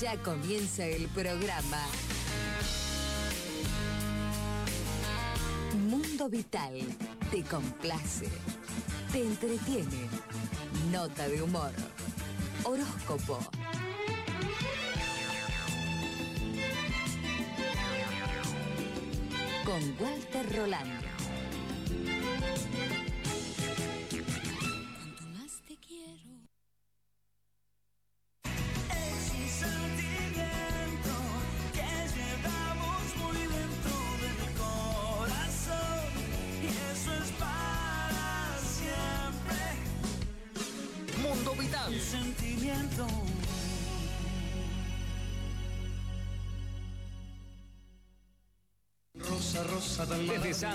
Ya comienza el programa. Mundo Vital te complace, te entretiene. Nota de humor. Horóscopo. Con Walter Roland.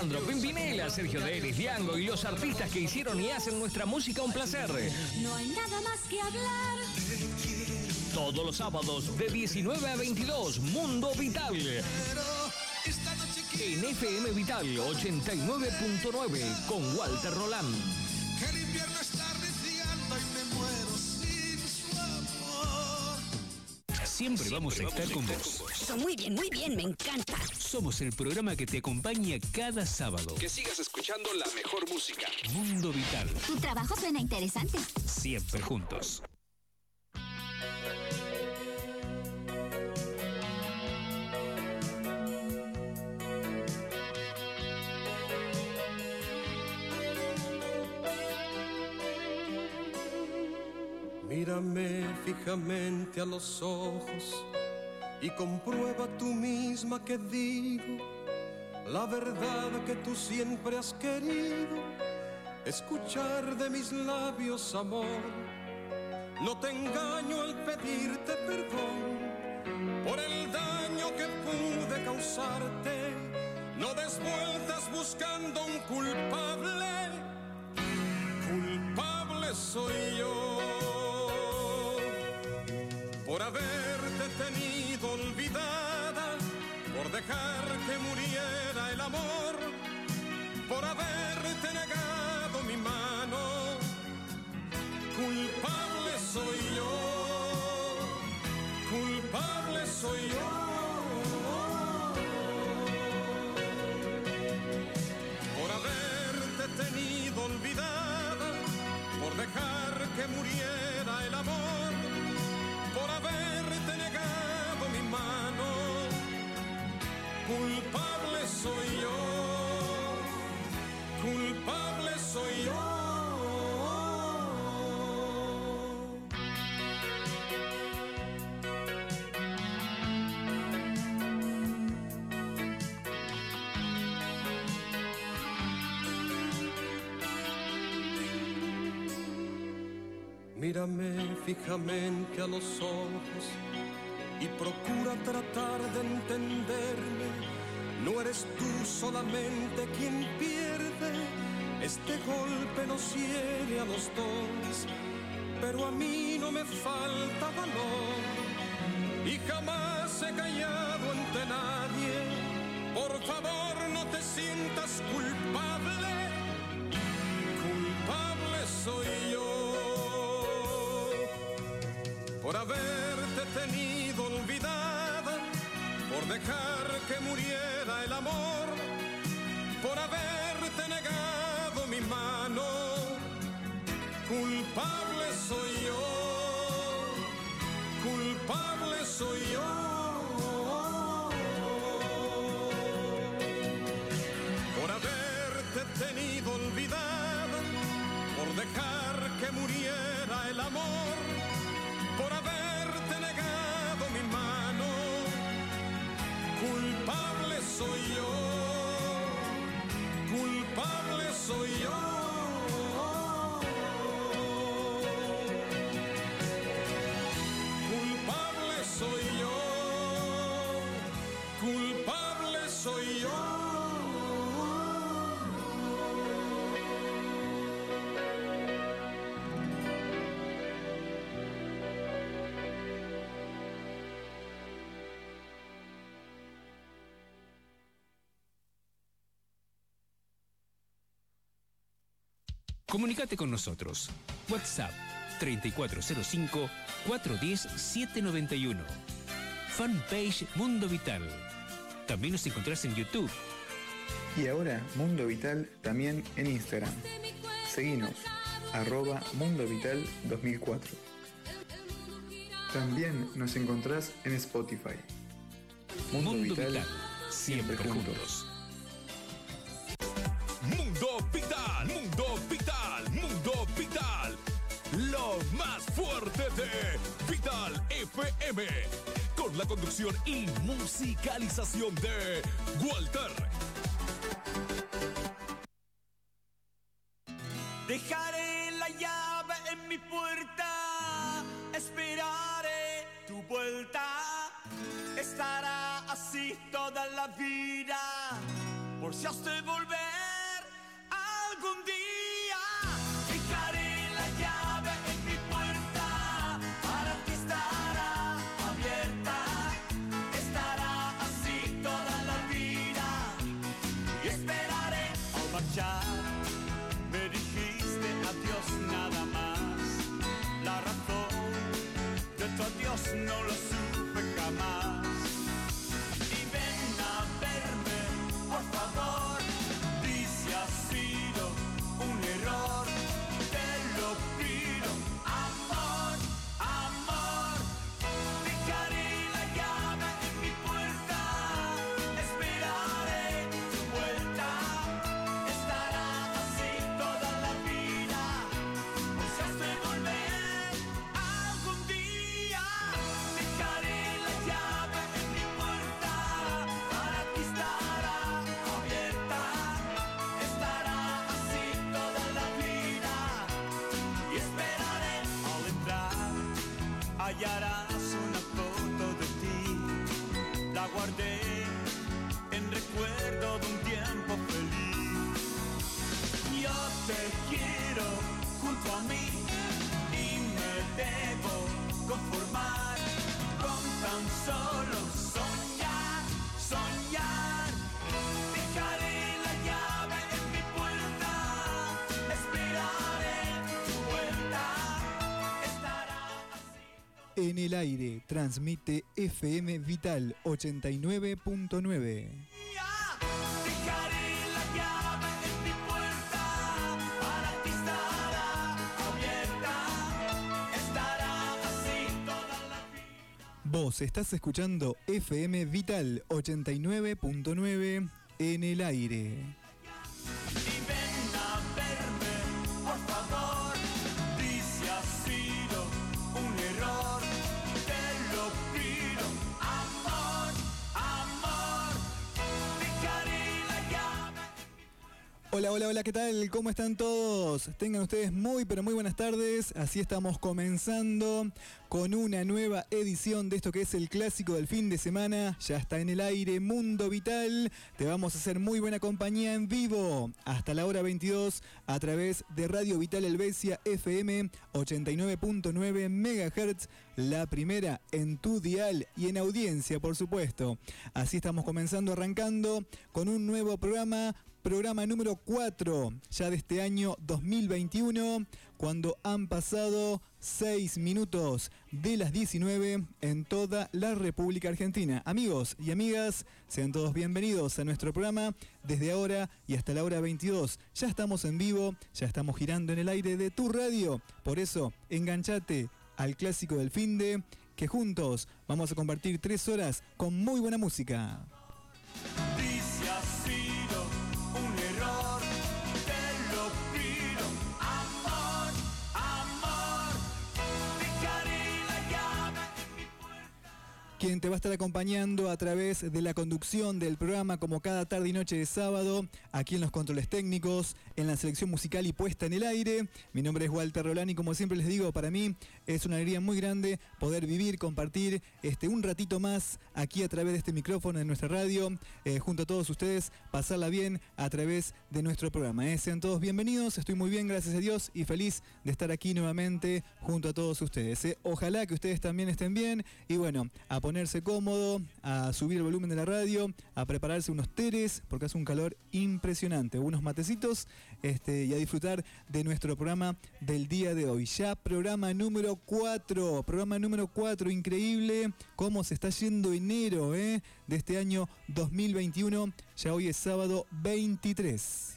Sandro, Pimpinela, Sergio Denis, Diango y los artistas que hicieron y hacen nuestra música un placer. No hay nada más que hablar. Todos los sábados de 19 a 22, Mundo Vital. En FM Vital 89.9 con Walter Roland. Siempre vamos a estar con vos. Eso, muy bien, muy bien, me encanta. Somos el programa que te acompaña cada sábado. Que sigas escuchando la mejor música. Mundo Vital. Tu trabajo suena interesante. Siempre juntos. Mírame fijamente a los ojos y comprueba tú misma que digo la verdad que tú siempre has querido escuchar de mis labios amor. No te engaño al pedirte perdón por el daño que pude causarte. No des vueltas buscando un culpable culpable soy yo por haberte tenido olvidada, por dejar que muriera el amor, por haberte negado mi mano. Culpable Mírame fijamente a los ojos y procura tratar de entenderme. No eres tú solamente quien pierde, este golpe nos hiere a los dos, pero a mí no me falta valor y jamás he callado ante nadie. Por favor no te sientas culpable, culpable soy por haberte tenido olvidada, por dejar que muriera el amor, por haberte negado mi mano. Culpable soy yo, culpable soy yo. Por haberte tenido olvidada, por dejar que muriera el amor Comunicate con nosotros. WhatsApp 3405-410-791. Fanpage Mundo Vital. También nos encontrás en YouTube. Y ahora Mundo Vital también en Instagram. Seguinos, arroba Mundo Vital 2004. También nos encontrás en Spotify. Mundo, Vital, siempre, juntos. Mundo FM. Con la conducción y musicalización de Walter. Dejaré la llave en mi puerta, esperaré tu vuelta. Estará así toda la vida, por si has de volver algún día. Te quiero junto a mí y me debo conformar con tan solo soñar, soñar. Dejaré la llave en mi puerta, esperaré tu vuelta. Estará En el aire transmite FM Vital 89.9. Vos estás escuchando FM Vital 89.9 en el aire. Hola, hola, hola, ¿qué tal? ¿Cómo están todos? Tengan ustedes muy, pero muy buenas tardes. Así estamos comenzando con una nueva edición de esto que es el clásico del fin de semana. Ya está en el aire Mundo Vital. Te vamos a hacer muy buena compañía en vivo hasta la hora 22 a través de Radio Vital Helvecia FM 89.9 MHz. La primera en tu dial y en audiencia, por supuesto. Así estamos comenzando, arrancando con un nuevo programa programa número 4 ya de este año 2021, cuando han pasado 6 minutos de las 19 en toda la República Argentina. Amigos y amigas, sean todos bienvenidos a nuestro programa desde ahora y hasta la hora 22. Ya estamos en vivo, ya estamos girando en el aire de tu radio. Por eso, enganchate al clásico del fin de que juntos vamos a compartir tres horas con muy buena música. Quien te va a estar acompañando a través de la conducción del programa como cada tarde y noche de sábado, aquí en los controles técnicos, en la selección musical y puesta en el aire. Mi nombre es Walter Rolani, como siempre les digo, para mí es una alegría muy grande poder vivir, compartir este, un ratito más aquí a través de este micrófono en nuestra radio, eh, junto a todos ustedes, pasarla bien a través de nuestro programa. eh. Sean todos bienvenidos, estoy muy bien, gracias a Dios, y feliz de estar aquí nuevamente junto a todos ustedes. eh. Ojalá que ustedes también estén bien y bueno, a poner ponerse cómodo, a subir el volumen de la radio, a prepararse unos teres, porque hace un calor impresionante, unos matecitos este, y a disfrutar de nuestro programa del día de hoy. Ya programa número 4, programa número 4, increíble cómo se está yendo enero ¿eh? de este año 2021, ya hoy es sábado 23.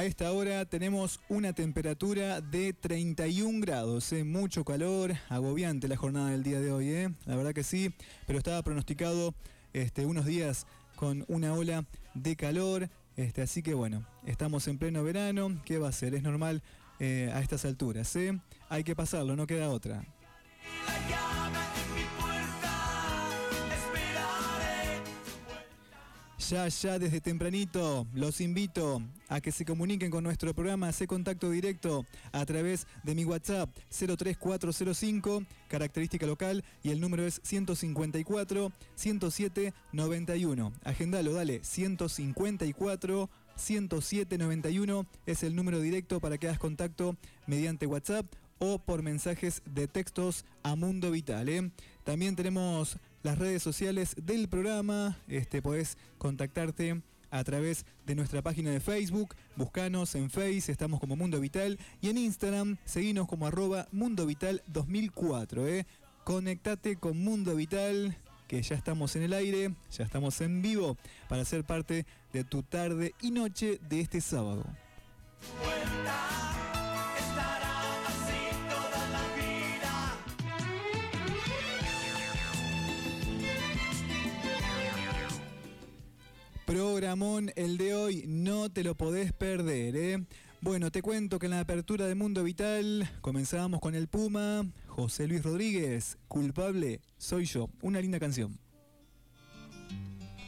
A esta hora tenemos una temperatura de 31 grados, ¿eh? mucho calor, agobiante la jornada del día de hoy, ¿eh? la verdad que sí, pero estaba pronosticado este, unos días con una ola de calor, este, así que bueno, estamos en pleno verano, ¿qué va a ser? Es normal eh, a estas alturas, ¿eh? hay que pasarlo, no queda otra. Ya, ya desde tempranito los invito a que se comuniquen con nuestro programa, hace contacto directo a través de mi WhatsApp 03405, característica local, y el número es 154 107 91. Agendalo, dale, 154 107 91 es el número directo para que hagas contacto mediante WhatsApp o por mensajes de textos a Mundo Vital. ¿eh? También tenemos las redes sociales del programa. Este, podés contactarte a través de nuestra página de Facebook. Buscanos en Face, estamos como Mundo Vital. Y en Instagram, seguinos como arroba Mundo Vital 2004. ¿eh? Conectate con Mundo Vital, que ya estamos en el aire, ya estamos en vivo para ser parte de tu tarde y noche de este sábado. Programón el de hoy, no te lo podés perder, ¿eh? Bueno, te cuento que en la apertura de Mundo Vital comenzábamos con el Puma, José Luis Rodríguez, culpable, soy yo, una linda canción.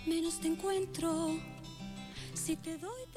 Menos te encuentro si te doy.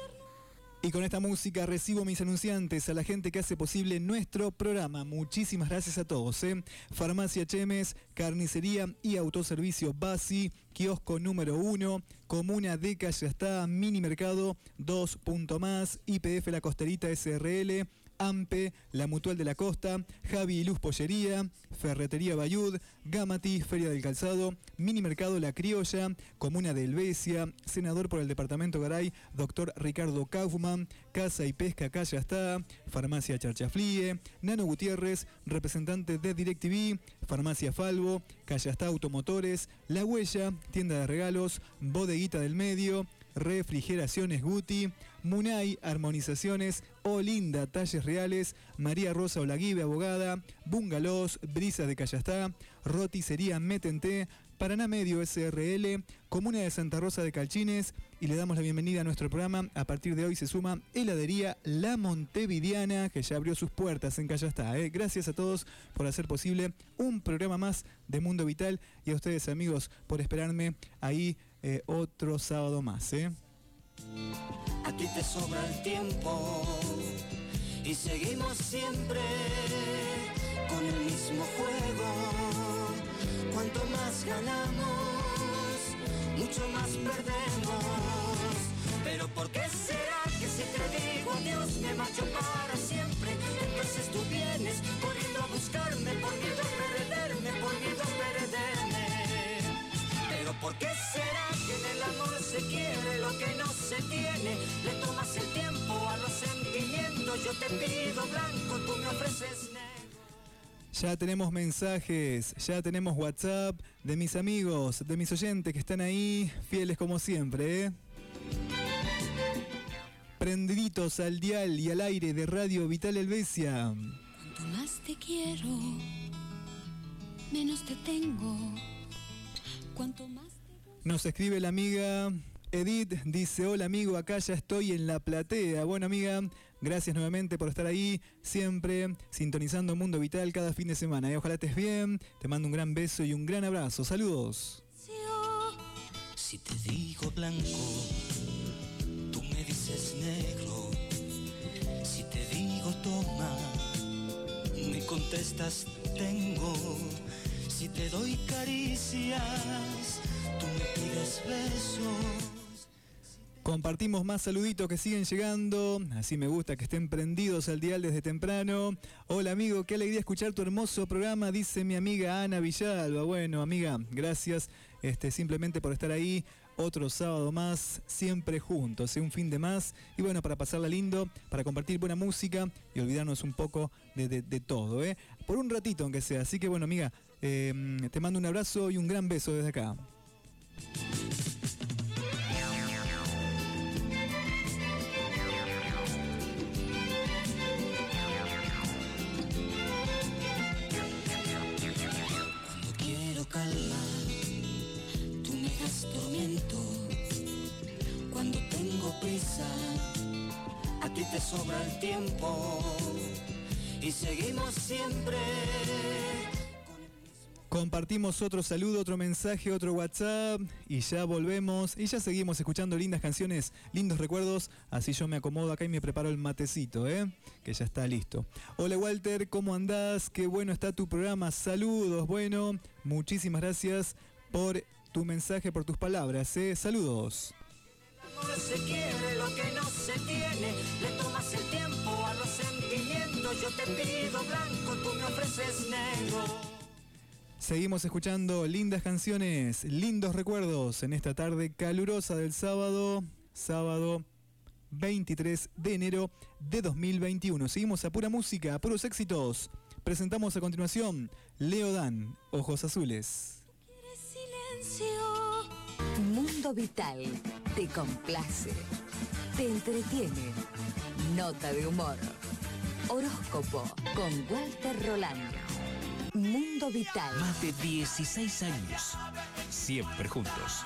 Y con esta música recibo mis anunciantes, a la gente que hace posible nuestro programa. Muchísimas gracias a todos. ¿eh? Farmacia Chemes, Carnicería y Autoservicio Basi, Kiosco número 1, Comuna de Callastá, Mini Mercado, 2 Punto Más, IPF La Costerita SRL, AMPE, La Mutual de la Costa, Javi y Luz Pollería, Ferretería Bayud, Gamati, Feria del Calzado, Mini Mercado La Criolla, Comuna de Helvecia, Senador por el Departamento Garay, Doctor Ricardo Kaufman, Casa y Pesca Calle está, Farmacia Charchaflie, Nano Gutiérrez, representante de DirecTV, Farmacia Falvo, Callastá Automotores, La Huella, Tienda de Regalos, Bodeguita del Medio, Refrigeraciones Guti, Munay Armonizaciones, Olinda Talles Reales, María Rosa Olaguibe Abogada, Bungalows, Brisas de Callastá, Roticería Metente, Paraná Medio SRL, Comuna de Santa Rosa de Calchines y le damos la bienvenida a nuestro programa. A partir de hoy se suma Heladería La Montevidiana, que ya abrió sus puertas en Callastá. ¿eh? Gracias a todos por hacer posible un programa más de Mundo Vital y a ustedes amigos por esperarme ahí eh, otro sábado más. ¿eh? A ti te sobra el tiempo y seguimos siempre con el mismo juego. Cuanto más ganamos, mucho más perdemos. Pero ¿por qué será que si te digo adiós me marcho para siempre? Entonces tú vienes corriendo a buscarme por miedo a perderme, por miedo a perderme. Pero ¿por qué será lo que no se tiene? Le tomas el tiempo a los sentimientos, yo te pido blanco, tú me ofreces negro. Ya tenemos mensajes, ya tenemos WhatsApp de mis amigos, de mis oyentes que están ahí, fieles como siempre. ¿eh? Prendiditos al dial y al aire de Radio Vital Helvecia. Cuanto más te quiero, menos te tengo. Cuanto más Nos escribe la amiga Edith, dice, hola amigo, acá ya estoy en la platea. Bueno amiga, gracias nuevamente por estar ahí, siempre sintonizando Mundo Vital cada fin de semana. ¿eh? Ojalá estés bien, te mando un gran beso y un gran abrazo. Saludos. Si te digo blanco, tú me dices negro. Si te digo toma, contestas tengo, si te doy caricias, tú me pides besos. Compartimos más saluditos que siguen llegando. Así me gusta que estén prendidos al dial desde temprano. Hola amigo, qué alegría escuchar tu hermoso programa, dice mi amiga Ana Villalba. Bueno, amiga, gracias este, simplemente por estar ahí. Otro sábado más, siempre juntos, ¿eh? un fin de más. Y bueno, para pasarla lindo, para compartir buena música y olvidarnos un poco de, de- todo, ¿eh? Por un ratito aunque sea. Así que bueno, amiga, eh, te mando un abrazo y un gran beso desde acá. Tú me das tormento. Cuando tengo prisa, a ti te sobra el tiempo. Y seguimos siempre. Compartimos otro saludo, otro mensaje, otro WhatsApp y ya volvemos y ya seguimos escuchando lindas canciones, lindos recuerdos. Así yo me acomodo acá y me preparo el matecito, ¿eh? que ya está listo. Hola Walter, ¿cómo andás? Qué bueno está tu programa. Saludos, bueno, muchísimas gracias por tu mensaje, por tus palabras. Saludos. Seguimos escuchando lindas canciones, lindos recuerdos en esta tarde calurosa del sábado, sábado 23 de enero de 2021. Seguimos a pura música, a puros éxitos. Presentamos a continuación Leo Dan, Ojos Azules. Silencio. Mundo Vital te complace, te entretiene. Nota de humor. Horóscopo con Walter Roland. Mundo Vital. Más de 16 años. Siempre juntos.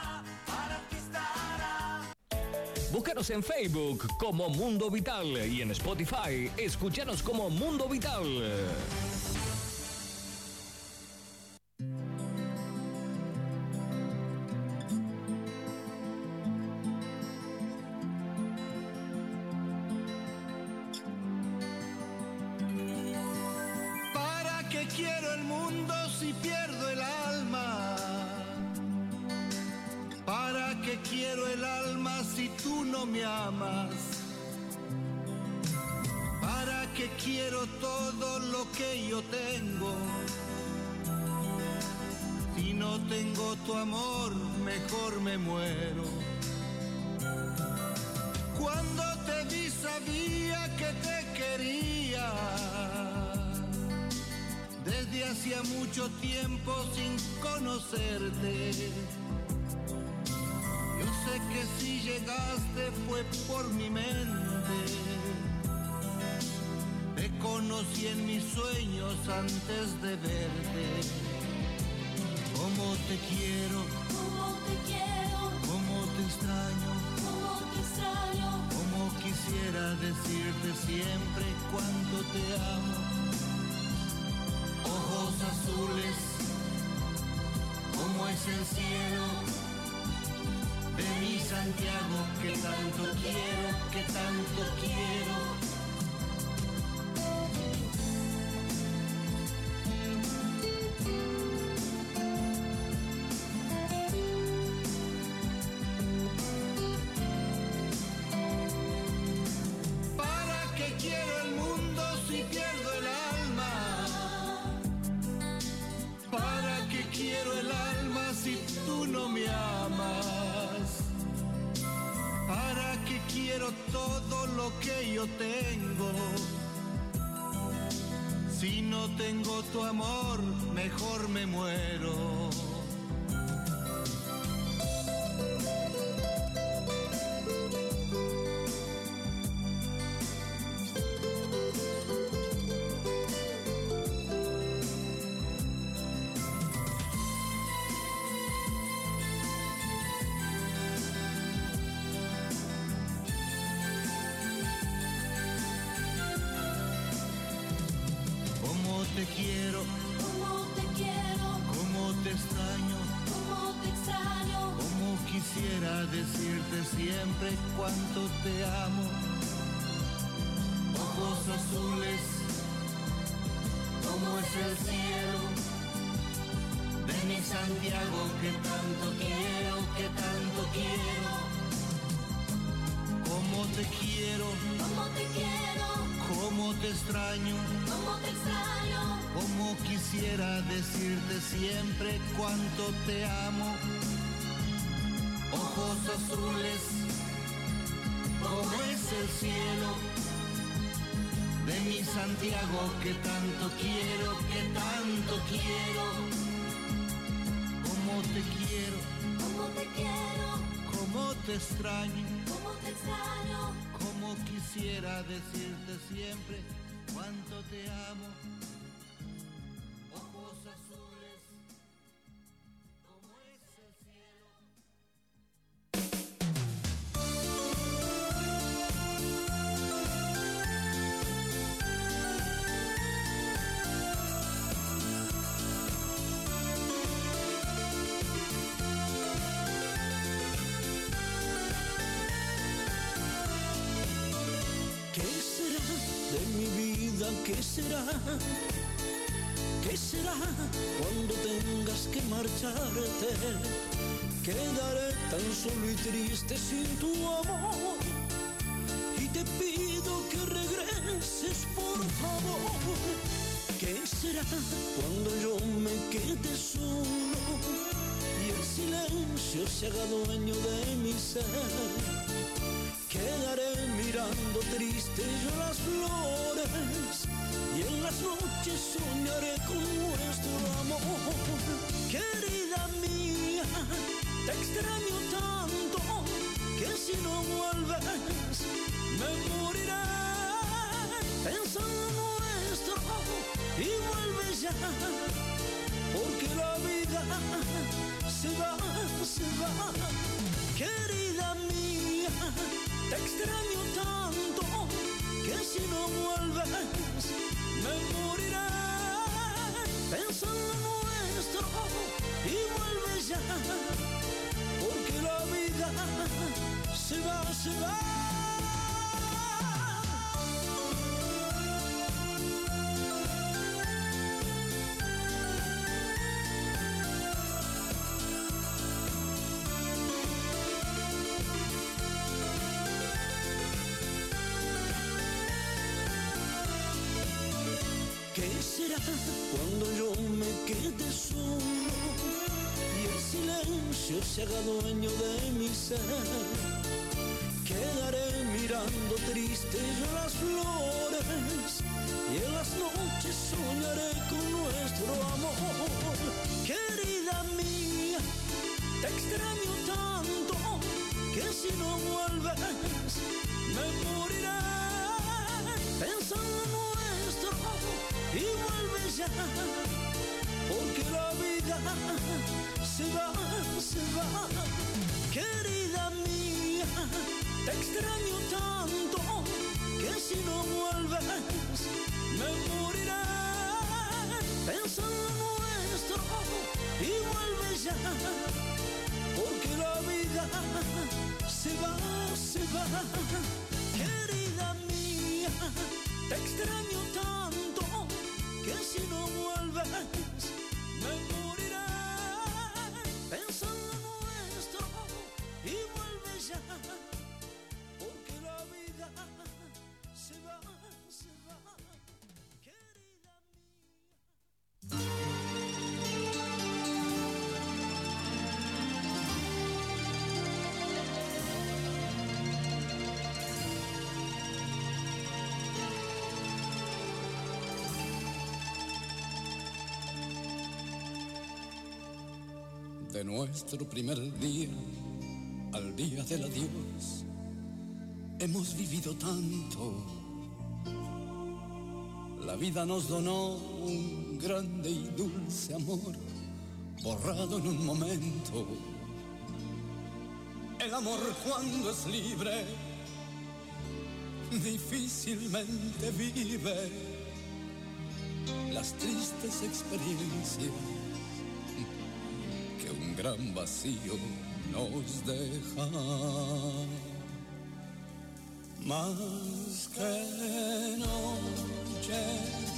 Búscanos en Facebook como Mundo Vital y en Spotify escúchanos como Mundo Vital. Mucho tiempo sin conocerte. Yo sé que si llegaste fue por mi mente. Te conocí en mis sueños antes de verte. Cómo te quiero, Cómo te quiero, cómo te extraño, cómo te extraño. cómo quisiera decirte siempre cuánto te amo. Azules, como es el cielo de mi Santiago que tanto quiero, que tanto quiero. Te amo. Ojos azules, como es el cielo de mi Santiago que tanto quiero, que tanto quiero. Como te quiero, Como te quiero, como te extraño, como te extraño. como quisiera decirte siempre cuánto te amo. ¿Qué será? ¿Qué será cuando tengas que marcharte? Quedaré tan solo y triste sin tu amor. Y te pido que regreses, por favor. ¿Qué será cuando yo me quede solo y el silencio se haga dueño de mi ser? Quedaré mirando triste yo las flores y en las noches soñaré con nuestro amor. Querida mía, te extraño tanto que si no vuelves me moriré pensando en nuestro y vuelve ya porque la vida se va, se va. Querida mía, te extraño tanto que si no vuelves me moriré pensando en nuestro y vuelve ya porque la vida se va, se va. Cuando yo me quede solo y el silencio se haga dueño de mi ser? Quedaré mirando triste yo las flores y en las noches soñaré con nuestro amor. Querida mía, te extraño tanto que si no vuelves porque la vida se va, se va. Querida mía te extraño tanto que si no vuelves me moriré. Pensando en nuestro y vuelve ya. Porque la vida se va, se va nuestro primer día al día del adiós, hemos vivido tanto. La vida nos donó un grande y dulce amor, borrado en un momento. El amor cuando es libre, difícilmente vive las tristes experiencias gran vacío nos deja. Más que noches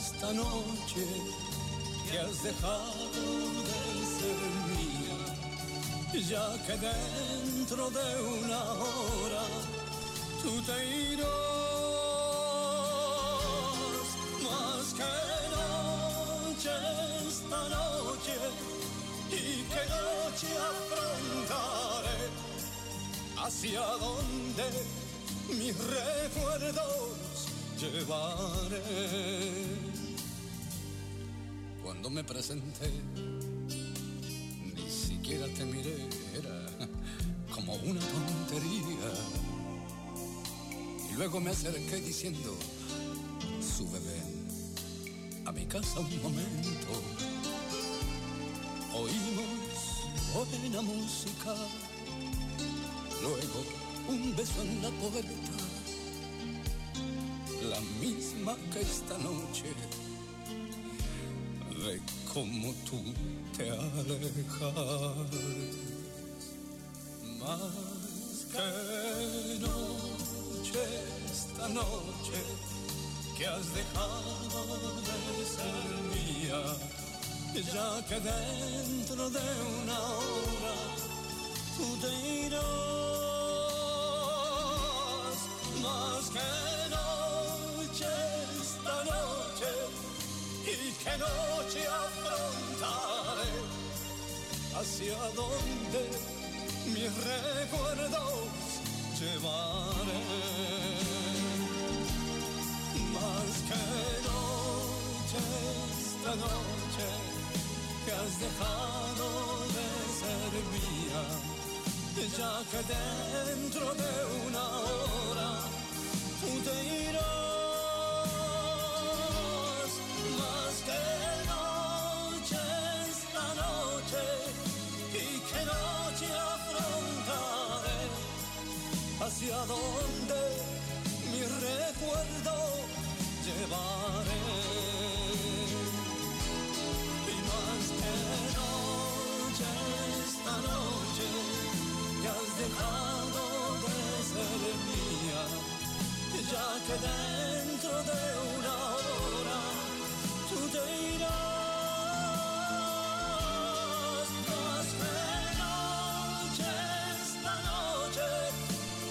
esta noche que has dejado de ser mía, ya que dentro de una hora tú te irás, más que noche esta noche que noche afrontaré hacia donde mis recuerdos llevaré. Cuando me presenté, ni siquiera te miré, era como una tontería. Y luego me acerqué diciendo, sube ven a mi casa un momento. Oímos buena música, luego un beso en la puerta, la misma que esta noche, de cómo tú te alejas, más que noche esta noche que has dejado de ser mía, ya que dentro de una hora tú te irás. Más que noche esta noche y que noche afrontaré. Hacia donde mis recuerdos llevaré. Más que noche esta noche que has dejado de ser mía ya que dentro de una hora tú te irás, más que noche esta noche y que noche afrontaré hacia donde mi recuerdo llevaré. Noche esta noche que has dejado de ser mía, ya que dentro de una hora tú te irás, noche esta noche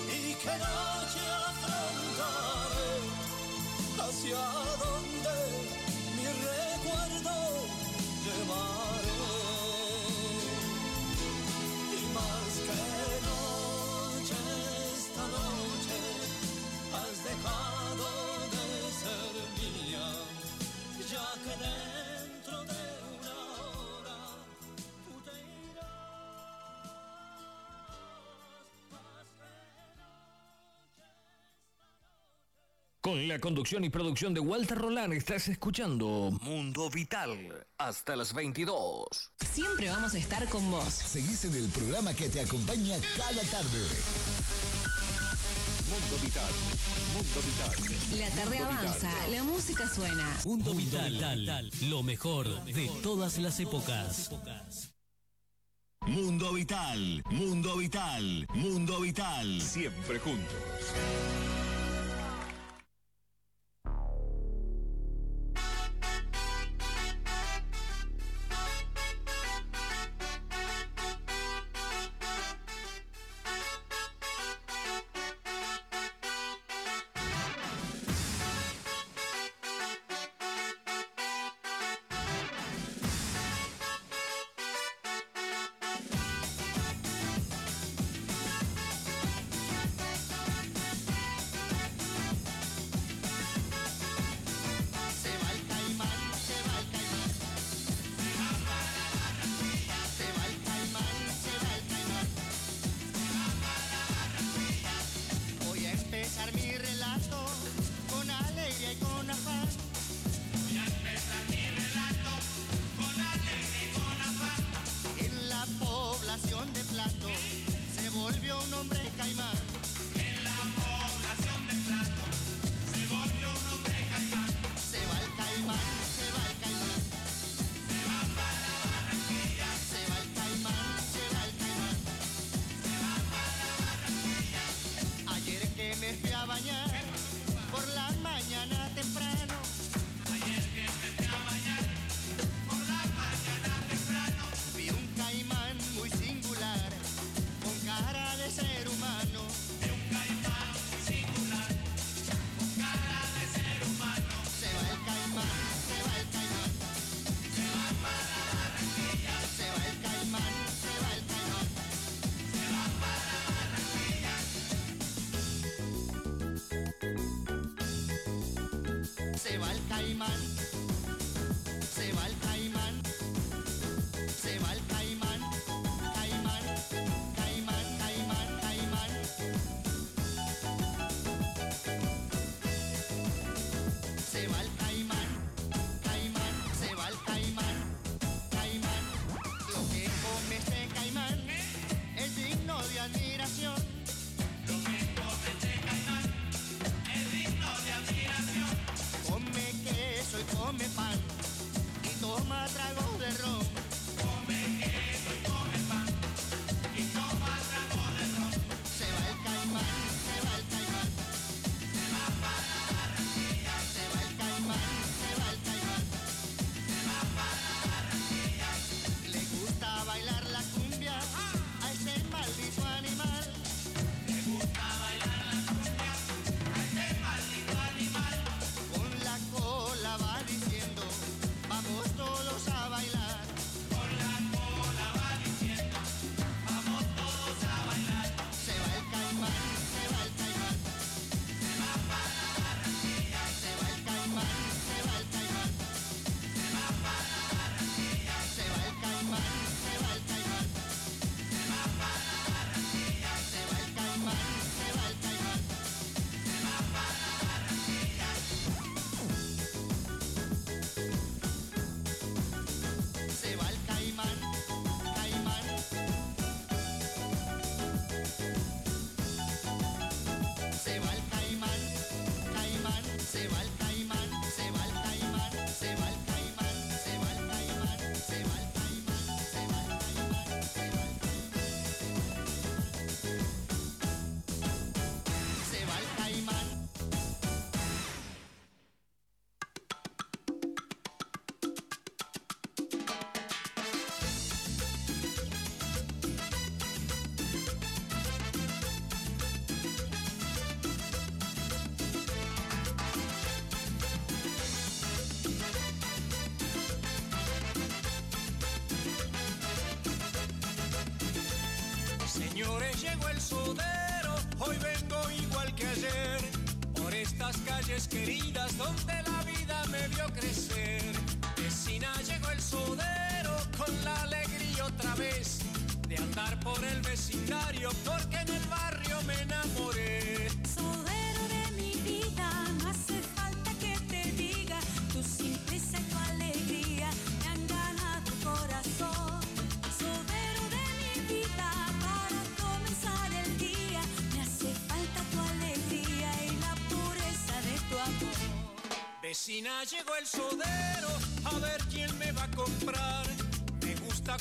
y que noche Con la conducción y producción de Walter Roland estás escuchando Mundo Vital hasta las 22. Siempre vamos a estar con vos. Seguís en el programa que te acompaña cada tarde. Mundo Vital. Mundo Vital. La tarde Mundo Vital. avanza, la música suena. Mundo Vital, lo mejor de todas las épocas. Mundo Vital, Mundo Vital, Mundo Vital. Siempre juntos.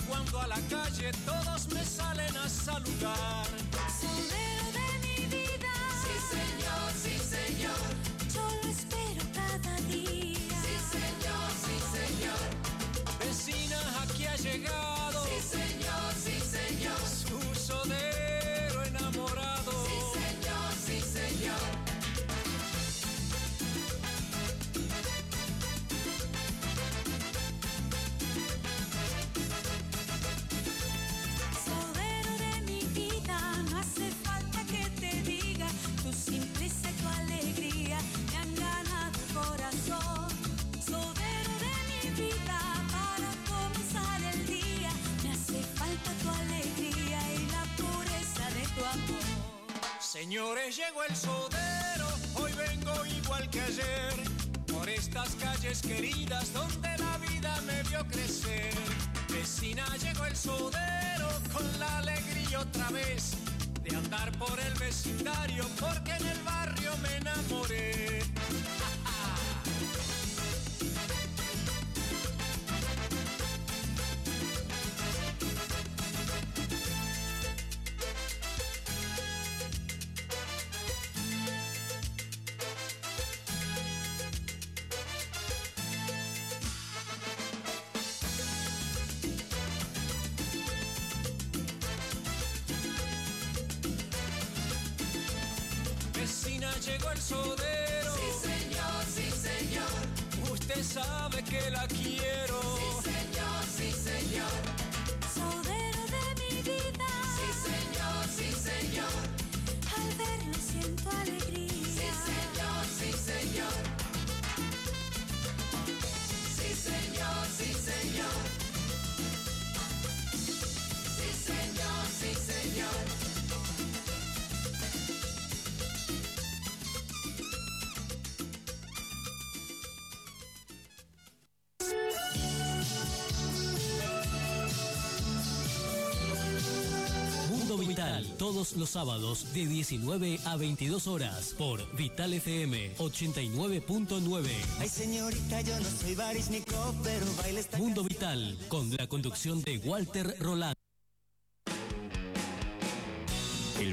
cuando a la calle todos me salen a saludar. Señores, llegó el sodero, hoy vengo igual que ayer, por estas calles queridas donde la vida me vio crecer. Vecina, llegó el sodero con la alegría otra vez de andar por el vecindario, porque en el barrio me enamoré. Sí, señor, sí, señor. Usted sabe que la quiero Vital, todos los sábados de 19 a 22 horas por Vital FM 89.9. Ay señorita, yo no soy barisnico, pero baile esta Mundo Vital, con la conducción de Walter Roland.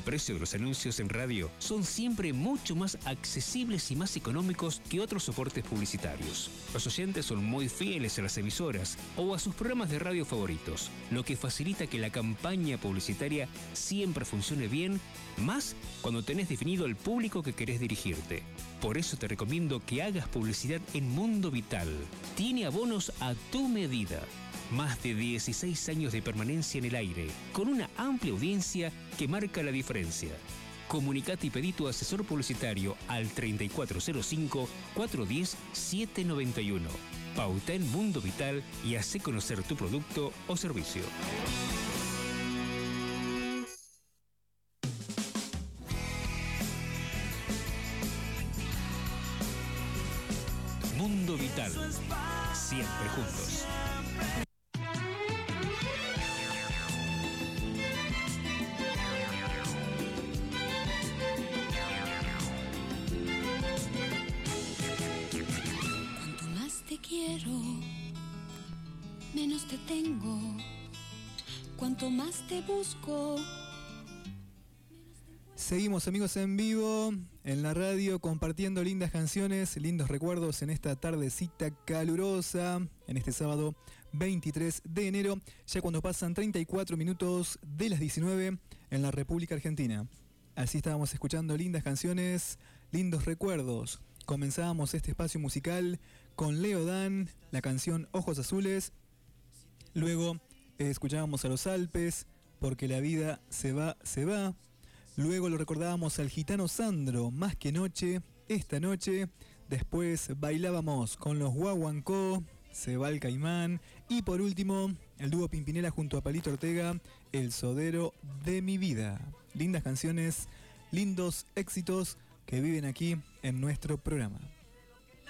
Precio de los anuncios en radio son siempre mucho más accesibles y más económicos que otros soportes publicitarios. Los oyentes son muy fieles a las emisoras o a sus programas de radio favoritos, lo que facilita que la campaña publicitaria siempre funcione bien, más cuando tenés definido el público que querés dirigirte. Por eso te recomiendo que hagas publicidad en Mundo Vital. Tiene abonos a tu medida. Más de 16 años de permanencia en el aire, con una amplia audiencia que marca la diferencia. Comunicate y pedí tu asesor publicitario al 3405-410-791. Pauta en Mundo Vital y hace conocer tu producto o servicio. Mundo Vital. Siempre juntos. Quiero, menos te tengo. Cuanto más te busco, Seguimos amigos en vivo, en la radio, compartiendo lindas canciones, lindos recuerdos en esta tardecita calurosa, en este sábado 23 de enero, ya cuando pasan 34 minutos de las 19 en la República Argentina. Así estábamos escuchando lindas canciones, lindos recuerdos. Comenzábamos este espacio musical con Leo Dan, la canción Ojos Azules. Luego eh, escuchábamos a los Alpes, porque la vida se va, se va. Luego lo recordábamos al gitano Sandro, más que noche, esta noche. Después bailábamos con los Guaguancó, Se va el Caimán. Y por último, el dúo Pimpinela junto a Palito Ortega, El Sodero de mi vida. Lindas canciones, lindos éxitos que viven aquí en nuestro programa.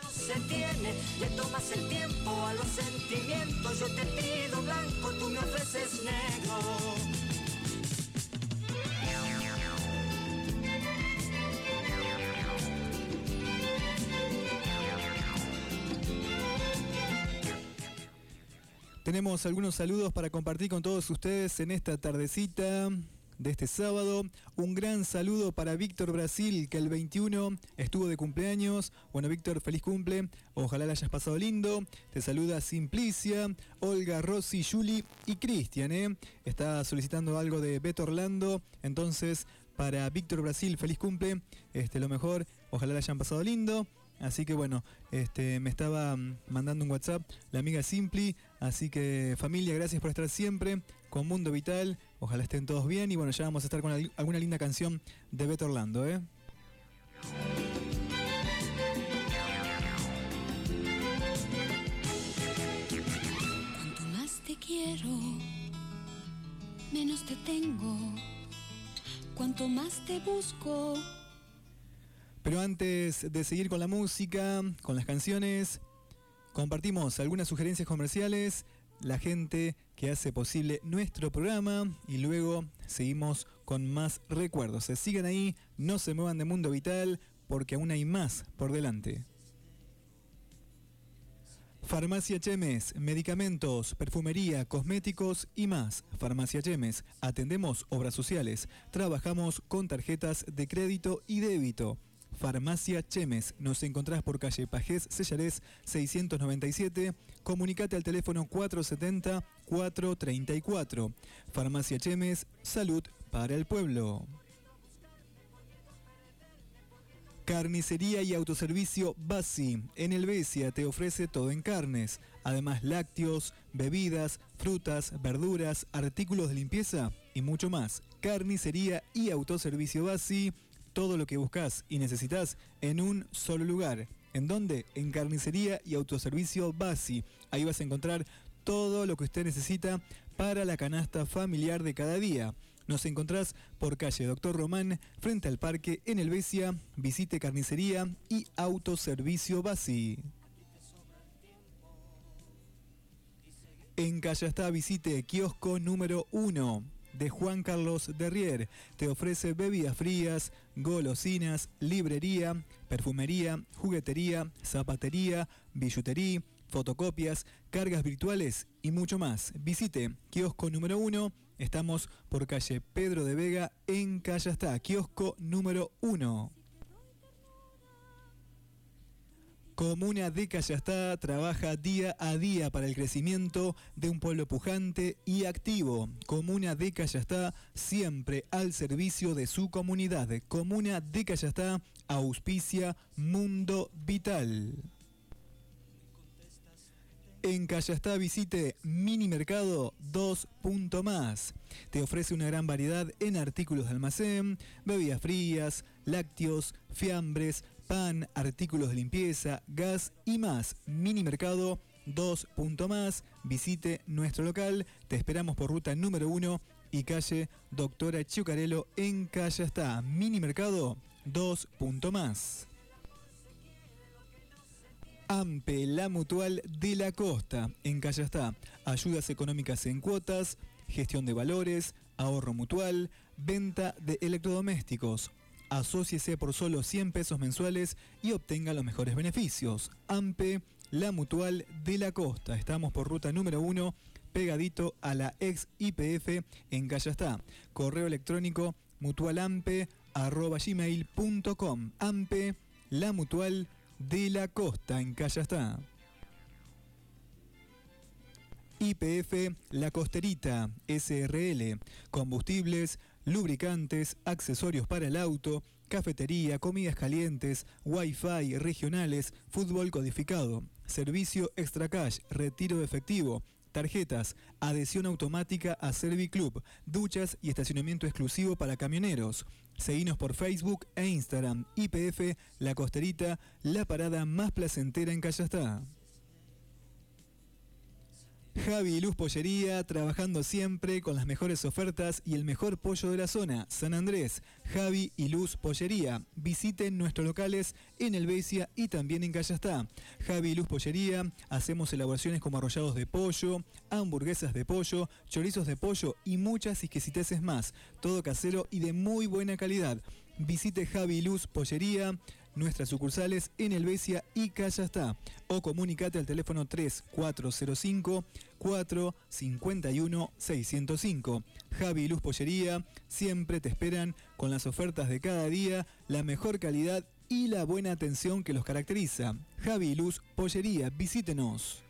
No se tiene, le tomas el tiempo a los sentimientos. Yo te pido blanco, tú me ofreces negro. Tenemos algunos saludos para compartir con todos ustedes en esta tardecita de este sábado. Un gran saludo para Víctor Brasil, que el 21 estuvo de cumpleaños. Bueno, Víctor, feliz cumple. Ojalá la hayas pasado lindo. Te saluda Simplicia, Olga, Rosy, Juli y Cristian. ¿eh? Está solicitando algo de Beto Orlando. Entonces, para Víctor Brasil, feliz cumple. Este, lo mejor. Ojalá la hayan pasado lindo. Así que bueno, este, me estaba mandando un WhatsApp la amiga Simpli. Así que familia, gracias por estar siempre con Mundo Vital. Ojalá estén todos bien. Y bueno, ya vamos a estar con al- alguna linda canción de Beto Orlando. ¿eh? cuanto más te quiero, menos te tengo. Cuanto más te busco, Pero antes de seguir con la música, con las canciones, compartimos algunas sugerencias comerciales, la gente que hace posible nuestro programa y luego seguimos con más recuerdos. Se sigan ahí, no se muevan de Mundo Vital porque aún hay más por delante. Farmacia Chemes, medicamentos, perfumería, cosméticos y más. Farmacia Chemes, atendemos obras sociales, trabajamos con tarjetas de crédito y débito. Farmacia Chemes, nos encontrás por calle Pajés Sellarés 697, comunicate al teléfono 470-434. Farmacia Chemes, salud para el pueblo. Carnicería y autoservicio Basi. En el Besia te ofrece todo en carnes. Además lácteos, bebidas, frutas, verduras, artículos de limpieza y mucho más. Carnicería y autoservicio Basi. Todo lo que buscas y necesitas en un solo lugar. ¿En dónde? En Carnicería y Autoservicio Basi. Ahí vas a encontrar todo lo que usted necesita para la canasta familiar de cada día. Nos encontrás por calle Doctor Román, frente al parque en el Besia. Visite Carnicería y Autoservicio Basi. En Callastá visite kiosco número 1. De Juan Carlos Derrier. Te ofrece bebidas frías, golosinas, librería, perfumería, juguetería, zapatería, billutería, fotocopias, cargas virtuales y mucho más. Visite kiosco número 1. Estamos por calle Pedro de Vega en Callastá, kiosco número 1. Comuna de Callastá trabaja día a día para el crecimiento de un pueblo pujante y activo. Comuna de Callastá siempre al servicio de su comunidad. Comuna de Callastá auspicia Mundo Vital. En Callastá visite Mini Mercado 2. Más. Te ofrece una gran variedad en artículos de almacén, bebidas frías, lácteos, fiambres, pan, artículos de limpieza, gas y más. Mini Mercado 2. Más. Visite nuestro local. Te esperamos por ruta número 1 y calle Doctora Chucarelo en Callastá. Mini Mercado 2. Más. AMPE, la mutual de la costa, en Callastá. Ayudas económicas en cuotas, gestión de valores, ahorro mutual, venta de electrodomésticos. Asociese por solo 100 pesos mensuales y obtenga los mejores beneficios. AMPE, la mutual de la costa. Estamos por ruta número 1, pegadito a la ex IPF en Callastá. Correo electrónico mutualampe.gmail.com AMPE, la mutual de la costa en Callastá. IPF La Costerita, SRL, combustibles, lubricantes, accesorios para el auto, cafetería, comidas calientes, wifi regionales, fútbol codificado, servicio extra cash, retiro de efectivo, tarjetas, adhesión automática a Serviclub, duchas y estacionamiento exclusivo para camioneros. Seguinos por Facebook e Instagram. IPF La Costerita, la parada más placentera en Callastá. Javi Luz Pollería, trabajando siempre con las mejores ofertas y el mejor pollo de la zona. San Andrés, Javi y Luz Pollería. Visiten nuestros locales en El Becia y también en Callastá. Javi y Luz Pollería, hacemos elaboraciones como arrollados de pollo, hamburguesas de pollo, chorizos de pollo y muchas exquisiteces más. Todo casero y de muy buena calidad. Visite Javi Luz Pollería, nuestras sucursales en Helvecia y Callastá. O comunicate al teléfono 3405 451 605. Javi y Luz Pollería siempre te esperan con las ofertas de cada día, la mejor calidad y la buena atención que los caracteriza. Javi y Luz Pollería, visítenos.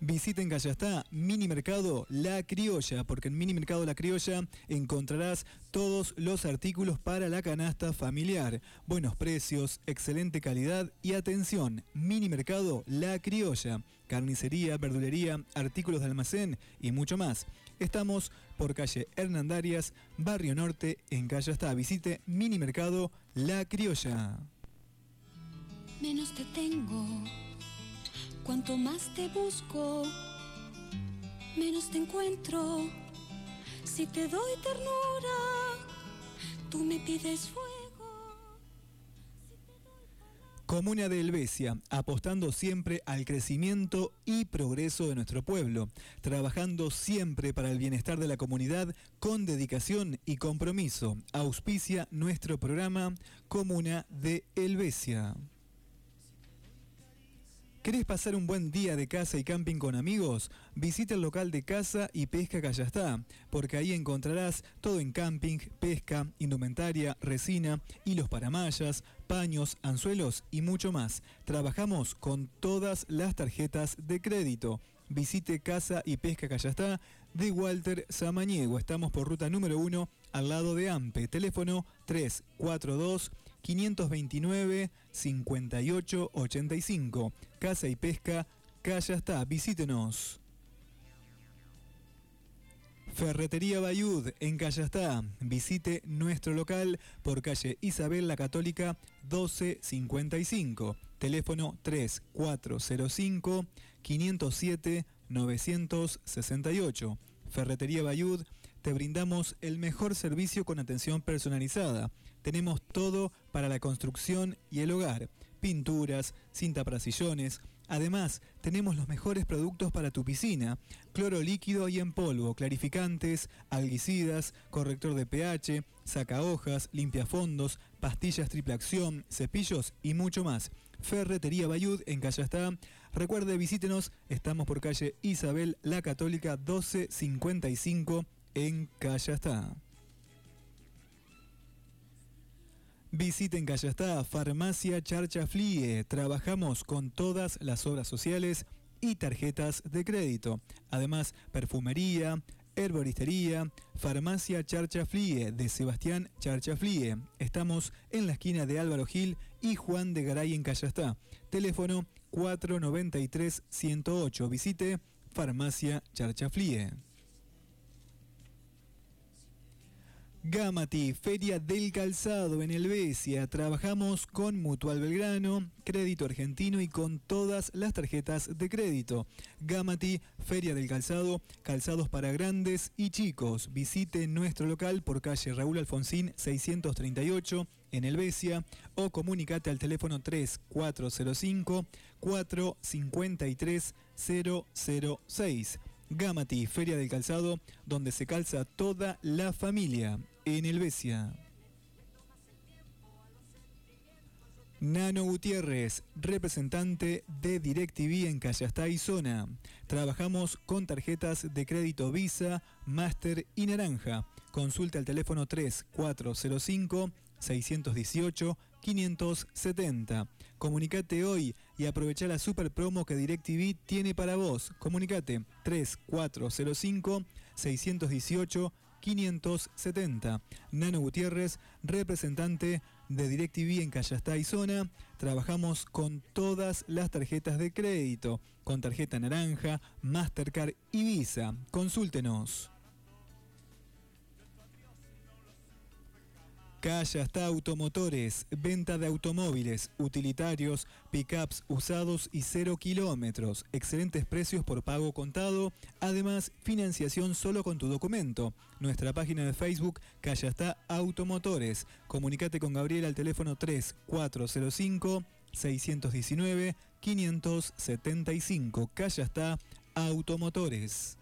Visiten Callastá, Mini Mercado La Criolla, porque en Mini Mercado La Criolla encontrarás todos los artículos para la canasta familiar. Buenos precios, excelente calidad y atención. Mini Mercado La Criolla. Carnicería, verdulería, artículos de almacén y mucho más. Estamos por calle Hernandarias, Barrio Norte, en Callastá. Visite Mini Mercado La Criolla. Menos te tengo. Cuanto más te busco, menos te encuentro. Si te doy ternura, tú me pides fuego. Comuna de Helvecia, apostando siempre al crecimiento y progreso de nuestro pueblo, trabajando siempre para el bienestar de la comunidad con dedicación y compromiso. Auspicia nuestro programa Comuna de Helvecia. ¿Querés pasar un buen día de casa y camping con amigos? Visita el local de Casa y Pesca Callastá, porque ahí encontrarás todo en camping, pesca, indumentaria, resina, hilos para mallas, paños, anzuelos y mucho más. Trabajamos con todas las tarjetas de crédito. Visite Casa y Pesca Callastá de Walter Samaniego. Estamos por ruta número 1 al lado de AMPE. Teléfono 342 529 5885. Casa y Pesca, Callastá. Visítenos. Ferretería Bayud en Callastá. Visite nuestro local por calle Isabel la Católica 1255. Teléfono 3405 507 968. Ferretería Bayud, te brindamos el mejor servicio con atención personalizada. Tenemos todo para la construcción y el hogar. Pinturas, cinta para sillones, Además, tenemos los mejores productos para tu piscina. Cloro líquido y en polvo, clarificantes, alguicidas, corrector de pH, sacahojas, limpiafondos, pastillas triple acción, cepillos y mucho más. Ferretería Bayud en Callastá. Recuerde, visítenos, estamos por calle Isabel La Católica 1255 en Callastá. Visiten Callastá, Farmacia Charcha Flie. Trabajamos con todas las obras sociales y tarjetas de crédito. Además, perfumería, herboristería, Farmacia Charcha Flie de Sebastián Charcha Flie. Estamos en la esquina de Álvaro Gil y Juan de Garay en Callastá. Teléfono 493-108. Visite Farmacia Charcha Flie. Gamati, Feria del Calzado en Helvecia. Trabajamos con Mutual Belgrano, Crédito Argentino y con todas las tarjetas de crédito. Gamati, Feria del Calzado, calzados para grandes y chicos. Visite nuestro local por calle Raúl Alfonsín 638 en Helvecia o comunicate al teléfono 3405 453 006. Gamati, Feria del Calzado, donde se calza toda la familia, en Helvecia. Nano Gutiérrez, representante de DirecTV en Callastá y Zona. Trabajamos con tarjetas de crédito Visa, Master y Naranja. Consulta al teléfono 3405 618 570. Comunicate hoy y aprovecha la super promo que DirecTV tiene para vos. Comunicate 3405 618 570. Nano Gutiérrez, representante de DirecTV en Callastá y Zona. Trabajamos con todas las tarjetas de crédito, con tarjeta naranja, Mastercard y Visa. Consúltenos. Calla está Automotores, venta de automóviles, utilitarios, pickups usados y cero kilómetros, excelentes precios por pago contado, además financiación solo con tu documento. Nuestra página de Facebook, Calla está Automotores. Comunicate con Gabriel al teléfono 3405 619 575. Calla está Automotores.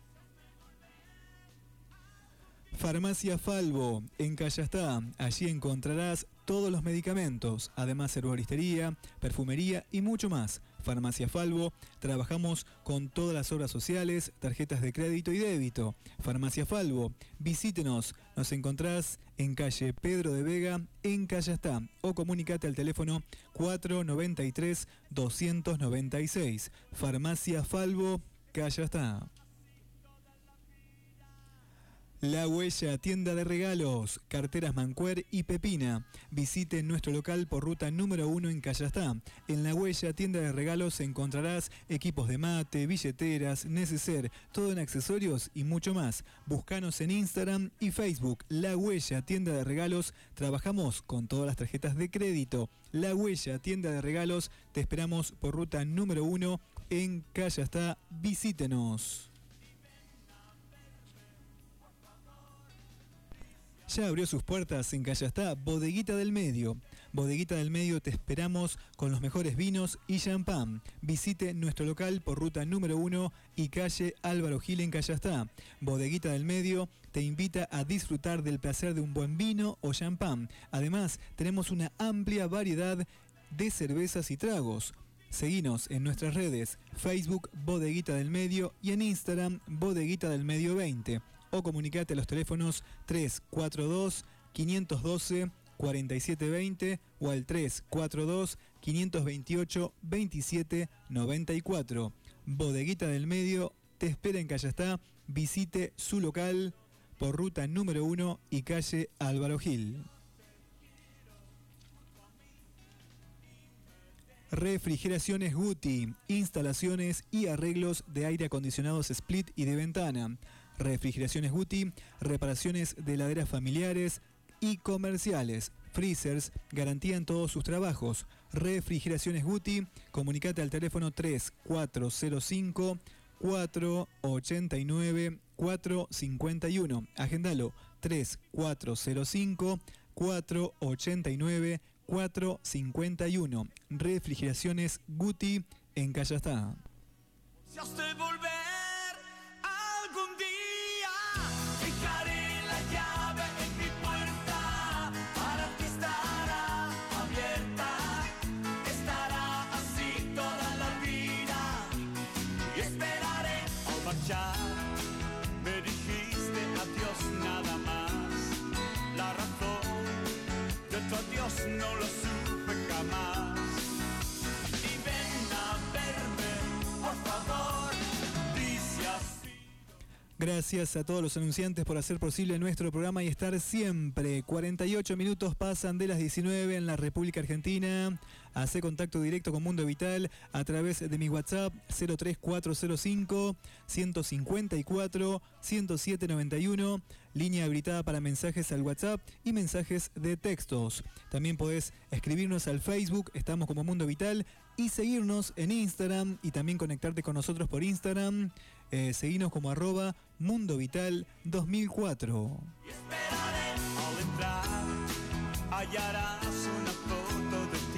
Farmacia Falvo, en Callastá. Allí encontrarás todos los medicamentos, además herboristería, perfumería y mucho más. Farmacia Falvo, trabajamos con todas las obras sociales, tarjetas de crédito y débito. Farmacia Falvo, visítenos, nos encontrás en calle Pedro de Vega, en Callastá, o comunicate al teléfono 493-296. Farmacia Falvo, Callastá. La Huella, tienda de regalos, carteras Mancuer y Pepina. Visite nuestro local por ruta número 1 en Callastá. En La Huella, tienda de regalos encontrarás equipos de mate, billeteras, neceser, todo en accesorios y mucho más. Búscanos en Instagram y Facebook. La Huella, tienda de regalos. Trabajamos con todas las tarjetas de crédito. La Huella, tienda de regalos. Te esperamos por ruta número 1 en Callastá. Visítenos. Ya abrió sus puertas en Callastá, Bodeguita del Medio. Bodeguita del Medio te esperamos con los mejores vinos y champán. Visite nuestro local por ruta número 1 y calle Álvaro Gil en Callastá. Bodeguita del Medio te invita a disfrutar del placer de un buen vino o champán. Además, tenemos una amplia variedad de cervezas y tragos. Seguinos en nuestras redes Facebook Bodeguita del Medio y en Instagram Bodeguita del Medio 20 o comunicate a los teléfonos 342 512 4720 o al 342 528 27 94. Bodeguita del Medio te espera en Callastá. Visite su local por ruta número 1 y calle Álvaro Gil. Refrigeraciones Guti, instalaciones y arreglos de aire acondicionados split y de ventana. Refrigeraciones Guti, reparaciones de heladeras familiares y comerciales, freezers, garantía en todos sus trabajos. Refrigeraciones Guti, comunicate al teléfono 3405 489 451. Agendalo 3405 489 451. Refrigeraciones Guti en Callastá. Si volver algún día, Gracias a todos los anunciantes por hacer posible nuestro programa y estar siempre. 48 minutos pasan de las 19 en la República Argentina. Hace contacto directo con Mundo Vital a través de mi WhatsApp 03405 154 10791, línea habilitada para mensajes al WhatsApp y mensajes de textos. También podés escribirnos al Facebook, estamos como Mundo Vital, y seguirnos en Instagram y también conectarte con nosotros por Instagram. Eh, seguinos como arroba Mundo Vital 2004. Al entrar, hallarás una foto de ti.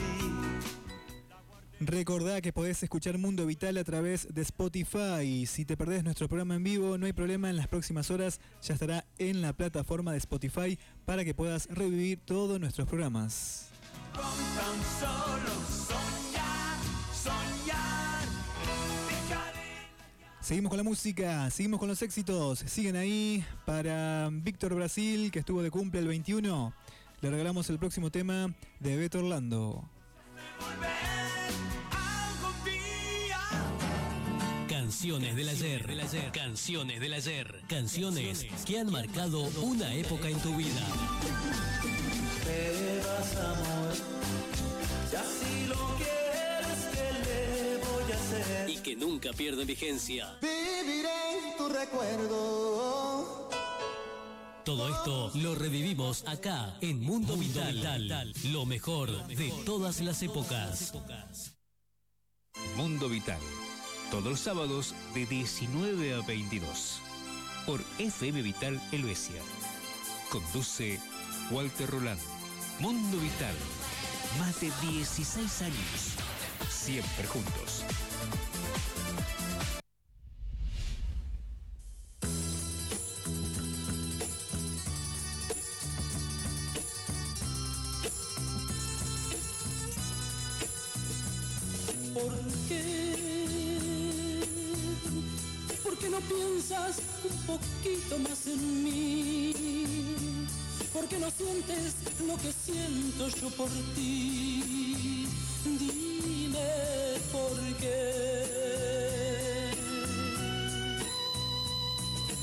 Recordá que podés escuchar Mundo Vital a través de Spotify. Si te perdés nuestro programa en vivo, no hay problema, en las próximas horas ya estará en la plataforma de Spotify para que puedas revivir todos nuestros programas. Con tan solo soñar, soñar. Seguimos con la música, seguimos con los éxitos. Siguen ahí para Víctor Brasil, que estuvo de cumple el 21. Le regalamos el próximo tema de Beto Orlando. Canciones del ayer. Canciones del ayer. Canciones que han marcado una época en tu vida. Te vas amor, si así lo quieres, ¿qué le Y que nunca pierden vigencia. Viviré en tu recuerdo. Todo esto lo revivimos acá en Mundo Vital. Lo mejor de todas las épocas. Mundo Vital. Todos los sábados de 19 a 22. Por FM Vital Helvecia. Conduce Walter Roland. Mundo Vital. Más de 16 años. Siempre juntos. Piensas un poquito más en mí? ¿Por qué no sientes lo que siento yo por ti? Dime por qué.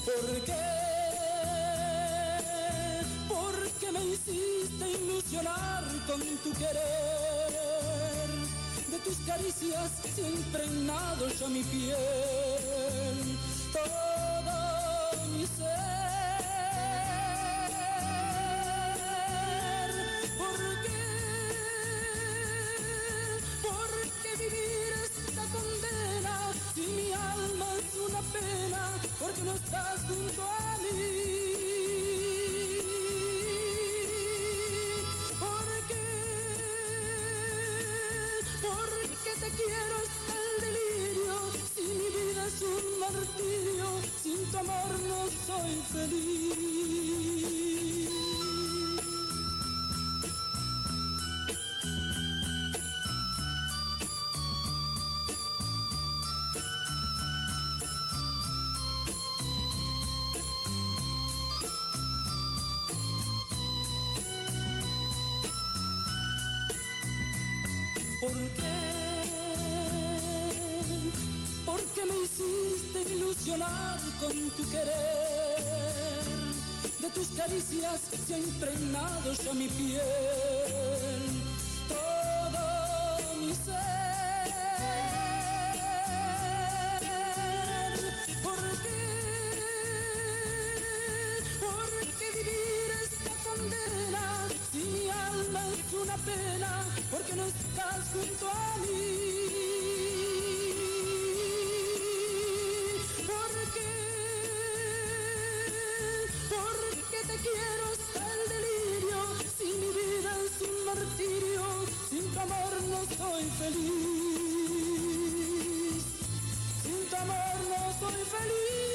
¿Por qué? ¿Por qué me hiciste ilusionar con tu querer? de tus caricias ha impregnado ya mi piel, todo mi ser. ¿Por qué? ¿Por qué vivir esta condena si mi alma es una pena? Porque no estás junto a mí. ¿Por qué? Porque te quiero hasta es un martirio, sin tu amor no soy feliz. Con tu querer? De tus caricias se ha impregnado ya mi piel, todo mi ser. ¿Por qué? ¿Por qué vivir esta condena si mi alma es una pena? Porque no estás junto a mí. porque te quiero hasta el delirio. Sin mi vida, sin martirio, sin tu amor no soy feliz. Sin tu amor no soy feliz.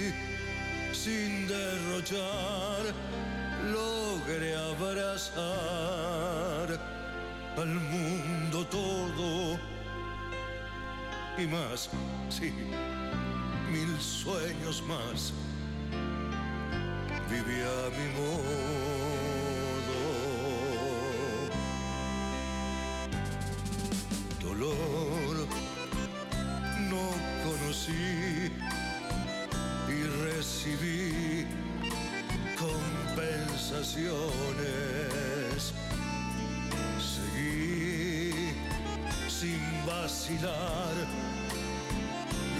sin derrochar, logré abrazar al mundo todo y más, sí, mil sueños más. Viví a mi modo.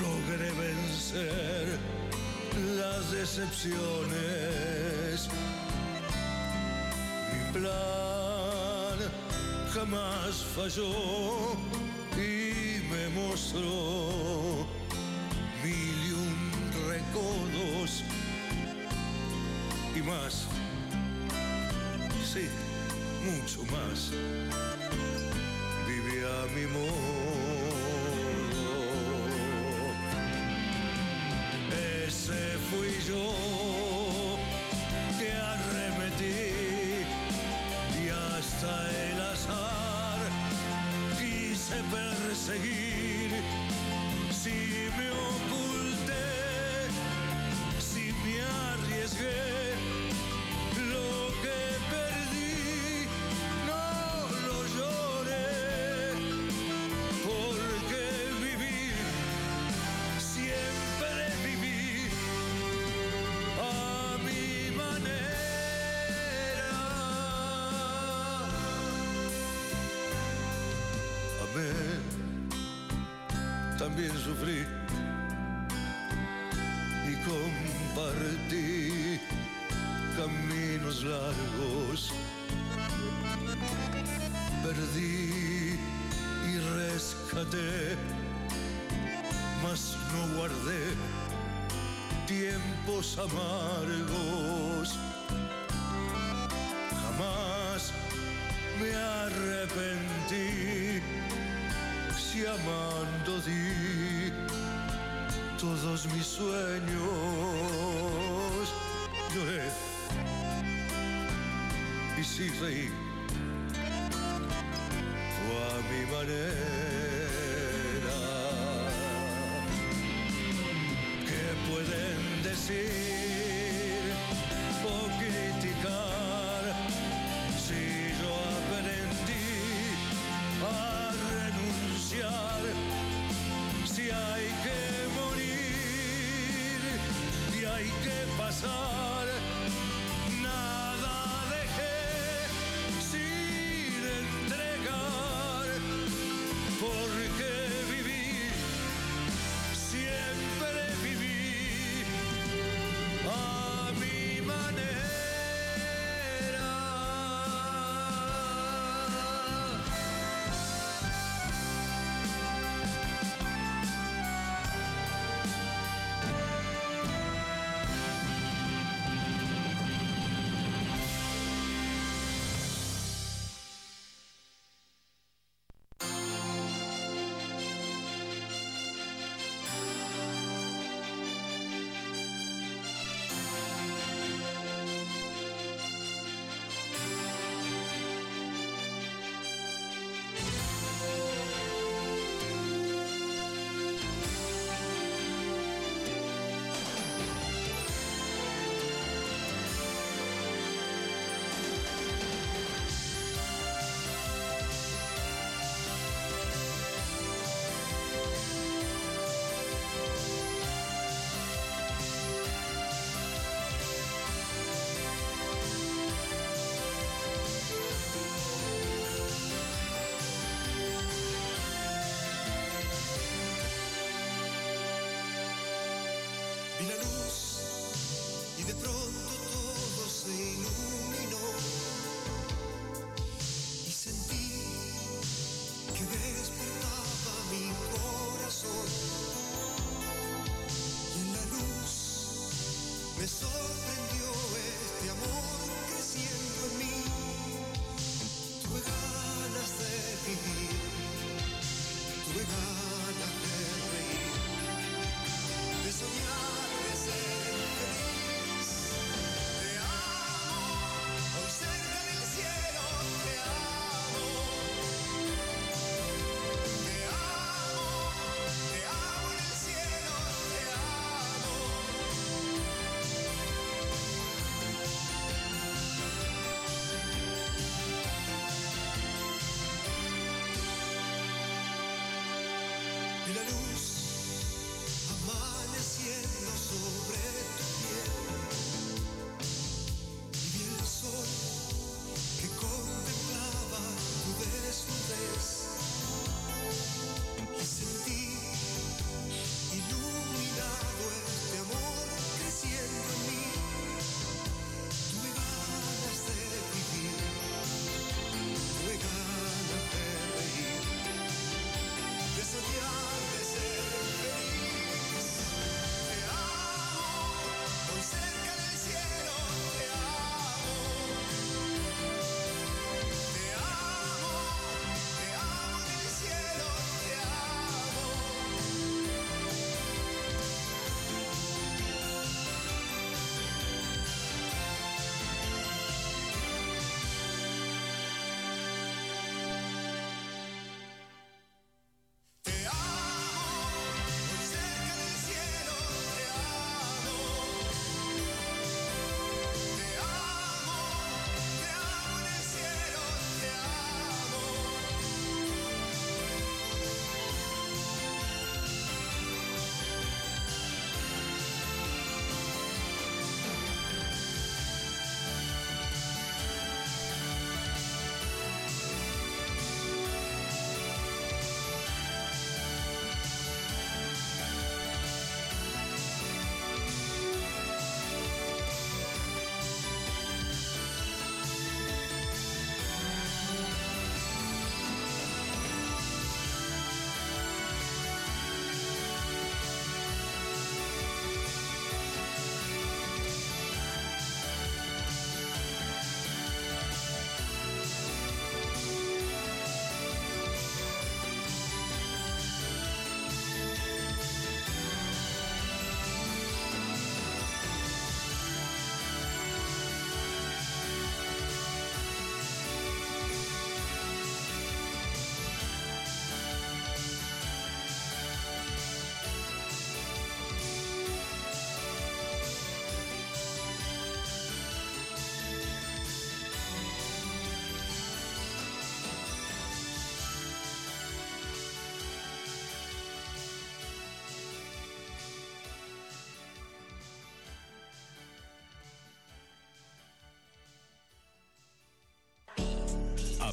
Logré vencer las decepciones. Mi plan jamás falló y me mostró mil y un recodos y más. Sí, mucho más. Viví a mi modo. Yo que arremetí y hasta el azar quise perseguir. Sufrí y compartí caminos largos. Perdí y rescaté, mas no guardé tiempos amargos. Todos mis sueños. Lloré y sí reí.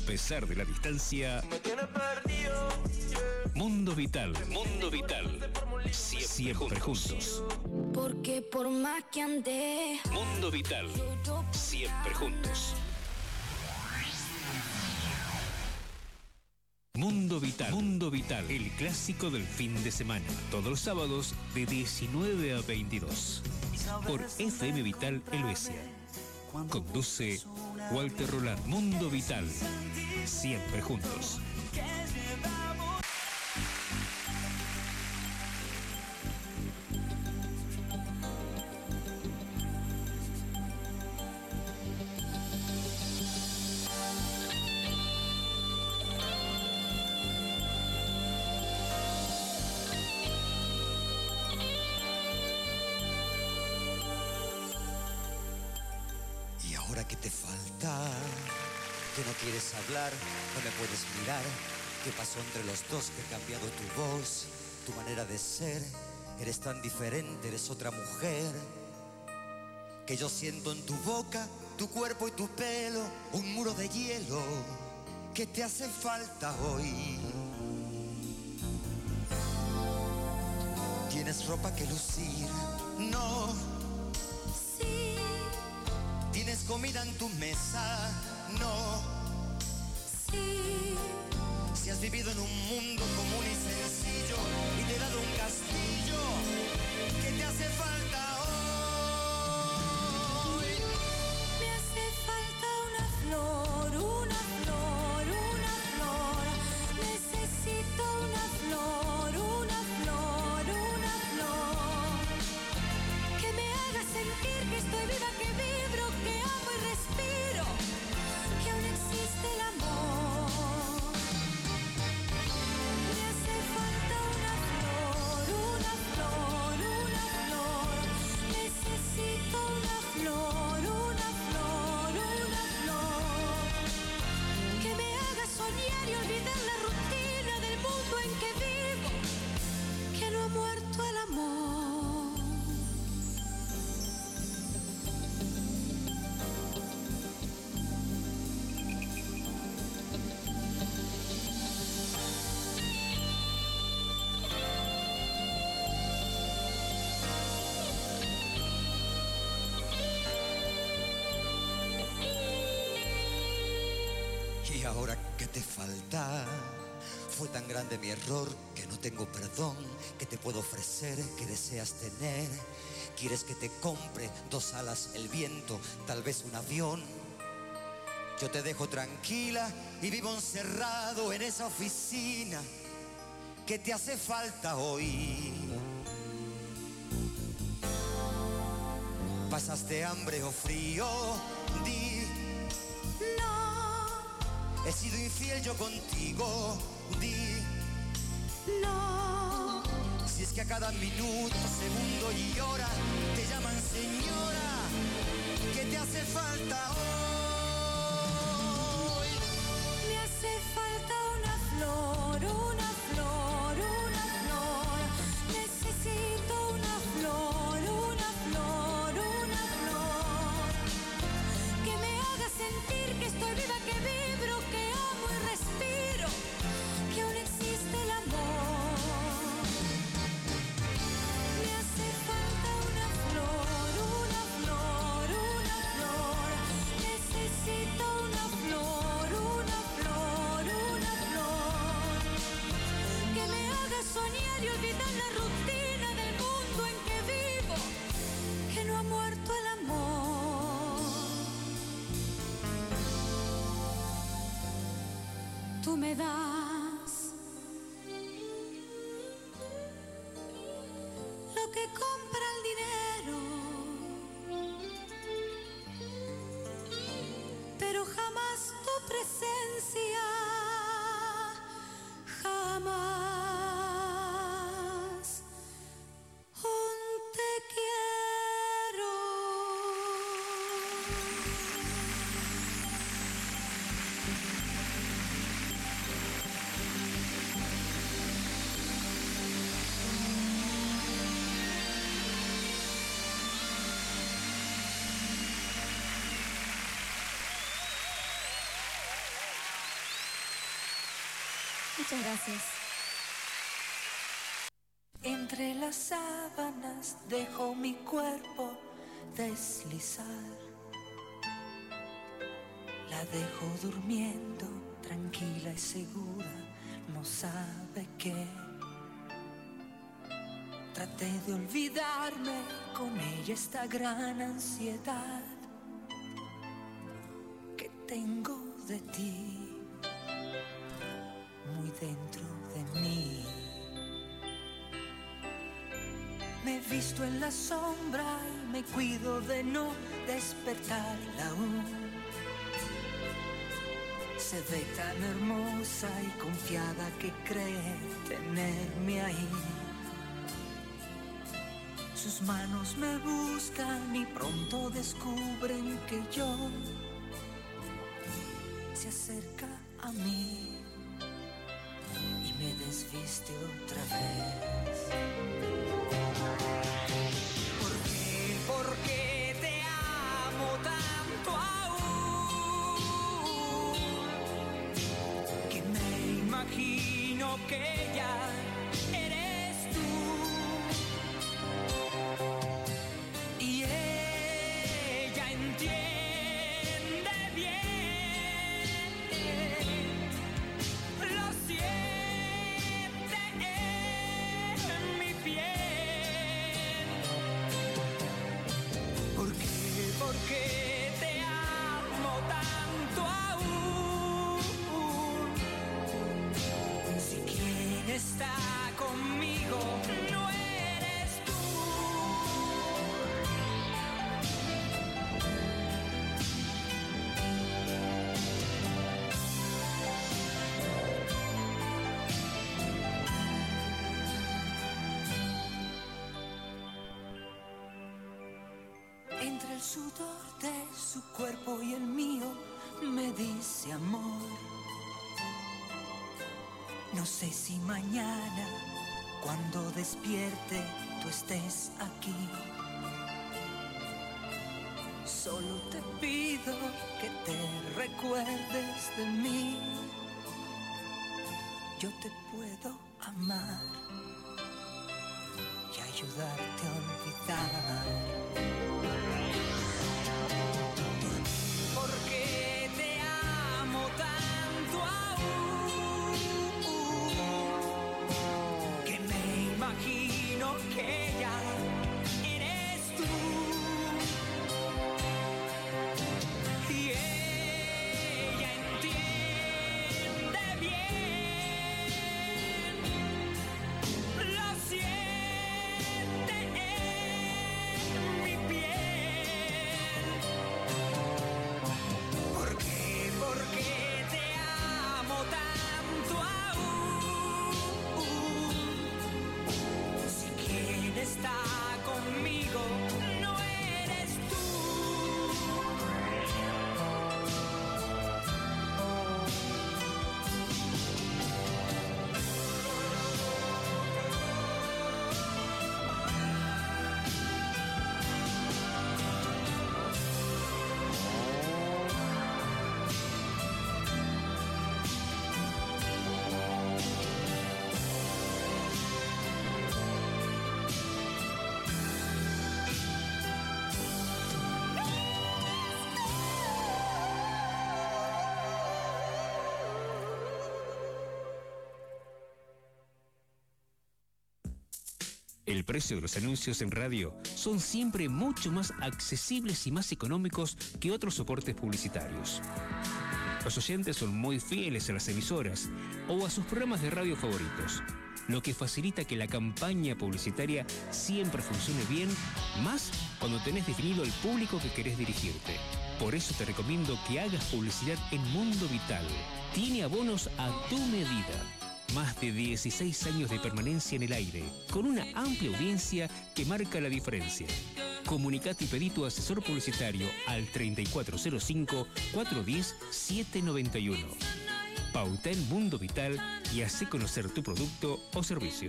Pesar de la distancia, Mundo Vital, Mundo Vital, siempre, siempre juntos. Porque por más que ande, Mundo Vital, siempre juntos. Mundo Vital, Mundo Vital, el clásico del fin de semana, todos los sábados de 19 a 22, por FM Vital Helvecia. Conduce Walter Roland, Mundo Vital, siempre juntos. Los dos? Que ha cambiado tu voz, tu manera de ser. Eres tan diferente, eres otra mujer. Que yo siento en tu boca, tu cuerpo y tu pelo, un muro de hielo. que te hace falta hoy? ¿Tienes ropa que lucir? No. Sí. ¿Tienes comida en tu mesa? No. Sí. Si has vivido en un mundo común y sencillo y te he dado un castillo, ahora que te falta, fue tan grande mi error que no tengo perdón, que te puedo ofrecer, que deseas tener. Quieres que te compre dos alas, el viento, tal vez un avión. Yo te dejo tranquila y vivo encerrado en esa oficina que te hace falta hoy. ¿Pasaste hambre o frío? Di. He sido infiel yo contigo, di. no. Si es que a cada minuto, segundo y hora te llaman señora, ¿qué te hace falta hoy? Tú Muchas gracias. Entre las sábanas dejo mi cuerpo deslizar. La dejo durmiendo, tranquila y segura, no sabe qué. Traté de olvidarme con ella esta gran ansiedad que tengo de ti, dentro de mí. Me he visto en la sombra y me cuido de no despertarla aún. Se ve tan hermosa y confiada que cree tenerme ahí. Sus manos me buscan y pronto descubren que yo se acerca a mí otra vez. ¿Por qué? ¿Por qué te amo tanto aún? Que me imagino que ya sudor de su cuerpo y el mío me dice amor. No sé si mañana, cuando despierte, tú estés aquí. Solo te pido que te recuerdes de mí. Yo te puedo amar y ayudarte a olvidar. El precio de los anuncios en radio son siempre mucho más accesibles y más económicos que otros soportes publicitarios. Los oyentes son muy fieles a las emisoras o a sus programas de radio favoritos, lo que facilita que la campaña publicitaria siempre funcione bien, más cuando tenés definido el público que querés dirigirte. Por eso te recomiendo que hagas publicidad en Mundo Vital. Tiene abonos a tu medida. Más de 16 años de permanencia en el aire, con una amplia audiencia que marca la diferencia. Comunicate y pedí tu asesor publicitario al 3405-410-791. Pauta en Mundo Vital y hace conocer tu producto o servicio.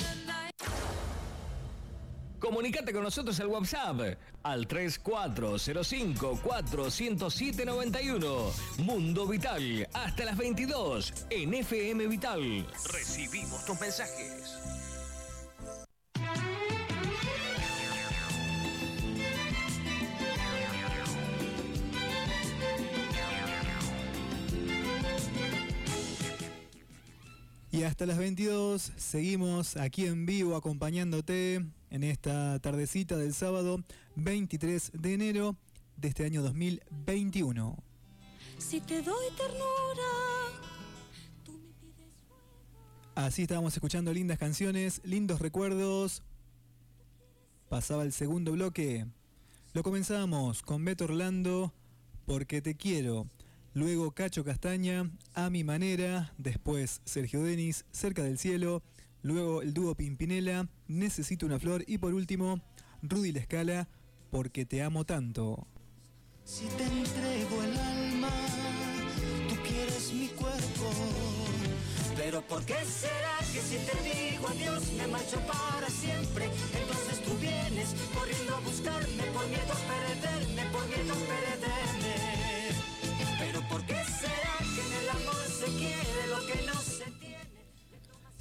Comunicate con nosotros al WhatsApp al 3405-40791. Mundo Vital, hasta las 22 en FM Vital. Recibimos tus mensajes. Y hasta las 22 seguimos aquí en vivo acompañándote en esta tardecita del sábado 23 de enero de este año 2021. Si te doy ternura, Así estábamos escuchando lindas canciones, lindos recuerdos. Pasaba el segundo bloque. Lo comenzamos con Beto Orlando, Porque te quiero. Luego Cacho Castaña, A mi manera. Después Sergio Denis, Cerca del cielo. Luego el dúo Pimpinela, Necesito una flor. Y por último, Rudy La Escala, Porque te amo tanto. Si te entrego el alma, tú quieres mi cuerpo. Pero ¿por qué será que si te digo adiós me marcho para siempre? Entonces tú vienes corriendo a buscarme por miedo a perderme, por miedo a perderme. Pero ¿por qué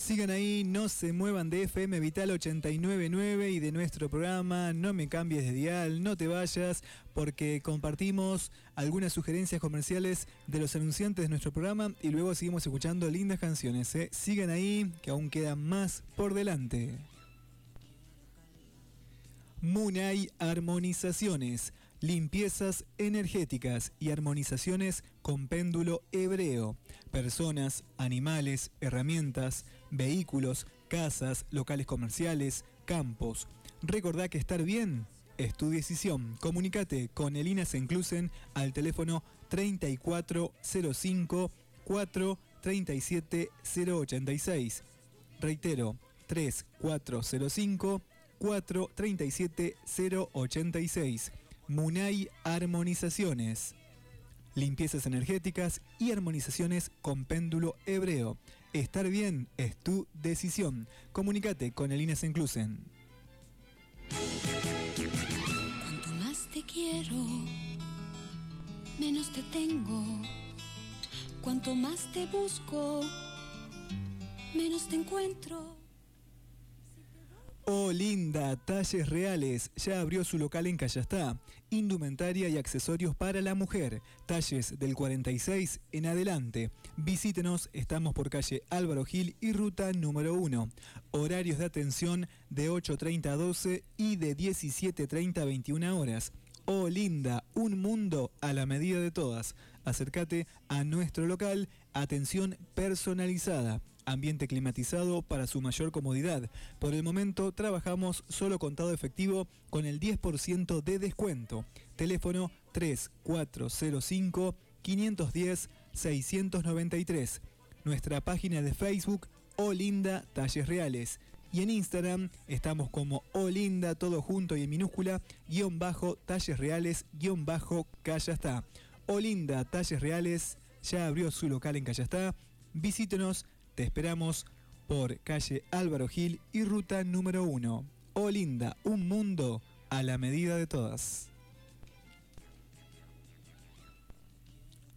Sigan ahí, no se muevan de FM Vital 899 y de nuestro programa No me cambies de dial, no te vayas, porque compartimos algunas sugerencias comerciales de los anunciantes de nuestro programa y luego seguimos escuchando lindas canciones. ¿eh? Sigan ahí, que aún quedan más por delante. Munay Armonizaciones, limpiezas energéticas y armonizaciones con péndulo hebreo. Personas, animales, herramientas, vehículos, casas, locales comerciales, campos. Recordá que estar bien es tu decisión. Comunicate con Elina Senclusen al teléfono 3405 437 086. Reitero, 3405 437 086. Munay Armonizaciones. Limpiezas energéticas y armonizaciones con péndulo hebreo. Estar bien es tu decisión. Comunícate con el Ines Enclusen. Cuanto más te quiero, menos te tengo. Cuanto más te busco, menos te encuentro. Oh linda, talles reales, ya abrió su local en Callastá. Indumentaria y accesorios para la mujer. Talles del 46 en adelante. Visítenos, estamos por calle Álvaro Gil y ruta número 1. Horarios de atención de 8.30 a 12 y de 17.30 a 21 horas. Oh linda, un mundo a la medida de todas. Acércate a nuestro local, atención personalizada ambiente climatizado para su mayor comodidad. Por el momento trabajamos solo contado efectivo con el 10% de descuento. Teléfono 3405 510 693. Nuestra página de Facebook Olinda Talles Reales. Y en Instagram estamos como Olinda, todo junto y en minúscula, guion bajo, talles reales, guion bajo, Callastá. Olinda Talles Reales ya abrió su local en Callastá. Visítenos te esperamos por calle Álvaro Gil y ruta número 1. Olinda, un mundo a la medida de todas.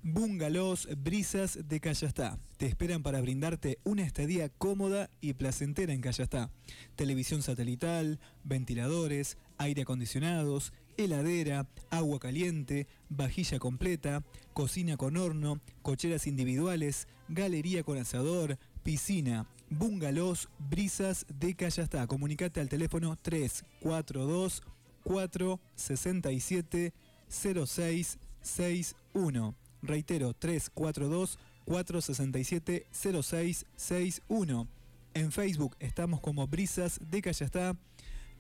Bungalows Brisas de Callastá. Te esperan para brindarte una estadía cómoda y placentera en Callastá. Televisión satelital, ventiladores, aire acondicionados, heladera, agua caliente, vajilla completa, cocina con horno, cocheras individuales, galería con asador, piscina, bungalows, brisas de Callastá. Comunicate al teléfono 342 467 0661. Reitero, 342 467 0661. En Facebook estamos como Brisas de Callastá.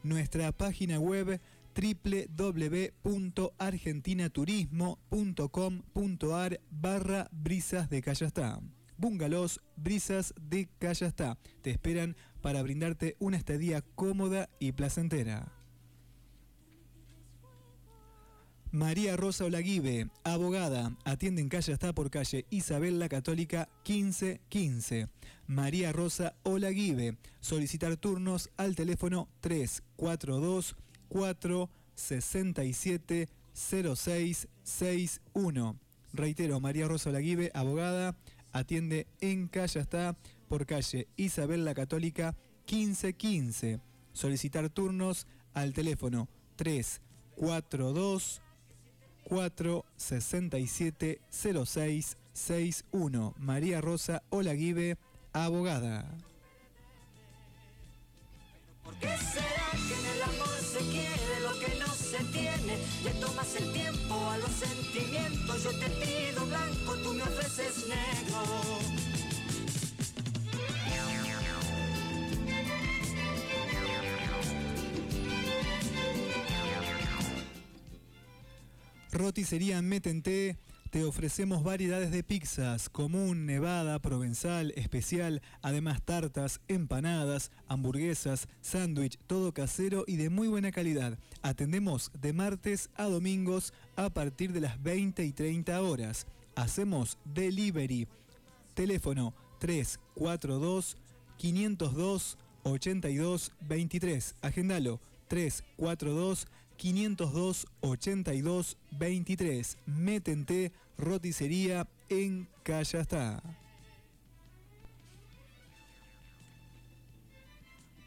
Nuestra página web www.argentinaturismo.com.ar barra Brisas de Callastá. Bungalows Brisas de Callastá. Te esperan para brindarte una estadía cómoda y placentera. María Rosa Olaguibe, abogada, atiende en Callastá por calle Isabel la Católica 1515. María Rosa Olaguibe, solicitar turnos al teléfono 342 467 0661. Reitero, María Rosa Olaguibe, abogada, atiende en Callastá por calle Isabel la Católica 1515. Solicitar turnos al teléfono 342 467 0661. María Rosa Olaguibe, abogada. ¿Por qué será que en el amor se quiere lo que no se tiene? Le tomas el tiempo a los sentimientos. Yo te pido tú. Roticería Metente. Te ofrecemos variedades de pizzas, común, nevada, provenzal, especial, además tartas, empanadas, hamburguesas, sándwich, todo casero y de muy buena calidad. Atendemos de martes a domingos a partir de las 20 y 30 horas. Hacemos delivery. Teléfono 342 502 82 23. Agendalo 342 502 82 23. Métente roticería en Callastá.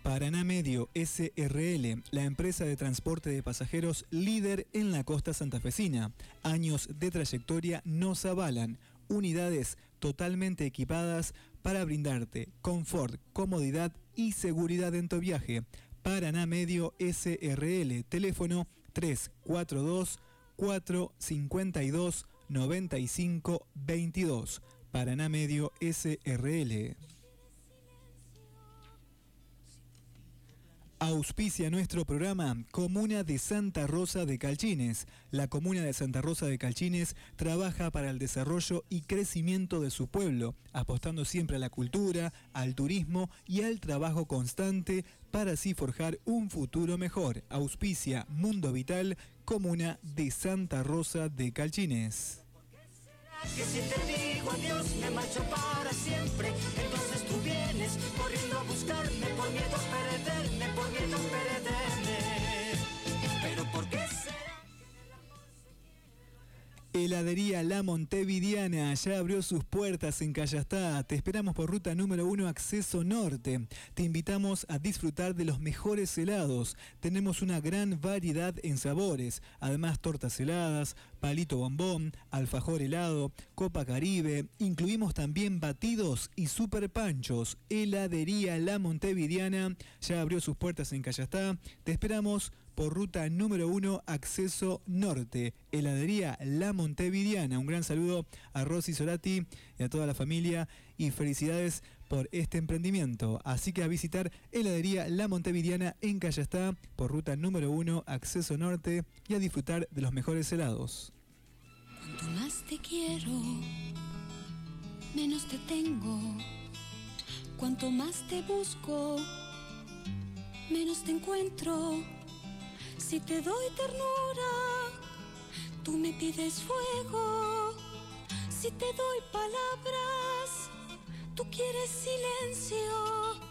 Paraná Medio SRL, la empresa de transporte de pasajeros líder en la costa santafesina. Años de trayectoria nos avalan. Unidades totalmente equipadas para brindarte confort, comodidad y seguridad en tu viaje. Paraná Medio SRL, teléfono 342 452 95 22. Paraná Medio SRL. Auspicia nuestro programa Comuna de Santa Rosa de Calchines. La Comuna de Santa Rosa de Calchines trabaja para el desarrollo y crecimiento de su pueblo, apostando siempre a la cultura, al turismo y al trabajo constante para así forjar un futuro mejor. Auspicia Mundo Vital, comuna de Santa Rosa de Calchines. Que si te digo adiós me marcho para siempre. Entonces tú vienes corriendo a buscarme Por miedo a perderme, por miedo a Heladería La Montevidiana ya abrió sus puertas en Callastá. Te esperamos por ruta número 1 Acceso Norte. Te invitamos a disfrutar de los mejores helados. Tenemos una gran variedad en sabores. Además tortas heladas, palito bombón, alfajor helado, copa caribe. Incluimos también batidos y super panchos. Heladería La Montevidiana ya abrió sus puertas en Callastá. Te esperamos por ruta número 1, acceso norte, heladería La Montevidiana. Un gran saludo a Rosy Solati y a toda la familia y felicidades por este emprendimiento. Así que a visitar heladería La Montevidiana en Callastá por ruta número 1, acceso norte y a disfrutar de los mejores helados. Cuanto más te quiero, menos te tengo. Cuanto más te busco, menos te encuentro. Si te doy ternura, tú me pides fuego. Si te doy palabras, tú quieres silencio.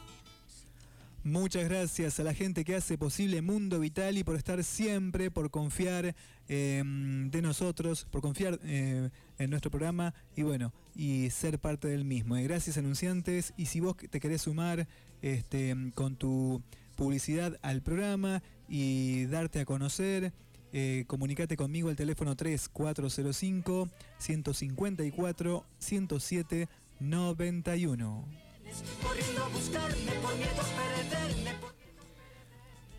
Muchas gracias a la gente que hace posible Mundo Vital y por estar siempre, por confiar eh, de nosotros, por confiar eh, en nuestro programa y bueno, y ser parte del mismo. Gracias anunciantes y si vos te querés sumar este, con tu publicidad al programa y darte a conocer, eh, comunicate conmigo al teléfono 3405 154 107 91. Corriendo a buscarme, por miedo a perderme por-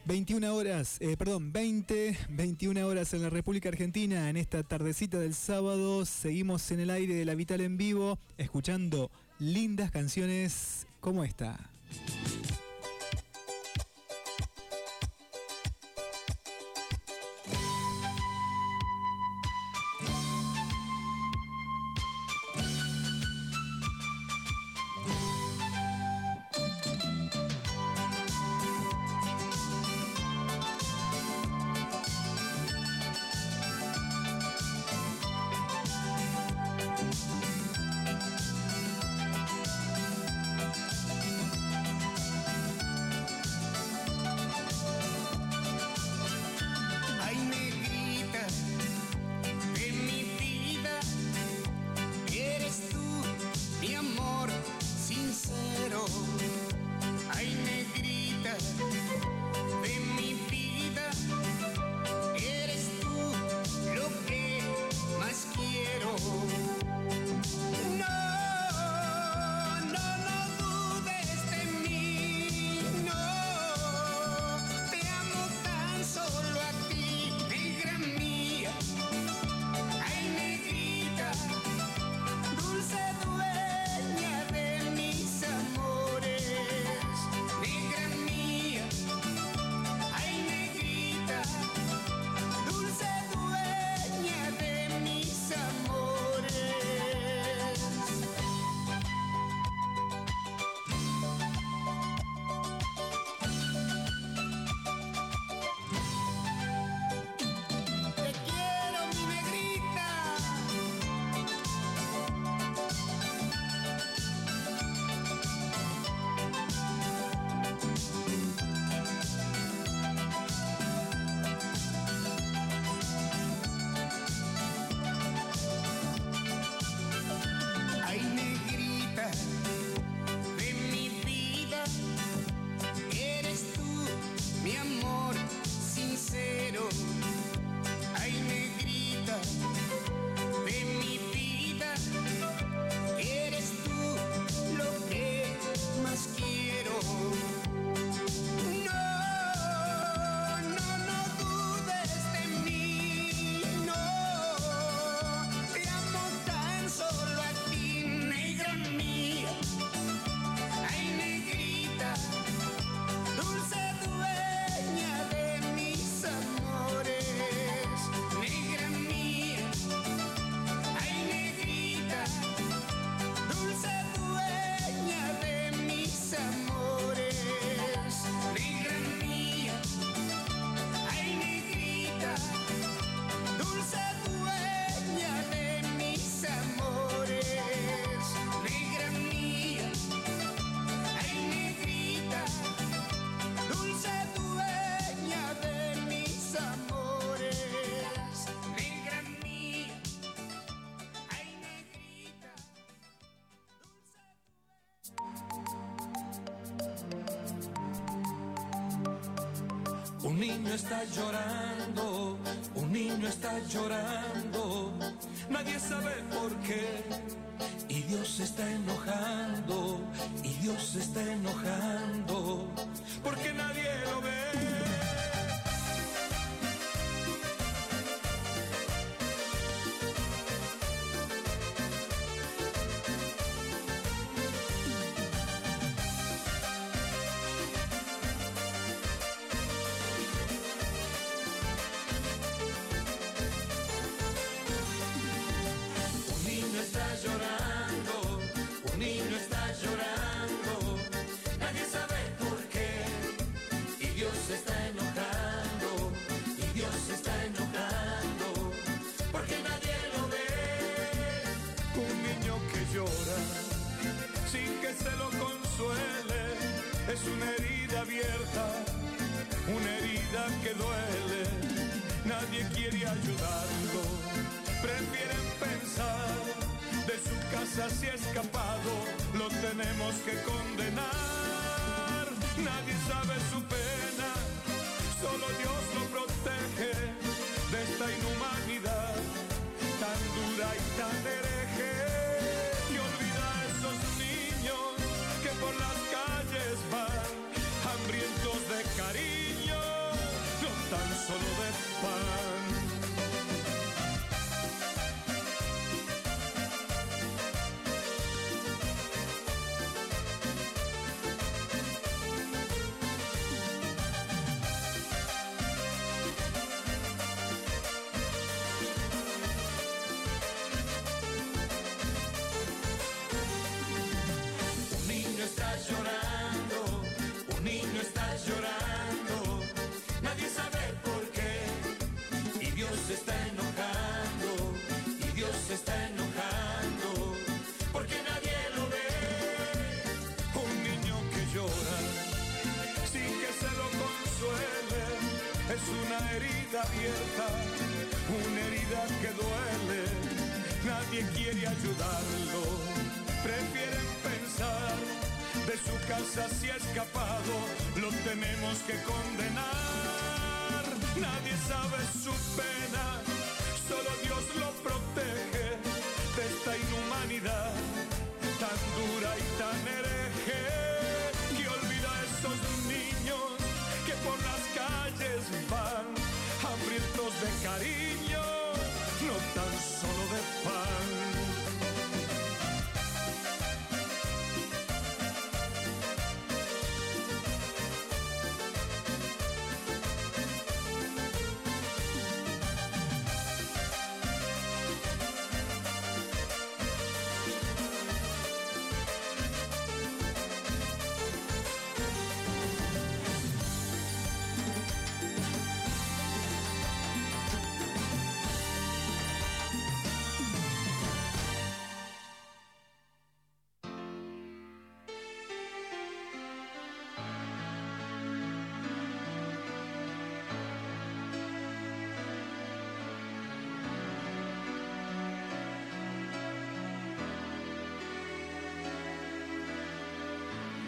21 horas, eh, perdón, 20, 21 horas en la República Argentina. En esta tardecita del sábado seguimos en el aire de la Vital en vivo, escuchando lindas canciones como esta. llorar. tenemos que comer. herida abierta, una herida que duele. Nadie quiere ayudarlo, prefieren pensar. De su casa si ha escapado, lo tenemos que condenar. Nadie sabe su pena, solo Dios lo protege de esta inhumanidad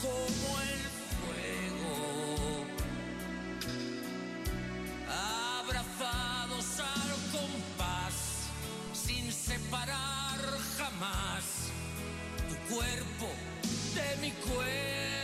como el fuego, abrazados al compás, sin separar jamás tu cuerpo de mi cuerpo.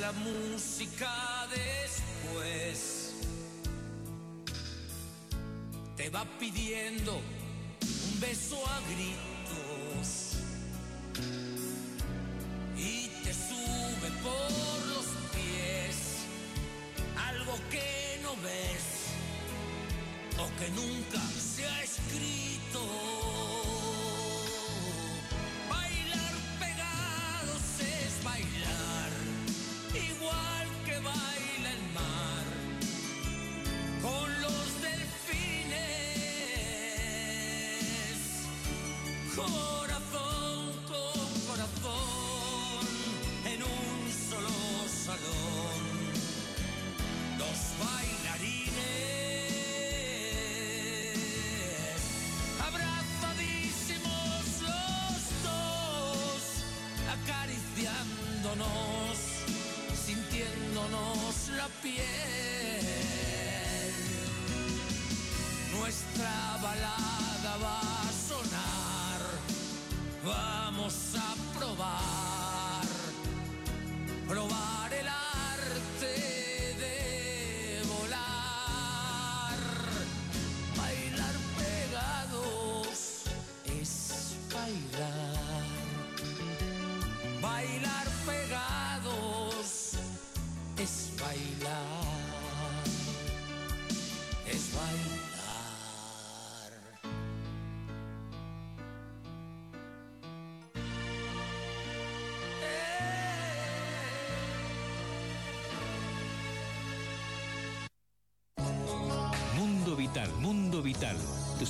la música después. Te va pidiendo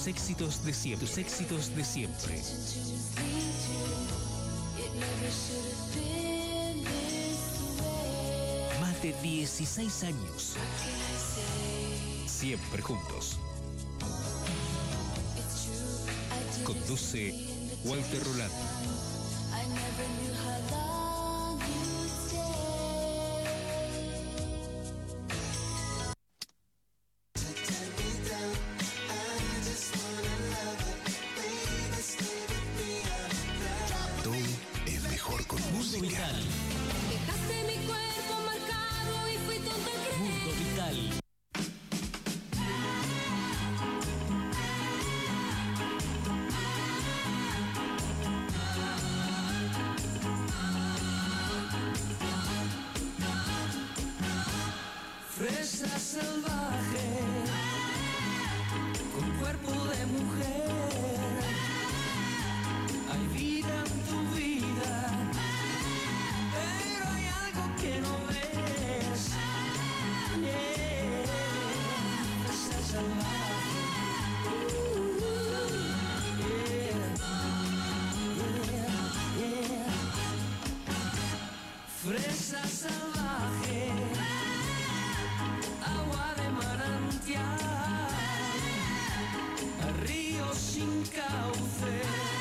Éxitos de siempre. Tus éxitos de siempre. Más de 16 años. Siempre juntos. Conduce Walter Rolando. sin causa.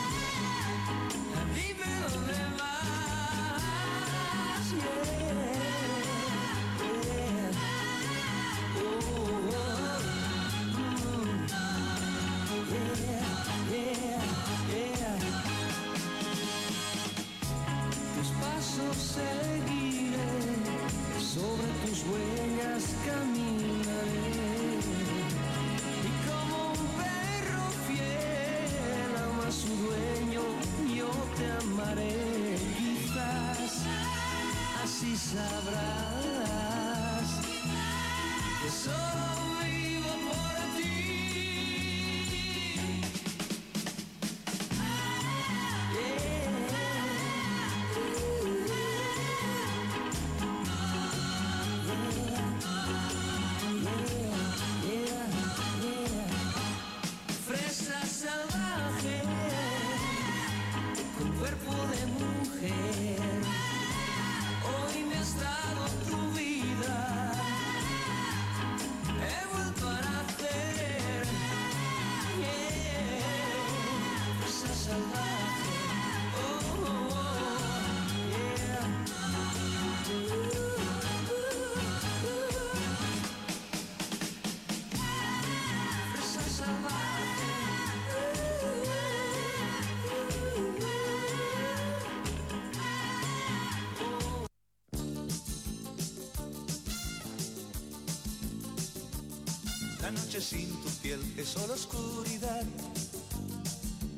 Sin tu piel es solo oscuridad.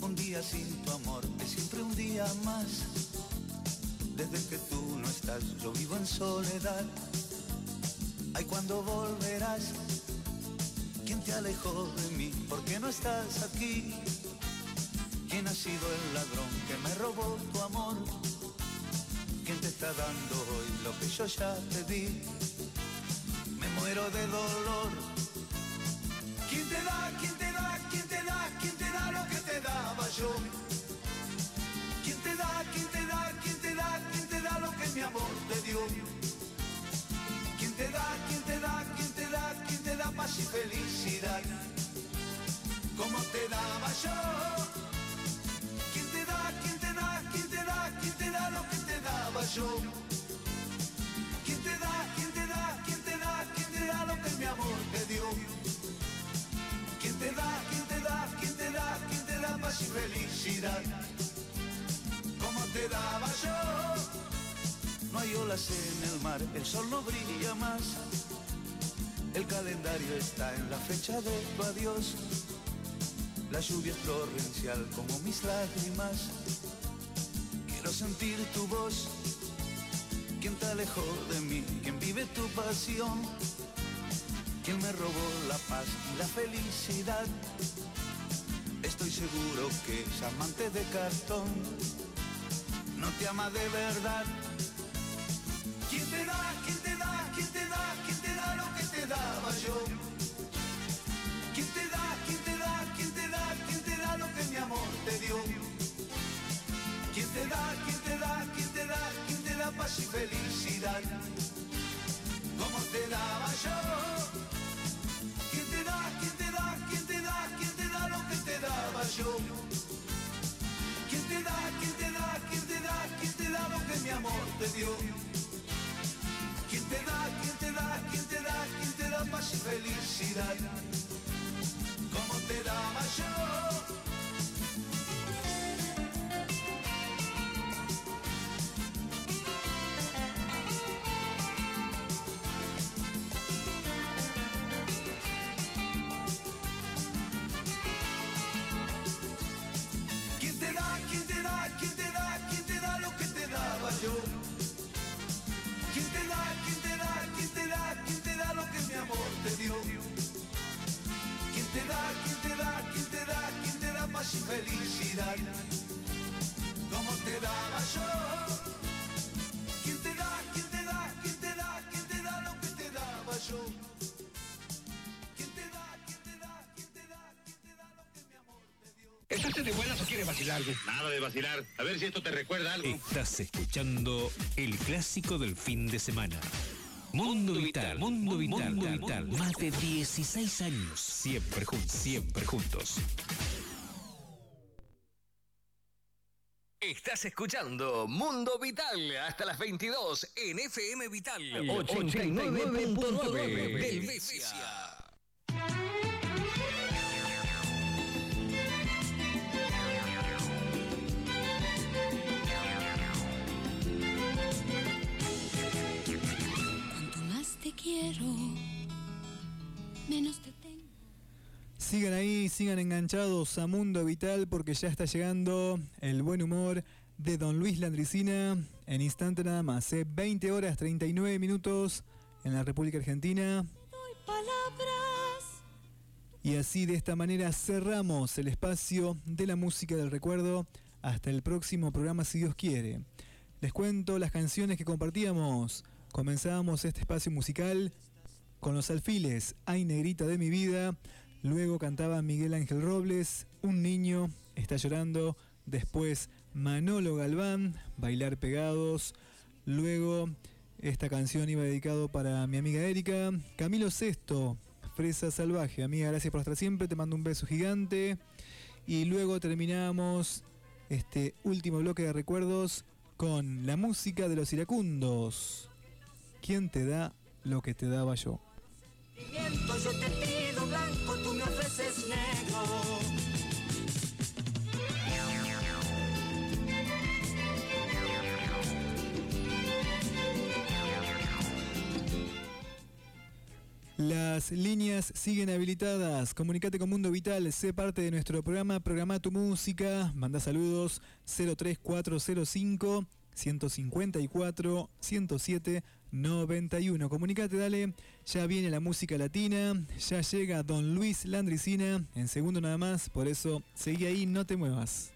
Un día sin tu amor es siempre un día más. Desde que tú no estás, yo vivo en soledad. Ay, cuando volverás, ¿quién te alejó de mí? ¿Por qué no estás aquí? ¿Quién ha sido el ladrón que me robó tu amor? ¿Quién te está dando hoy lo que yo ya te di? Me muero de dolor. Yo? ¿Quién te da, quién te da, quién te da, quién te da lo que mi amor te dio? ¿Quién te da, quién te da, quién te da, quién te da paz y felicidad? Como te daba yo. ¿Quién te da, quién te da, quién te da, quién te da lo que te daba yo? ¿Quién te da, quién te da, quién te da, quién te da lo que mi amor te dio? ¿Quién te da, quién te da, quién te da, quién te da y felicidad? Como te daba yo. No hay olas en el mar, el sol no brilla más. El calendario está en la fecha de tu adiós. La lluvia es torrencial como mis lágrimas. Quiero sentir tu voz. ¿Quién te alejó de mí? ¿Quién vive tu pasión? ¿Quién me robó la paz y la felicidad? Estoy seguro que es amante de cartón. No te ama de verdad. ¿Quién te da, quién te da, quién te da, quién te da lo que te daba yo? ¿Quién te da, quién te da, quién te da, quién te da lo que mi amor te dio? ¿Quién te da, quién te da, quién te da, quién te da paz y felicidad? Como te daba yo. ¿Quién te da, quién te ¿Quién te da, quién te da, quién te da, quién te da lo que mi amor te dio? ¿Quién te da, quién te da, quién te da, quién te da paz y felicidad? Como te daba yo. Te da, quién te da lo que mi amor te dio? ¿Quién te da, quién te da, quién te da, quién te da paz y felicidad? Como te daba yo. ¿Quién te da, quién te da, quién te da, quién te da lo que te daba yo? ¿Estás de buenas o quieres vacilar? Nada de vacilar. A ver si esto te recuerda algo. Estás escuchando el clásico del fin de semana. Mundo Vital, Mundo Vital, Mundo Vital. Más de 16 años. Siempre juntos, siempre juntos. Estás escuchando Mundo Vital hasta las 22 en FM Vital 89.9 89.9 del Besia. Te quiero, menos te tengo. Sigan ahí, sigan enganchados a Mundo Vital porque ya está llegando el buen humor de Don Luis Landricina en instante nada más. ¿eh? 20 horas 39 minutos en la República Argentina. Palabras. Y así de esta manera cerramos el espacio de la música del recuerdo hasta el próximo programa si Dios quiere. Les cuento las canciones que compartíamos. Comenzábamos este espacio musical con los alfiles Ay Negrita de mi vida. Luego cantaba Miguel Ángel Robles, Un niño está llorando. Después Manolo Galván, Bailar Pegados. Luego esta canción iba dedicado para mi amiga Erika. Camilo Sesto, Fresa Salvaje. Amiga, gracias por estar siempre. Te mando un beso gigante. Y luego terminamos este último bloque de recuerdos con la música de los iracundos. ¿Quién te da lo que te daba yo? Viento, yo te pido blanco, tú me ofreces negro. Las líneas siguen habilitadas. Comunicate con Mundo Vital, sé parte de nuestro programa, programa tu música, manda saludos 03405 154 107 91. Comunicate, dale. Ya viene la música latina. Ya llega Don Luis Landricina. En segundo nada más. Por eso, seguí ahí, no te muevas.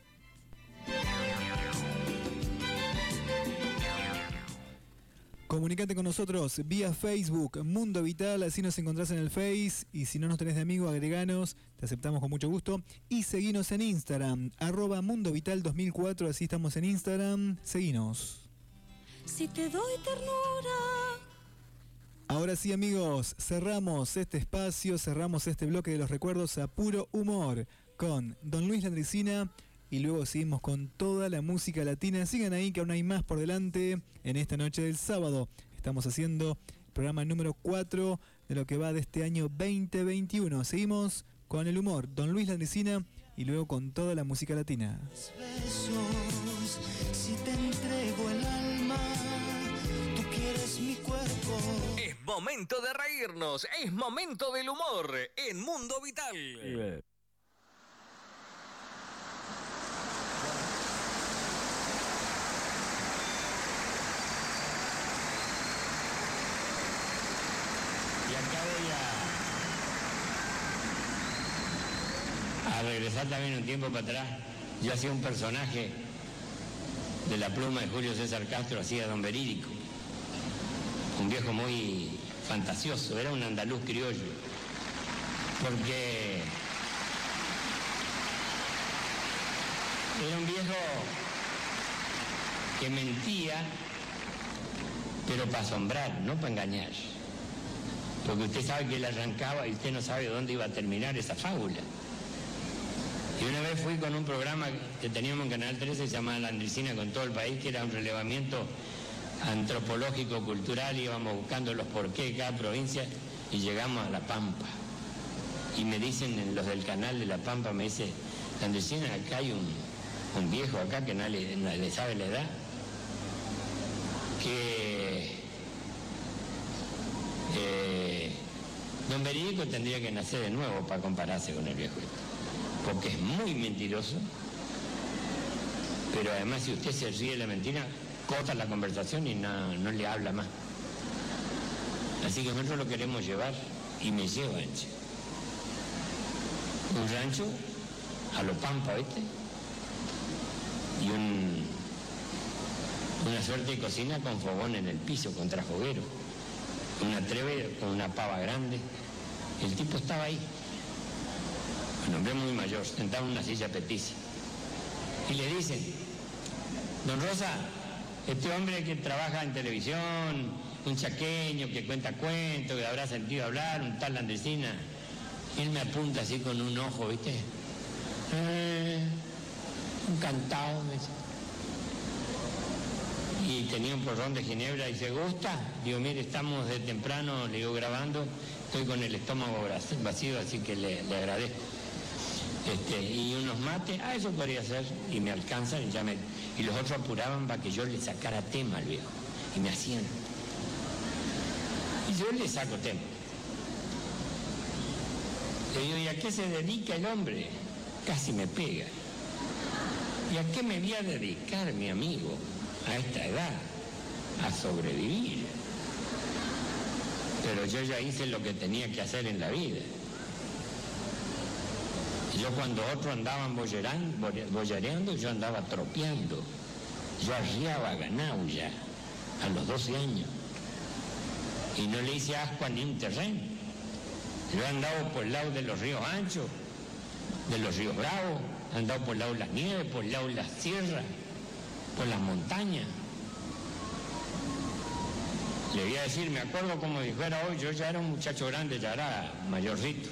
Comunicate con nosotros vía Facebook, Mundo Vital, así nos encontrás en el Face y si no nos tenés de amigo, agreganos, te aceptamos con mucho gusto. Y seguinos en Instagram, arroba Mundo Vital 2004, así estamos en Instagram, seguinos. Si te doy ternura. Ahora sí amigos, cerramos este espacio, cerramos este bloque de los recuerdos a puro humor con Don Luis Landricina y luego seguimos con toda la música latina. Sigan ahí que aún hay más por delante en esta noche del sábado. Estamos haciendo el programa número 4 de lo que va de este año 2021. Seguimos con el humor, Don Luis Landricina y luego con toda la música latina. besos, si te momento de reírnos, es momento del humor en Mundo Vital. Y acá voy a, a regresar también un tiempo para atrás. Yo hacía un personaje de la pluma de Julio César Castro, hacía Don Verídico. Un viejo muy fantasioso, era un andaluz criollo. Porque era un viejo que mentía, pero para asombrar, no para engañar. Porque usted sabe que él arrancaba y usted no sabe dónde iba a terminar esa fábula. Y una vez fui con un programa que teníamos en Canal 13, se llamaba La Andricina con todo el país, que era un relevamiento antropológico, cultural, íbamos buscando los porqué de cada provincia y llegamos a La Pampa. Y me dicen en los del canal de La Pampa, me dice, La Andricina, acá hay un, un viejo acá que nadie, nadie le sabe la edad, que eh, don Verídico tendría que nacer de nuevo para compararse con el viejo este, porque es muy mentiroso, pero además si usted se ríe de la mentira, corta la conversación y no, no le habla más. Así que nosotros lo queremos llevar y me lleva. Un rancho a lo pampa, ¿viste? Y un, una suerte de cocina con fogón en el piso, contra foguero una treve con una pava grande. El tipo estaba ahí, un hombre muy mayor, sentado en una silla peticia. Y le dicen, don Rosa, este hombre que trabaja en televisión, un chaqueño que cuenta cuentos, que habrá sentido hablar, un tal Andresina, él me apunta así con un ojo, ¿viste? Eh, un cantado, me dice y tenía un porrón de ginebra y se gusta. Digo, mire, estamos de temprano, le digo, grabando, estoy con el estómago vacío, así que le, agradezco. Este, y unos mates, ah, eso podría ser, y me alcanzan y ya me... Y los otros apuraban para que yo le sacara tema al viejo, y me hacían. Y yo le saco tema. Le digo, ¿y a qué se dedica el hombre? Casi me pega. ¿Y a qué me voy a dedicar, mi amigo? a esta edad a sobrevivir. Pero yo ya hice lo que tenía que hacer en la vida. Yo cuando otros andaban boyareando, yo andaba tropeando. Yo arriaba ganado ya, a los 12 años. Y no le hice asco a ni un terreno. Yo he andado por el lado de los ríos anchos, de los ríos bravos, he andado por el lado de las nieves, por el lado de las sierras, por las montañas. Le voy a decir, me acuerdo como dijera hoy, yo ya era un muchacho grande, ya era mayorcito.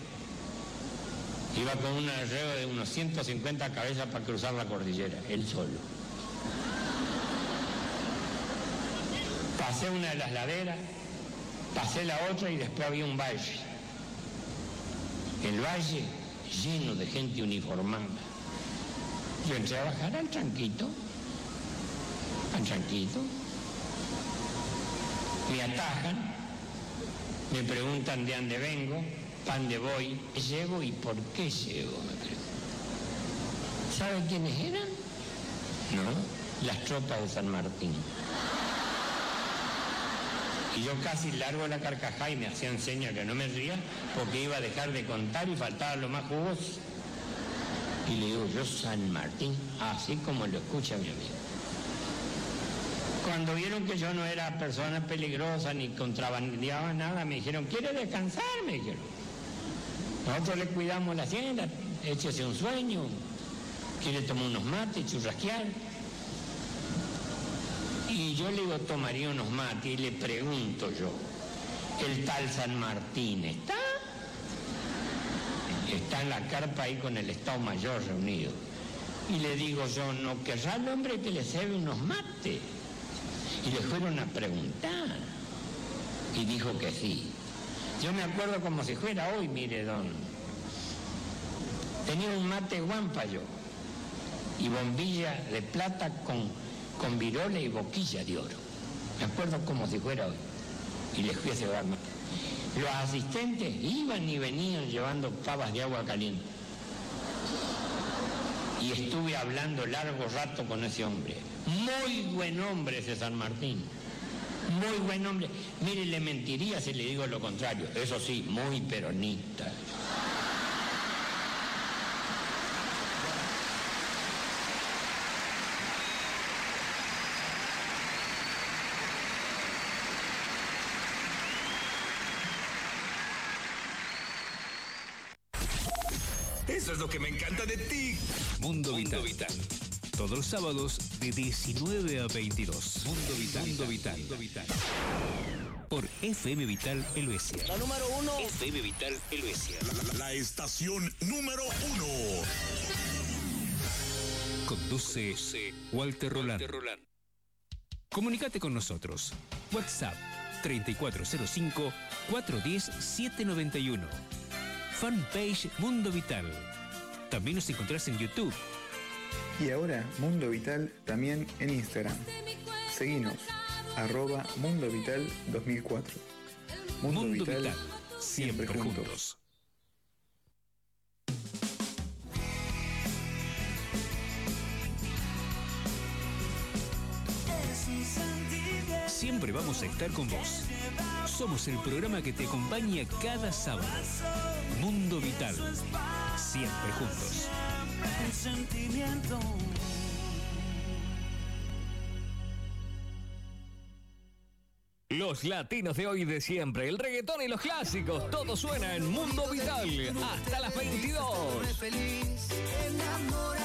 Iba con un arreo de unos 150 cabezas para cruzar la cordillera, él solo. Pasé una de las laderas, pasé la otra y después había un valle. El valle lleno de gente uniformada. Yo entré a bajar al tranquito, al tranquito, me atajan, Me preguntan de dónde vengo, dónde voy, llego y por qué llego, me preguntan. ¿Sabe quiénes eran? No, las tropas de San Martín. Y yo casi largo la carcajada y me hacían señas que no me ría porque iba a dejar de contar y faltaba lo más jugoso. Y le digo, yo San Martín, así como lo escucha mi amigo. Cuando vieron que yo no era persona peligrosa ni contrabandeaba nada, me dijeron, ¿quiere descansar? Me dijeron. Nosotros le cuidamos la hacienda, échese un sueño, quiere tomar unos mates, churrasquear. Y yo le digo, tomaría unos mates y le pregunto yo, ¿el tal San Martín está? Está en la carpa ahí con el Estado Mayor reunido. Y le digo yo, ¿no querrá el hombre que le sirve unos mates? Y le fueron a preguntar. Y dijo que sí. Yo me acuerdo como si fuera hoy, mire, don. Tenía un mate guampa yo. Y bombilla de plata con, con y boquilla de oro. Me acuerdo como si fuera hoy. Y les fui a cebar mate. Los asistentes iban y venían llevando pavas de agua caliente. Y estuve hablando largo rato con ese hombre. Muy buen hombre ese San Martín. Muy buen hombre. Mire, le mentiría si le digo lo contrario. Eso sí, muy peronista. Eso es lo que me encanta de ti. Mundo Vital. Todos los sábados de 19 a 22. Mundo Vital. Mundo Vital. Por FM Vital Helvecia. La número uno. FM Vital Helvecia. La, la estación número uno. Conduce Walter Roland. Comunicate con nosotros. WhatsApp 3405-410-791. Fanpage Mundo Vital. También nos encontrás en YouTube. Y ahora Mundo Vital también en Instagram. Seguinos, arroba Mundo Vital 2004. Mundo, Mundo Vital, Vital, siempre, siempre juntos. juntos. Siempre vamos a estar con vos. Somos el programa que te acompaña cada sábado. Mundo Vital. Siempre juntos. Un sentimiento. Los latinos de hoy y de siempre, el reggaetón y los clásicos, todo suena en Mundo Vital hasta las 22. feliz, enamórate.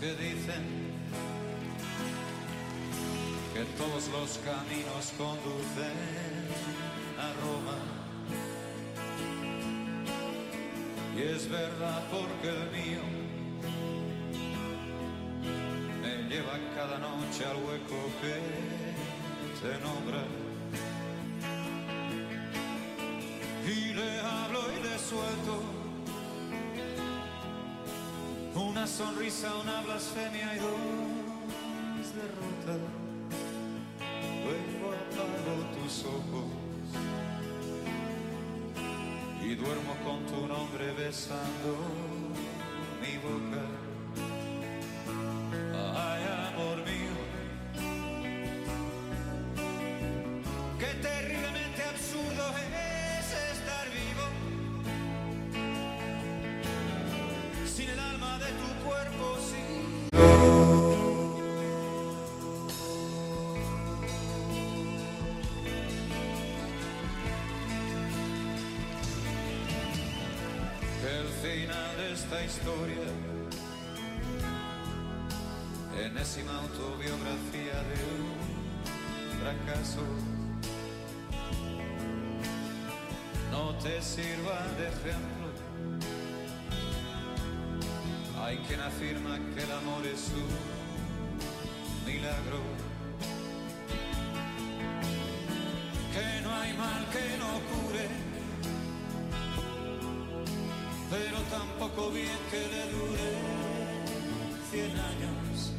Que dicen que todos los caminos conducen a Roma. Y es verdad porque el mío me lleva cada noche al hueco que se nombra. Y le hablo y le suelto una sonrisa, una blasfemia y dos derrotas. Luego apago tus ojos y duermo con tu nombre besando esta historia, enésima autobiografía de un fracaso, no te sirva de ejemplo. Hay quien afirma que el amor es un milagro, que no hay mal que no cure pero tampoco bien que le dure cien años.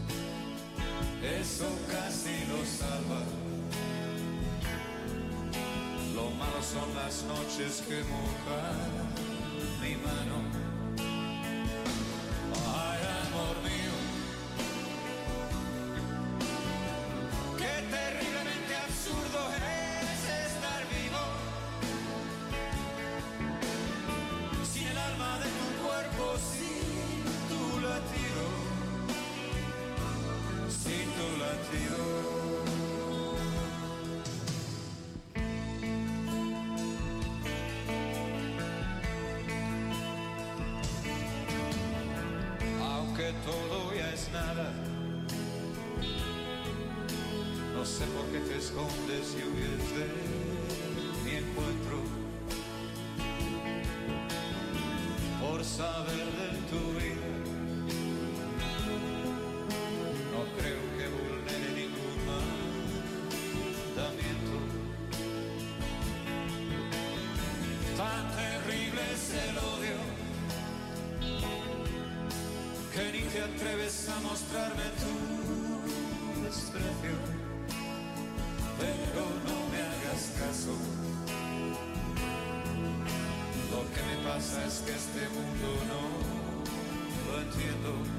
Eso casi lo salva. Lo malo son las noches que mojan escondes y huyes mi encuentro. por saber de tu vida. No creo que vulnere ningún mandamiento. Tan terrible es el odio que ni te atreves a mostrarme tu desprecio. Lo que me pasa es que este mundo no lo entiendo.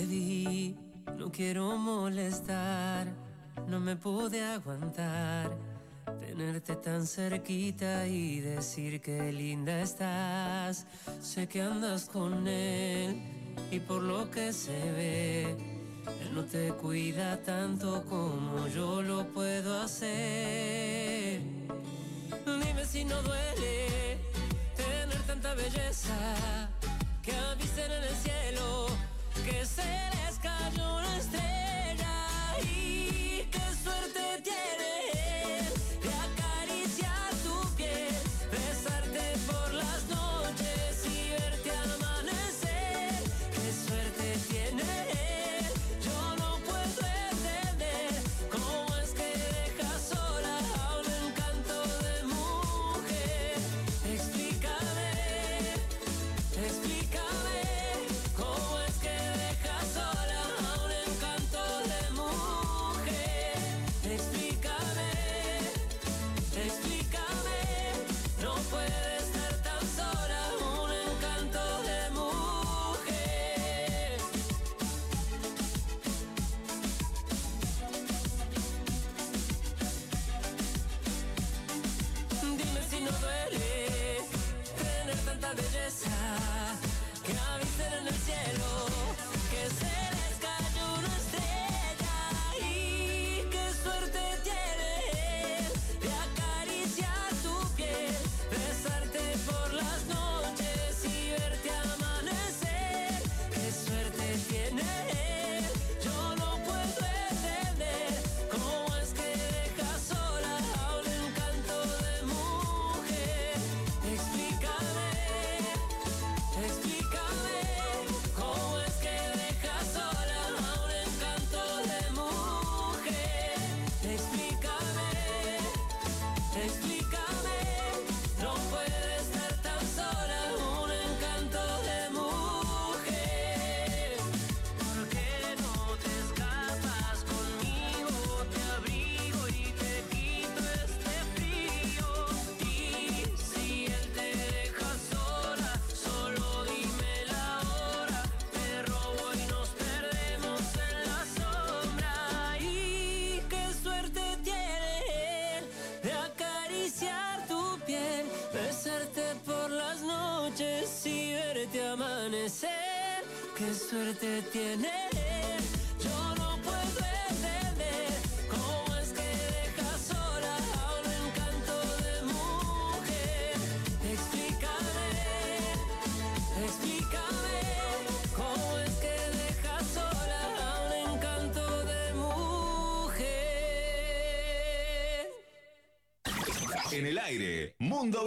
No quiero molestar, no me pude aguantar. Tenerte tan cerquita y decir que linda estás. Sé que andas con él y por lo que se ve, él no te cuida tanto como yo lo puedo hacer. Dime si no duele tener tanta belleza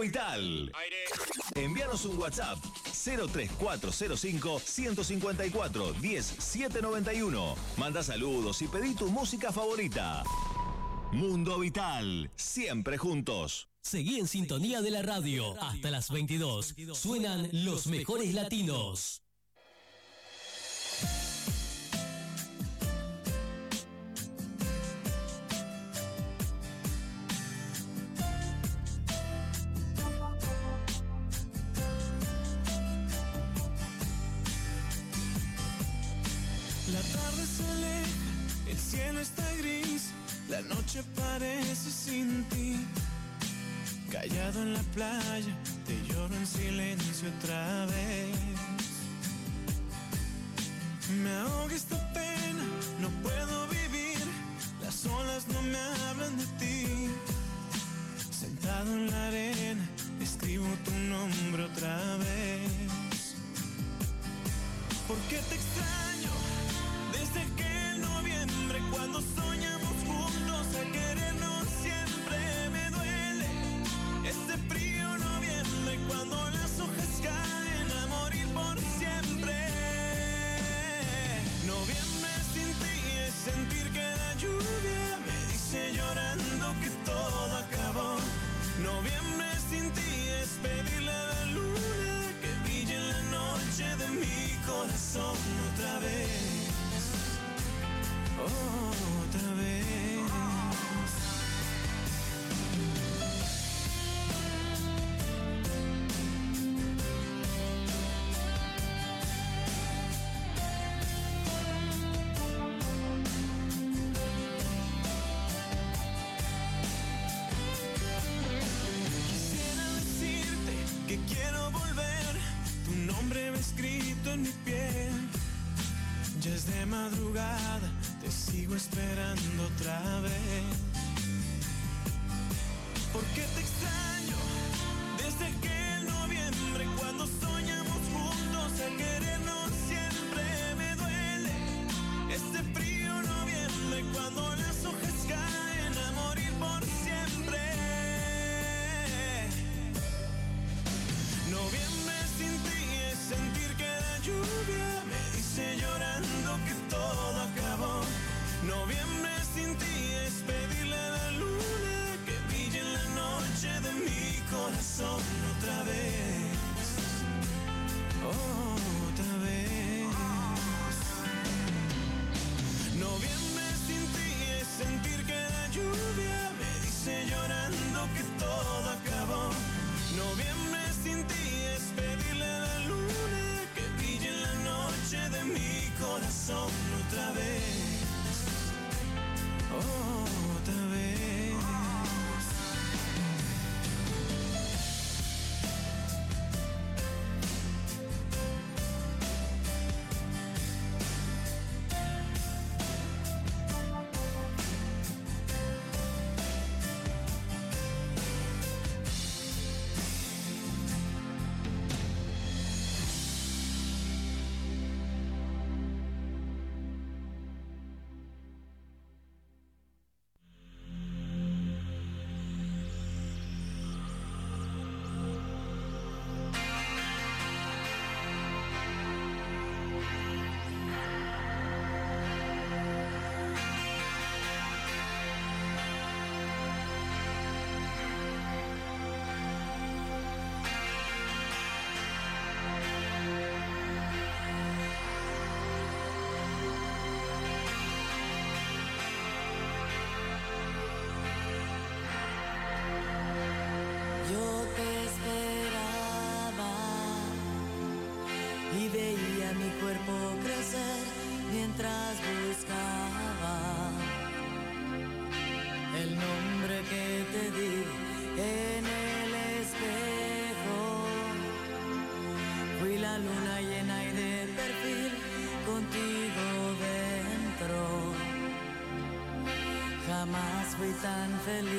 Vital. Envíanos un WhatsApp 03405 154 10791. Manda saludos y pedí tu música favorita. Mundo Vital, siempre juntos. Seguí en sintonía de la radio. Hasta las 22 suenan los mejores latinos. sin ti es pedirle a la luna que brille en la noche de mi corazón otra vez, otra vez. Fui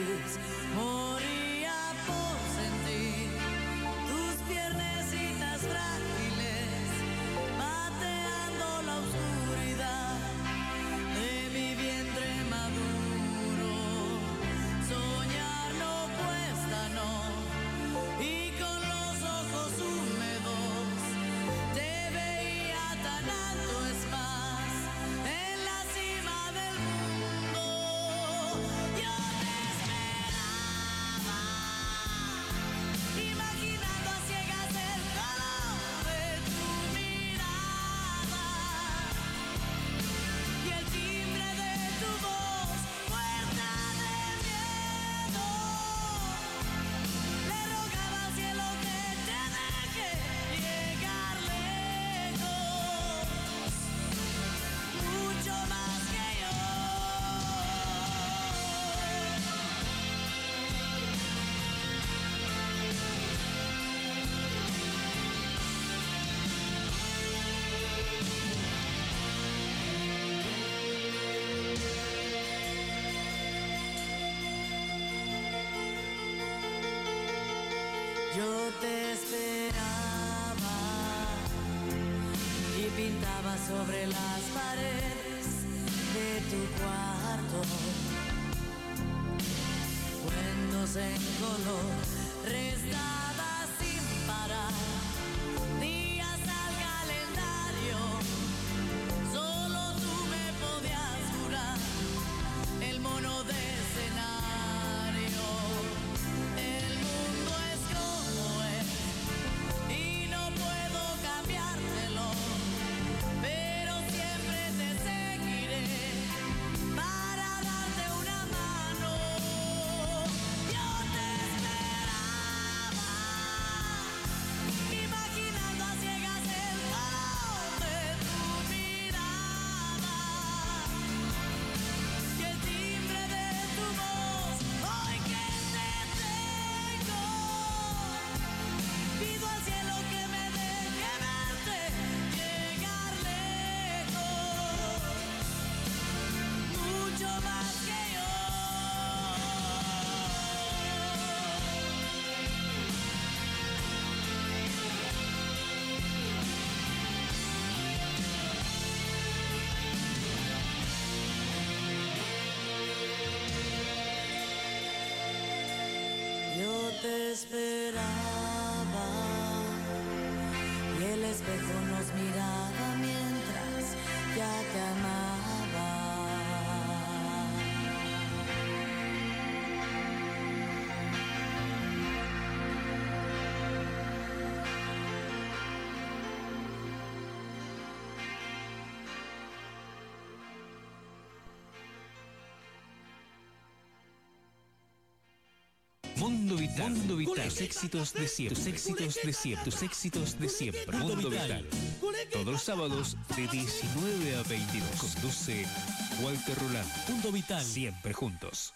esperaba Mundo Vital. Mundo Vital. Tus éxitos de siempre. Tus éxitos de siempre. Tus éxitos de siempre. Mundo Vital. Todos los sábados de 19 a 22. Conduce Walter Roland. Mundo Vital. Siempre juntos.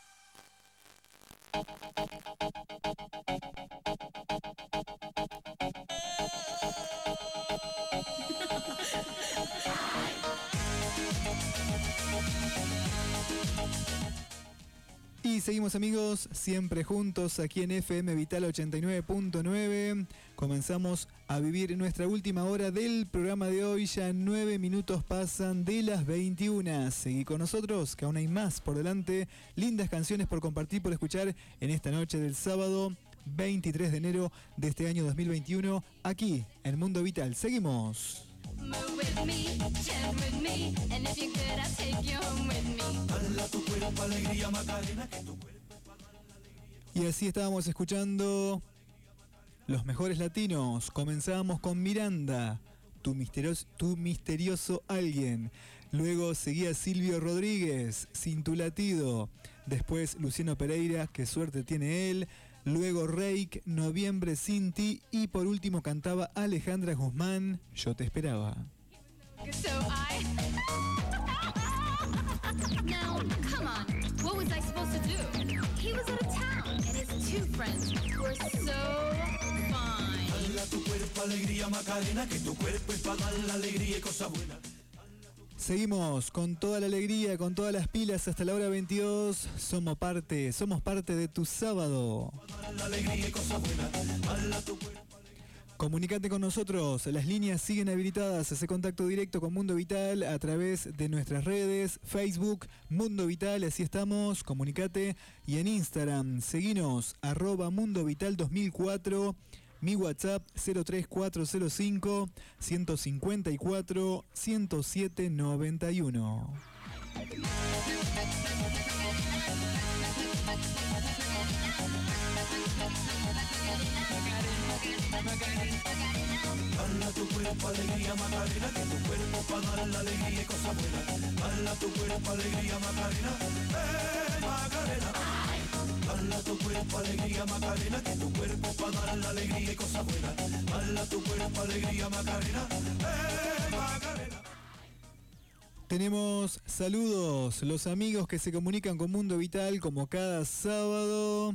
Seguimos amigos, siempre juntos aquí en FM Vital 89.9. Comenzamos a vivir nuestra última hora del programa de hoy. Ya nueve minutos pasan de las 21. Seguí con nosotros, que aún hay más por delante. Lindas canciones por compartir, por escuchar en esta noche del sábado 23 de enero de este año 2021, aquí en Mundo Vital. Seguimos. Move with me, chat with me, and if you're good, I'll take you home with me. Dala tu cuerpo alegría Macarena, que tu cuerpo Y así estábamos escuchando los mejores latinos. Comenzamos con Miranda, tu misterioso, tu misterioso alguien. Luego seguía Silvio Rodríguez, Sin tu latido. Después Luciano Pereira, qué suerte tiene él. Luego Reik, Noviembre sin ti. Y por último cantaba Alejandra Guzmán, Yo te esperaba. His two friends were so fine. Dala tu cuerpo alegría Macarena, que tu cuerpo es para dar la alegría y cosas buenas. Seguimos con toda la alegría, con todas las pilas hasta la hora 22. Somos parte, somos parte de tu sábado. La alegría y cosas buenas. Dala tu cuerpo Comunicate con nosotros, las líneas siguen habilitadas, hace contacto directo con Mundo Vital a través de nuestras redes, Facebook, Mundo Vital, así estamos, comunicate. Y en Instagram, seguinos, arroba Mundo Vital 2004, mi WhatsApp 03405 154 10791. Dala tu cuerpo alegría Macarena, que tu cuerpo para dar la alegría y cosas buenas. Dala tu cuerpo alegría Macarena, eh Macarena. Dala tu cuerpo alegría Macarena, que tu cuerpo para dar la alegría y cosas buenas. Dala tu cuerpo alegría Macarena, eh Macarena. Tenemos saludos, los amigos que se comunican con Mundo Vital como cada sábado.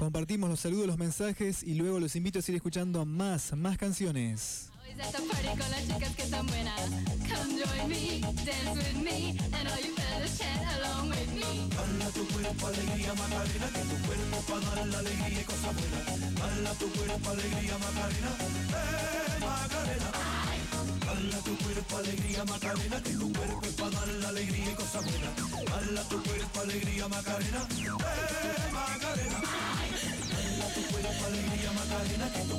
Compartimos los saludos, los mensajes y luego los invito a seguir escuchando más, más canciones. Always at the party con las chicas que están buenas. Come join me, dance with me, and all you fellas chat along with me. Dala tu cuerpo alegría Macarena, que tu cuerpo para dar la alegría y cosas buenas. Dala tu cuerpo alegría Macarena, eh Macarena. Dala tu cuerpo alegría Macarena, que tu cuerpo es para dar la alegría y cosas buenas. Dala tu cuerpo alegría Macarena, eh Macarena. Alegría que tu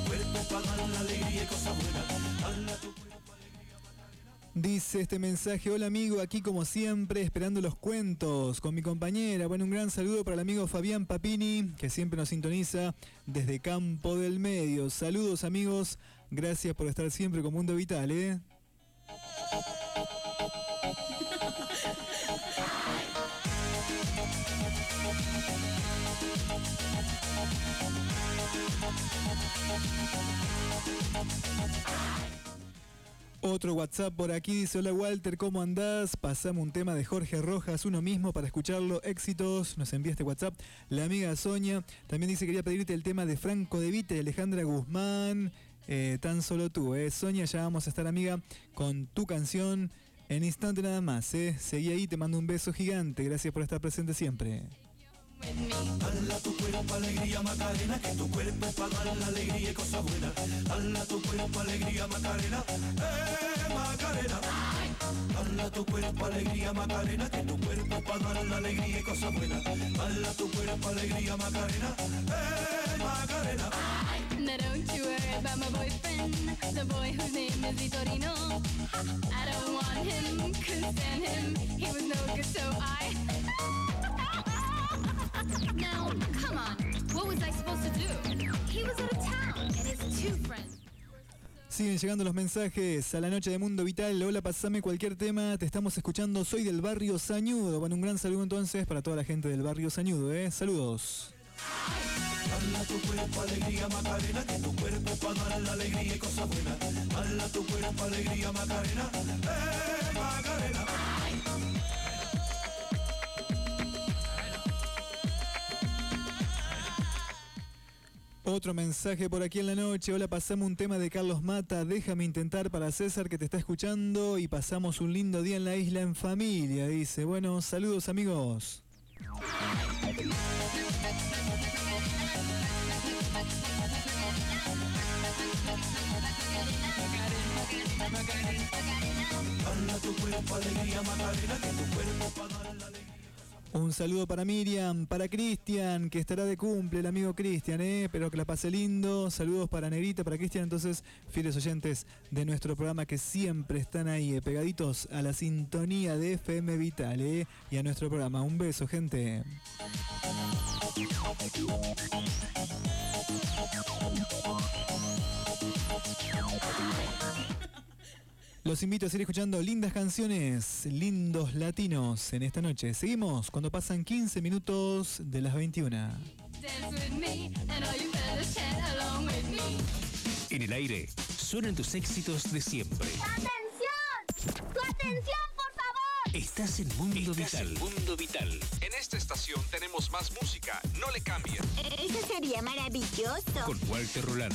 para la alegría y Dice este mensaje, hola amigo, aquí como siempre, esperando los cuentos con mi compañera. Bueno, un gran saludo para el amigo Fabián Papini, que siempre nos sintoniza desde Campo del Medio. Saludos amigos, gracias por estar siempre con Mundo Vital, ¿eh? Otro WhatsApp por aquí dice, hola Walter, ¿cómo andás? Pasamos un tema de Jorge Rojas, uno mismo para escucharlo, éxitos, nos envía este WhatsApp. La amiga Sonia también dice, quería pedirte el tema de Franco De Vita y Alejandra Guzmán, eh, tan solo tú, eh. Sonia, ya vamos a estar amiga con tu canción en instante nada más, eh. Seguí ahí, te mando un beso gigante, gracias por estar presente siempre. Hala tu cuerpo, alegría, Macarena, que tu cuerpo para dar la alegría y. Hala tu cuerpo, alegría, Macarena, eh, Macarena. Hala tu cuerpo, alegría, Macarena, que tu cuerpo para dar la alegría y. Hala tu cuerpo, alegría, Macarena, eh, Macarena. Now don't you worry about my boyfriend, the boy whose name is Vitorino. I don't want him, couldn't stand him, he was no good, so I. now, come on, what was I supposed to do? He was out of town, and his two friends. Siguen llegando los mensajes a la noche de Mundo Vital. Hola, pasame cualquier tema. Te estamos escuchando. Soy del barrio Sañudo. Bueno, un gran saludo entonces para toda la gente del barrio Sañudo. ¿eh? Saludos. Hala tu cuerpo, alegría, Macarena, que tu cuerpo es para dar la alegría y cosas buenas. Hala tu cuerpo, alegría, Macarena, eh, Macarena. Otro mensaje por aquí en la noche. Hola, pasamos un tema de Carlos Mata. Déjame intentar para César que te está escuchando y pasamos un lindo día en la isla en familia. Dice, bueno, saludos amigos. Un saludo para Miriam, para Cristian, que estará de cumple, el amigo Cristian, ¿eh? Espero que la pase lindo. Saludos para Negrita, para Cristian, entonces, fieles oyentes de nuestro programa que siempre están ahí, eh, pegaditos a la sintonía de FM Vital, ¿eh? Y a nuestro programa. Un beso, gente. Los invito a seguir escuchando lindas canciones, lindos latinos en esta noche. Seguimos cuando pasan 15 minutos de las 21. Dance with me, and all you fellas chat along with me. En el aire suenan tus éxitos de siempre. ¡Atención! ¡Tu atención, por favor! Estás en Mundo Vital. Mundo Vital. En esta estación tenemos más música, no le cambien. Eso sería maravilloso. Con Walter Roland.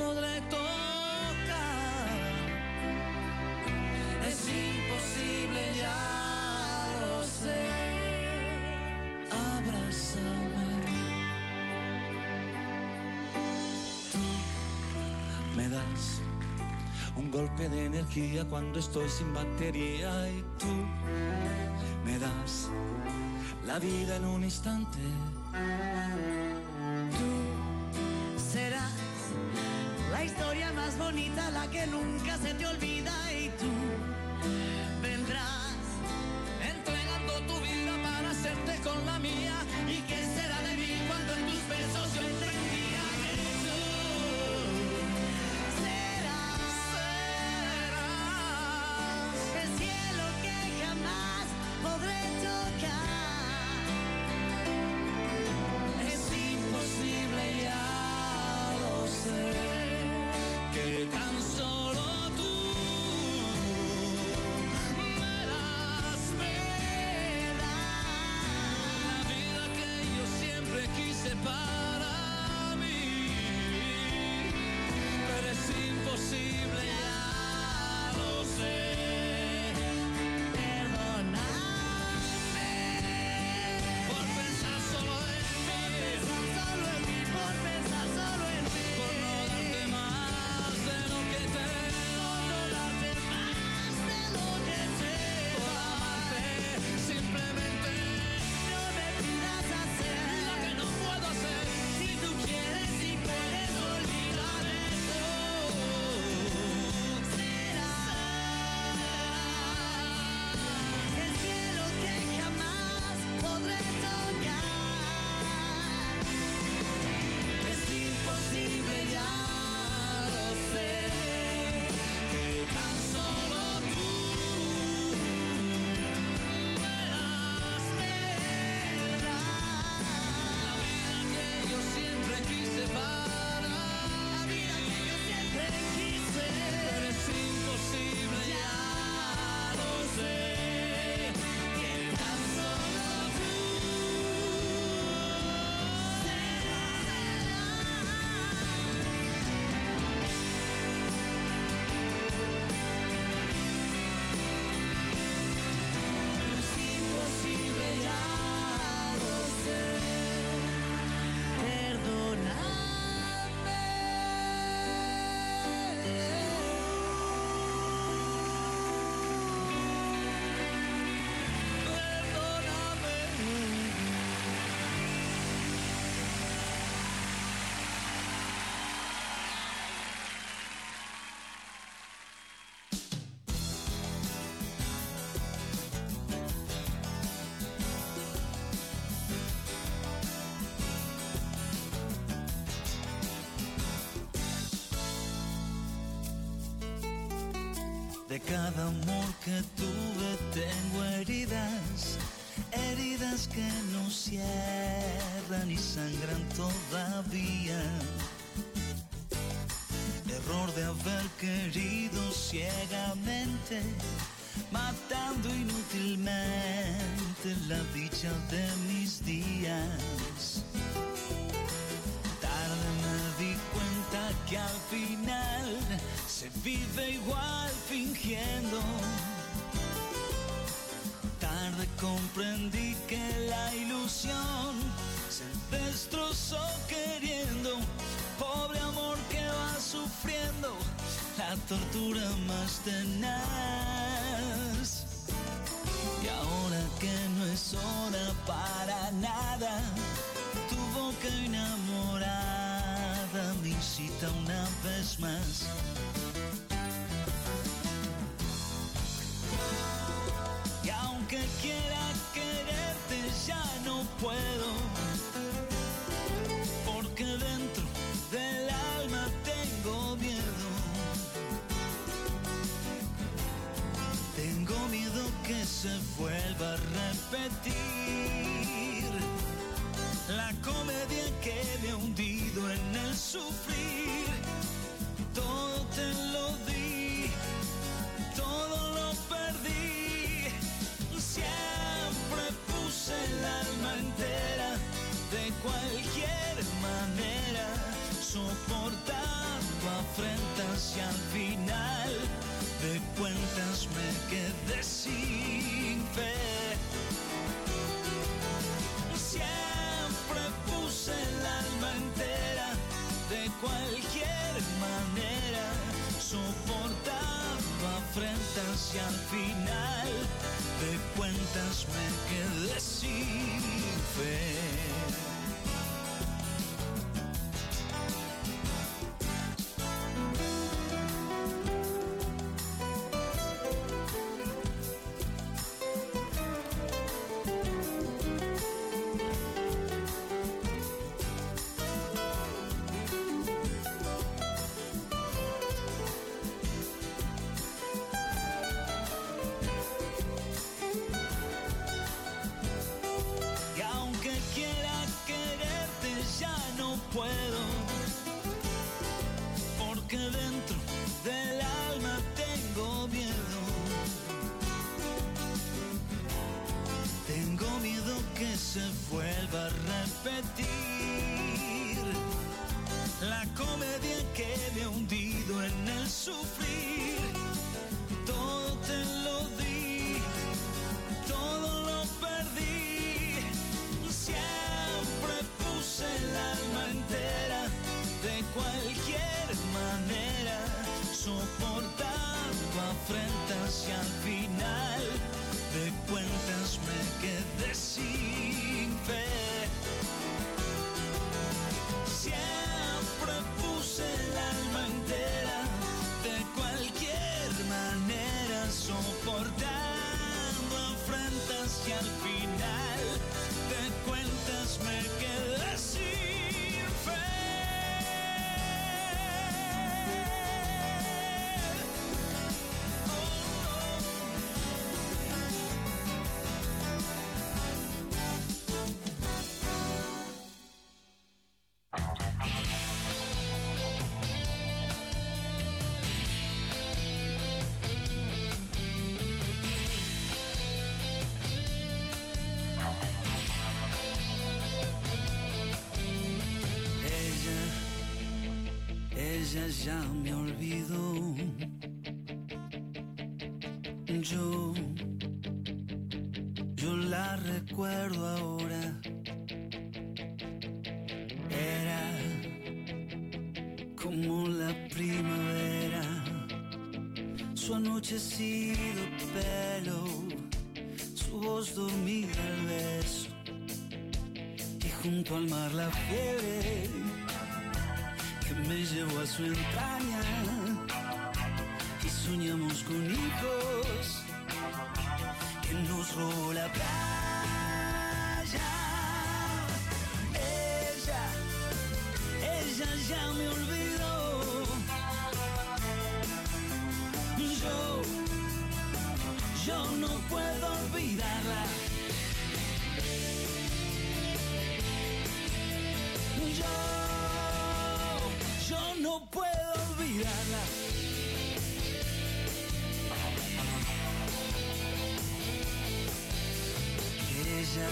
podré tocar? Es imposible, ya lo sé. Abrázame. Tú me das un golpe de energía cuando estoy sin batería y tú me das la vida en un instante. la historia más bonita, la que nunca se te olvida y tú vendrás entregando tu vida para hacerte con la mía. ¿Y qué será de mí cuando en tus besos yo entendía De cada amor que tuve tengo heridas, heridas que no cierran y sangran todavía. Error de haber querido ciegamente, matando inútilmente la dicha de mis días. Tarde me di cuenta que al final se vive igual fingiendo. Tarde comprendí que la ilusión se destrozó queriendo. Pobre amor que va sufriendo la tortura más tenaz. Y ahora que no es hora para nada, tu boca enamorada me incita una vez más. Y aunque quiera quererte ya no puedo, porque dentro del alma tengo miedo. Tengo miedo que se vuelva a repetir la comedia que me ha hundido en el sufrir. Todo te lo di, todo lo perdí. Siempre puse el alma entera, de cualquier manera, soportando afrentas y al final de cuentas me quedé sin fe. El alma entera, de cualquier manera, soportando afrentas y al final de cuentas me quedé sin fe. Ya me olvidó. Yo, yo la recuerdo ahora. Era como la primavera, su anochecido pelo, su voz dormida al beso y junto al mar la fiebre me llevó a su entraña y soñamos con hijos que nos robó la playa. Ella, ella ya me olvidó. Yo, yo no puedo olvidarla. Yo no puedo olvidarla. Ella,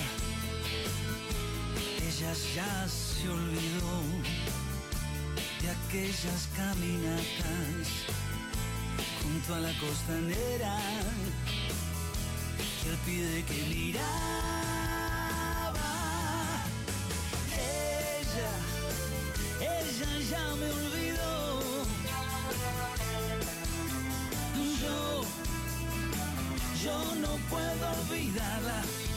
ella ya se olvidó de aquellas caminatas junto a la costanera que al pie que mirar ya me olvidó. Yo, yo no puedo olvidarla.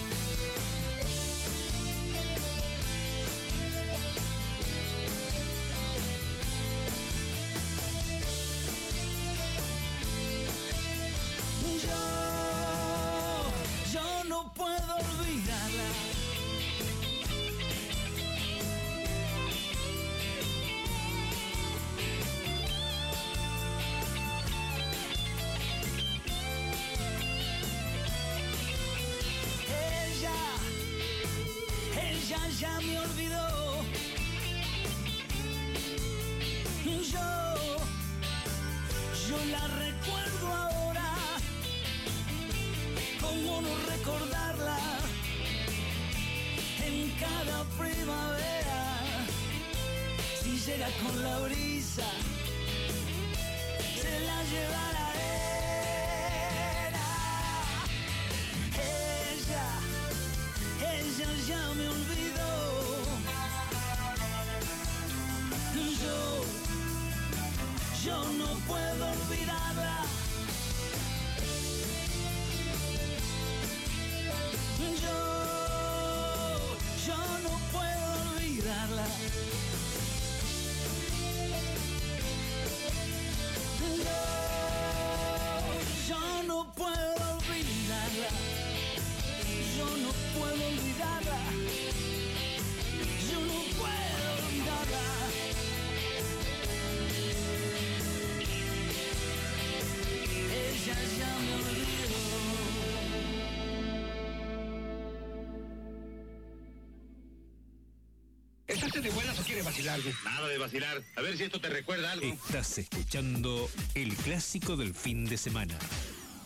Nada de vacilar. A ver si esto te recuerda algo. Estás escuchando el clásico del fin de semana.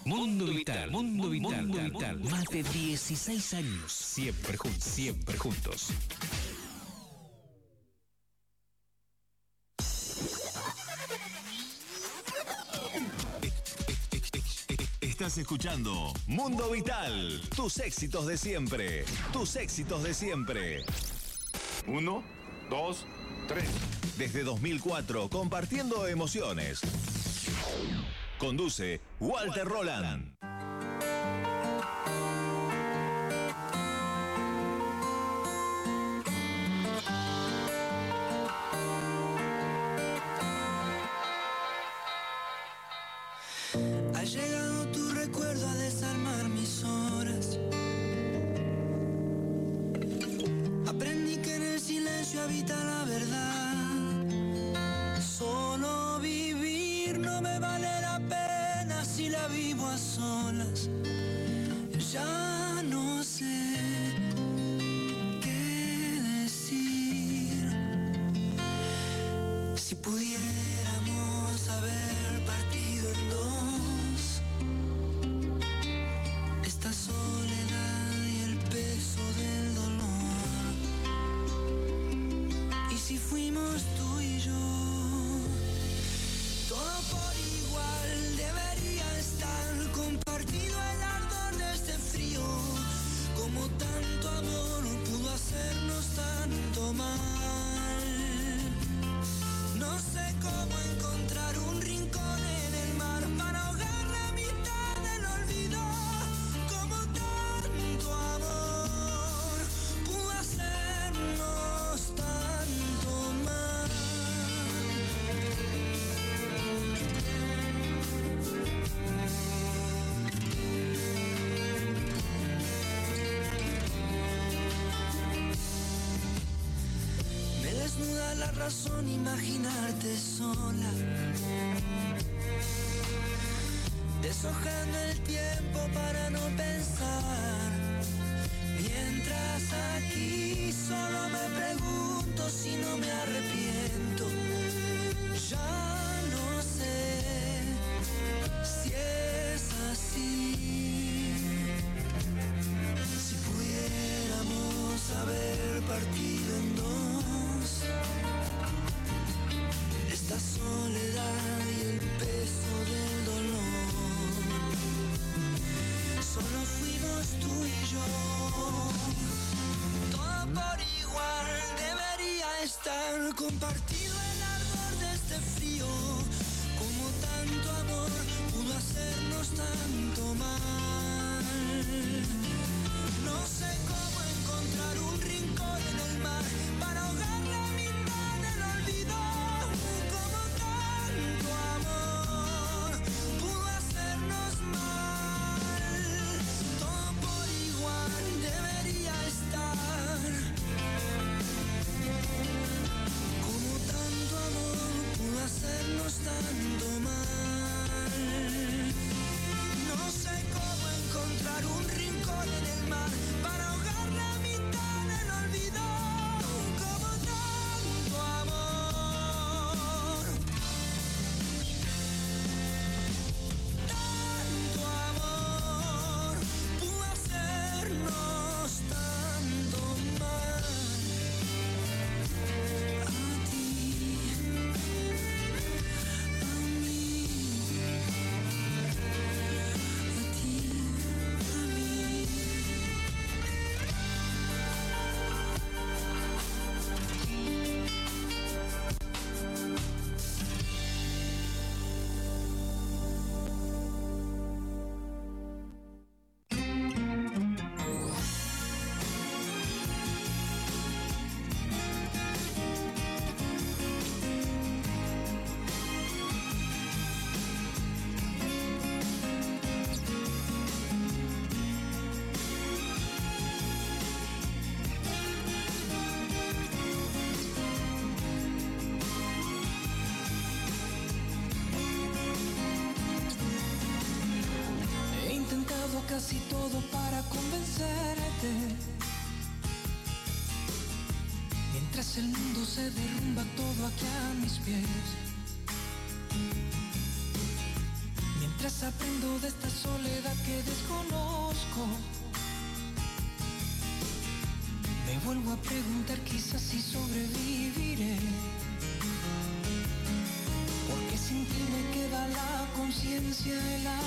Mundo Vital, Mundo Vital, Mundo Vital. Más de 16 años. Siempre juntos, siempre juntos. Estás escuchando Mundo Vital. Tus éxitos de siempre. Tus éxitos de siempre. Uno, dos, desde 2004, compartiendo emociones. Conduce Walter Roland. soledad que desconozco. Me vuelvo a preguntar quizás si sobreviviré. Porque sin ti me queda la conciencia helada.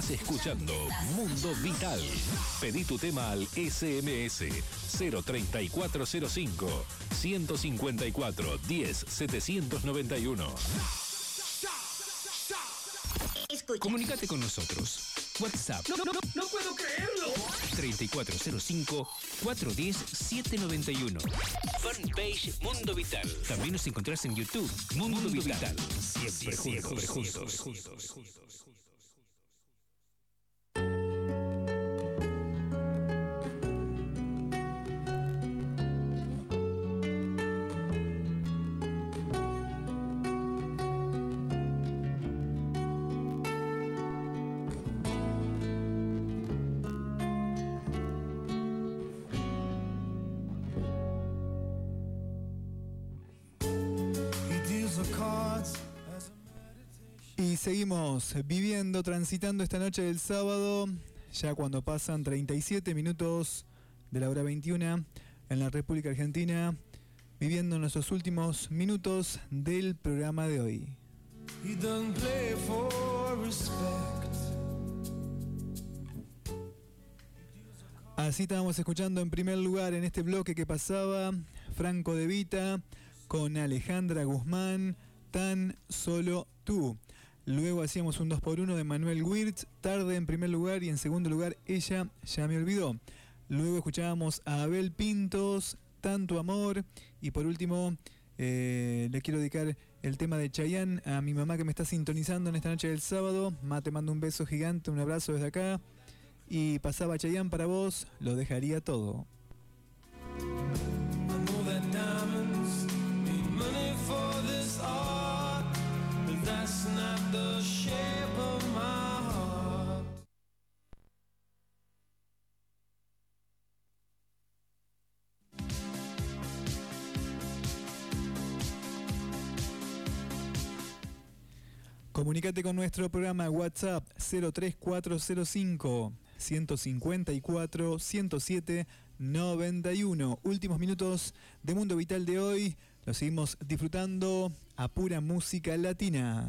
Estás escuchando Mundo Vital. Pedí tu tema al SMS 03405 154 10 791. Comunicate con nosotros. WhatsApp No, no, no, no puedo creerlo. 3405 410 791. Fanpage Mundo Vital. También nos encontrás en YouTube. Mundo, Vital. Siempre, juntos. juntos. He seguimos viviendo, transitando esta noche del sábado, ya cuando pasan 37 minutos de la hora 21 en la República Argentina, viviendo nuestros últimos minutos del programa de hoy. Así estábamos escuchando en primer lugar en este bloque que pasaba Franco De Vita con Alejandra Guzmán, Tan Solo Tú. Luego hacíamos un 2x1 de Manuel Wirtz, Tarde en primer lugar y en segundo lugar Ella Ya Me Olvidó. Luego escuchábamos a Abel Pintos, Tanto Amor y por último eh, le quiero dedicar el tema de Chayanne a mi mamá que me está sintonizando en esta noche del sábado. Ma, te mando un beso gigante, un abrazo desde acá. Y pasaba Chayanne para vos, lo dejaría todo. Comunicate con nuestro programa WhatsApp 03405 154 107 91. Últimos minutos de Mundo Vital de hoy. Lo seguimos disfrutando a pura música latina.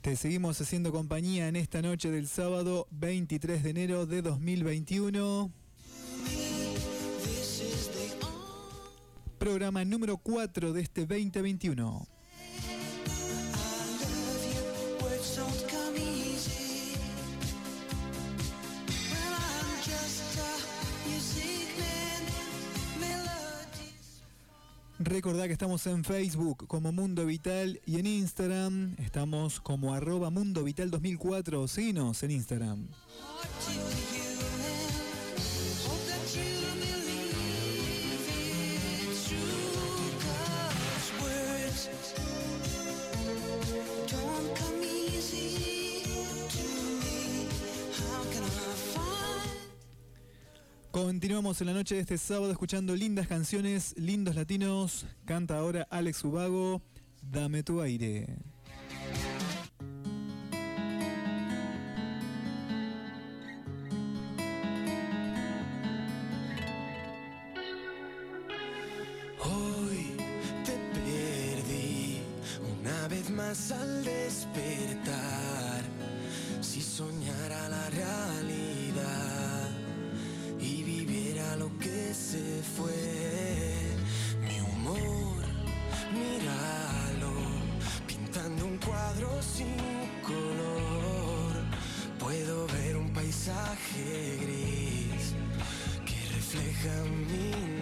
Te seguimos haciendo compañía en esta noche del sábado 23 de enero de 2021. This is the Programa número 4 de este 2021. Recordá que estamos en Facebook como Mundo Vital y en Instagram estamos como arroba Mundo Vital 2004. Seguinos en Instagram. Continuamos en la noche de este sábado escuchando lindas canciones, lindos latinos. Canta ahora Alex Ubago, Dame tu aire. hoy te perdí una vez más al despertar, si soñara la realidad se fue mi humor. Míralo, pintando un cuadro sin color. Puedo ver un paisaje gris que refleja mi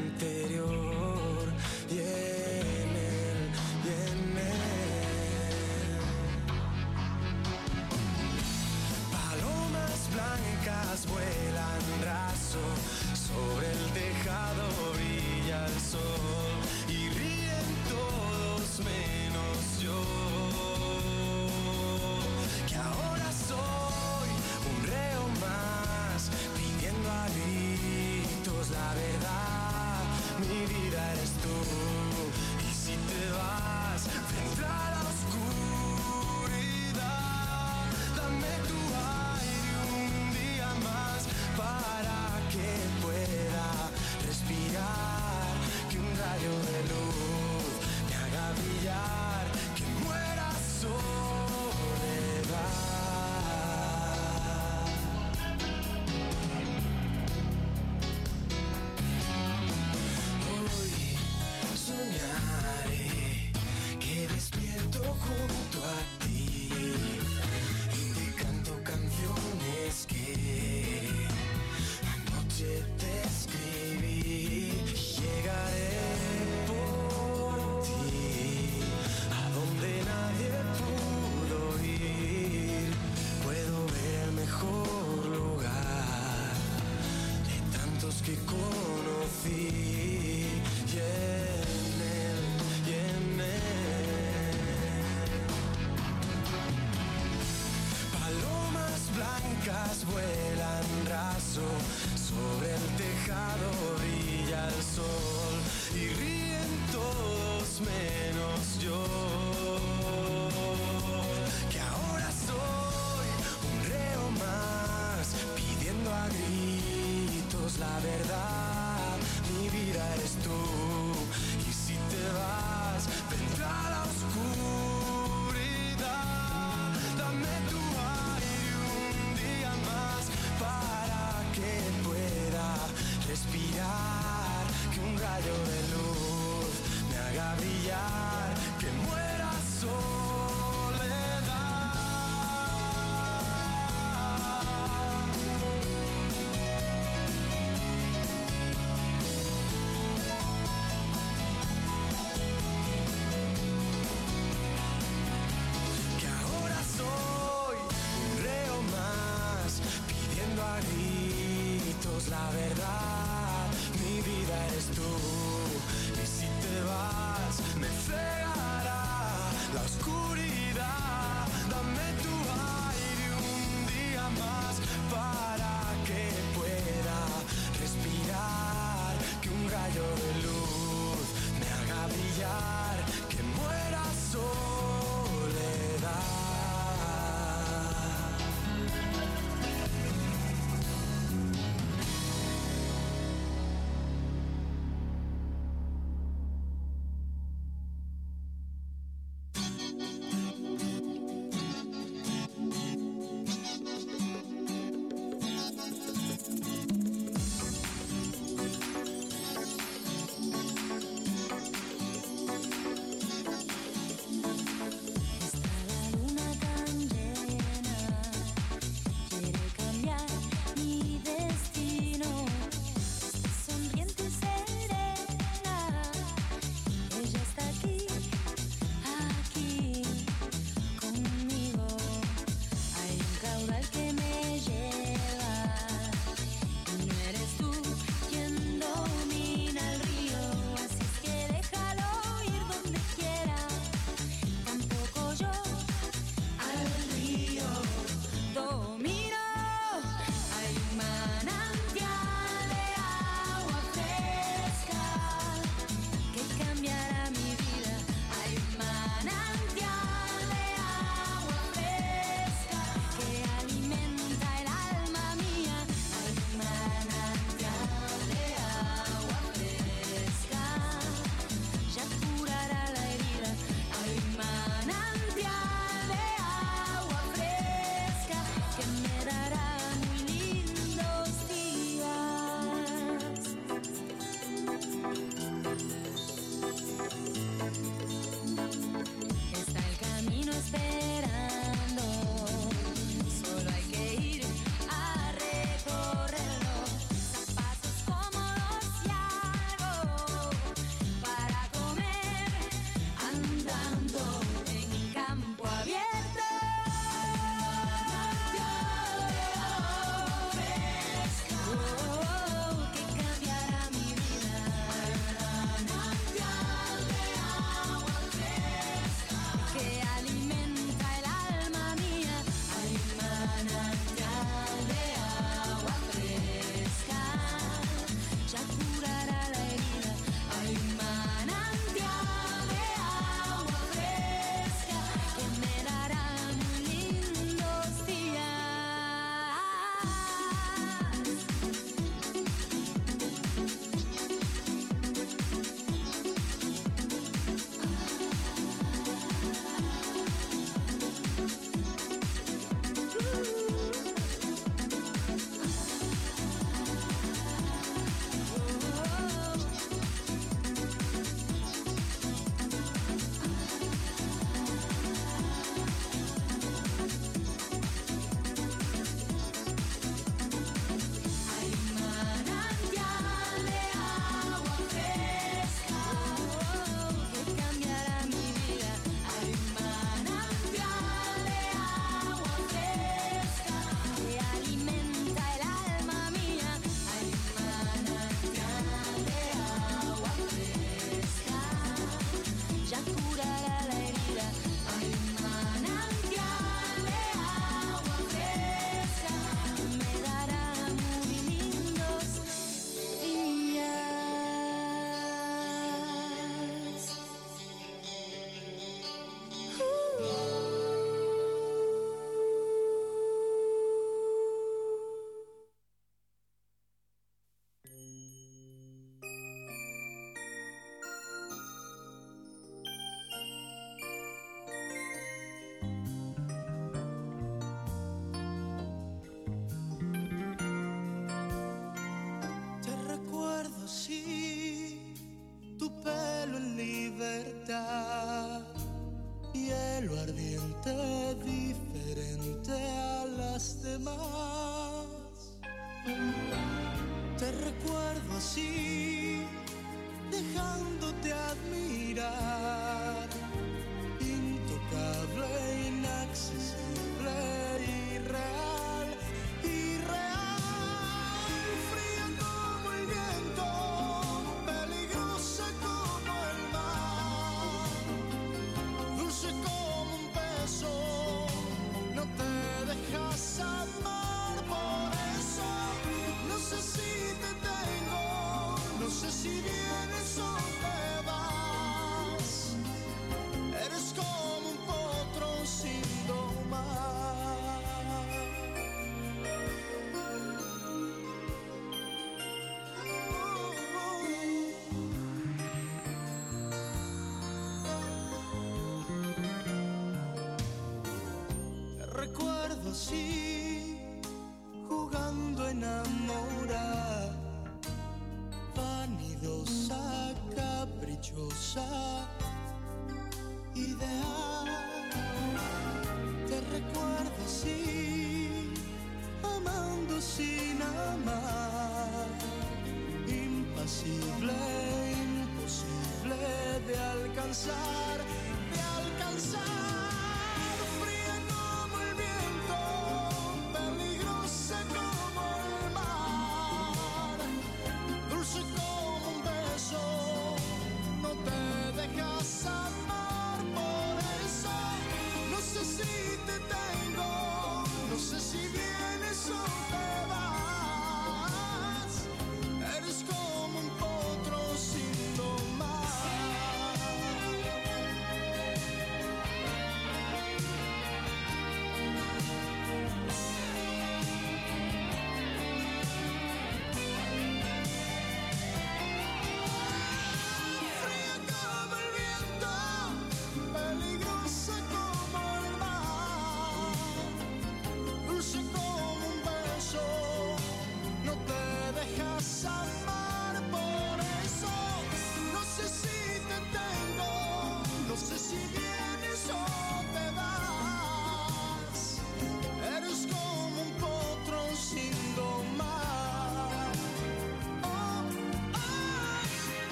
desire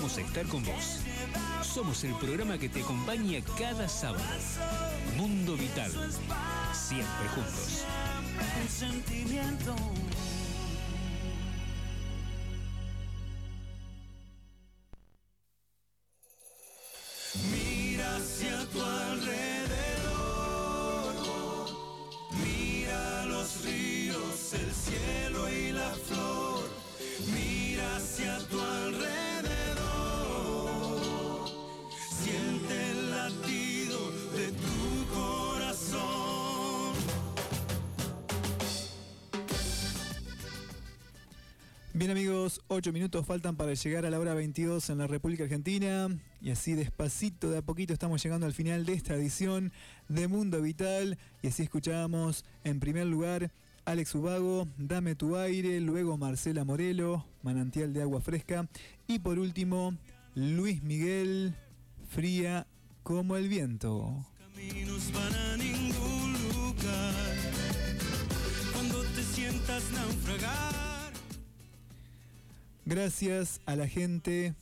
vamos estar con vos. Somos el programa que te acompaña cada sábado. Mundo Vital. Siempre juntos. Un sentimiento. 8 minutos faltan para llegar a la hora 22 en la República Argentina y así despacito, de a poquito estamos llegando al final de esta edición de Mundo Vital y así escuchamos en primer lugar Alex Ubago, Dame tu aire, luego Marcela Morelo, Manantial de agua fresca y por último Luis Miguel, Fría como el viento. caminos van a ningún lugar. Gracias a la gente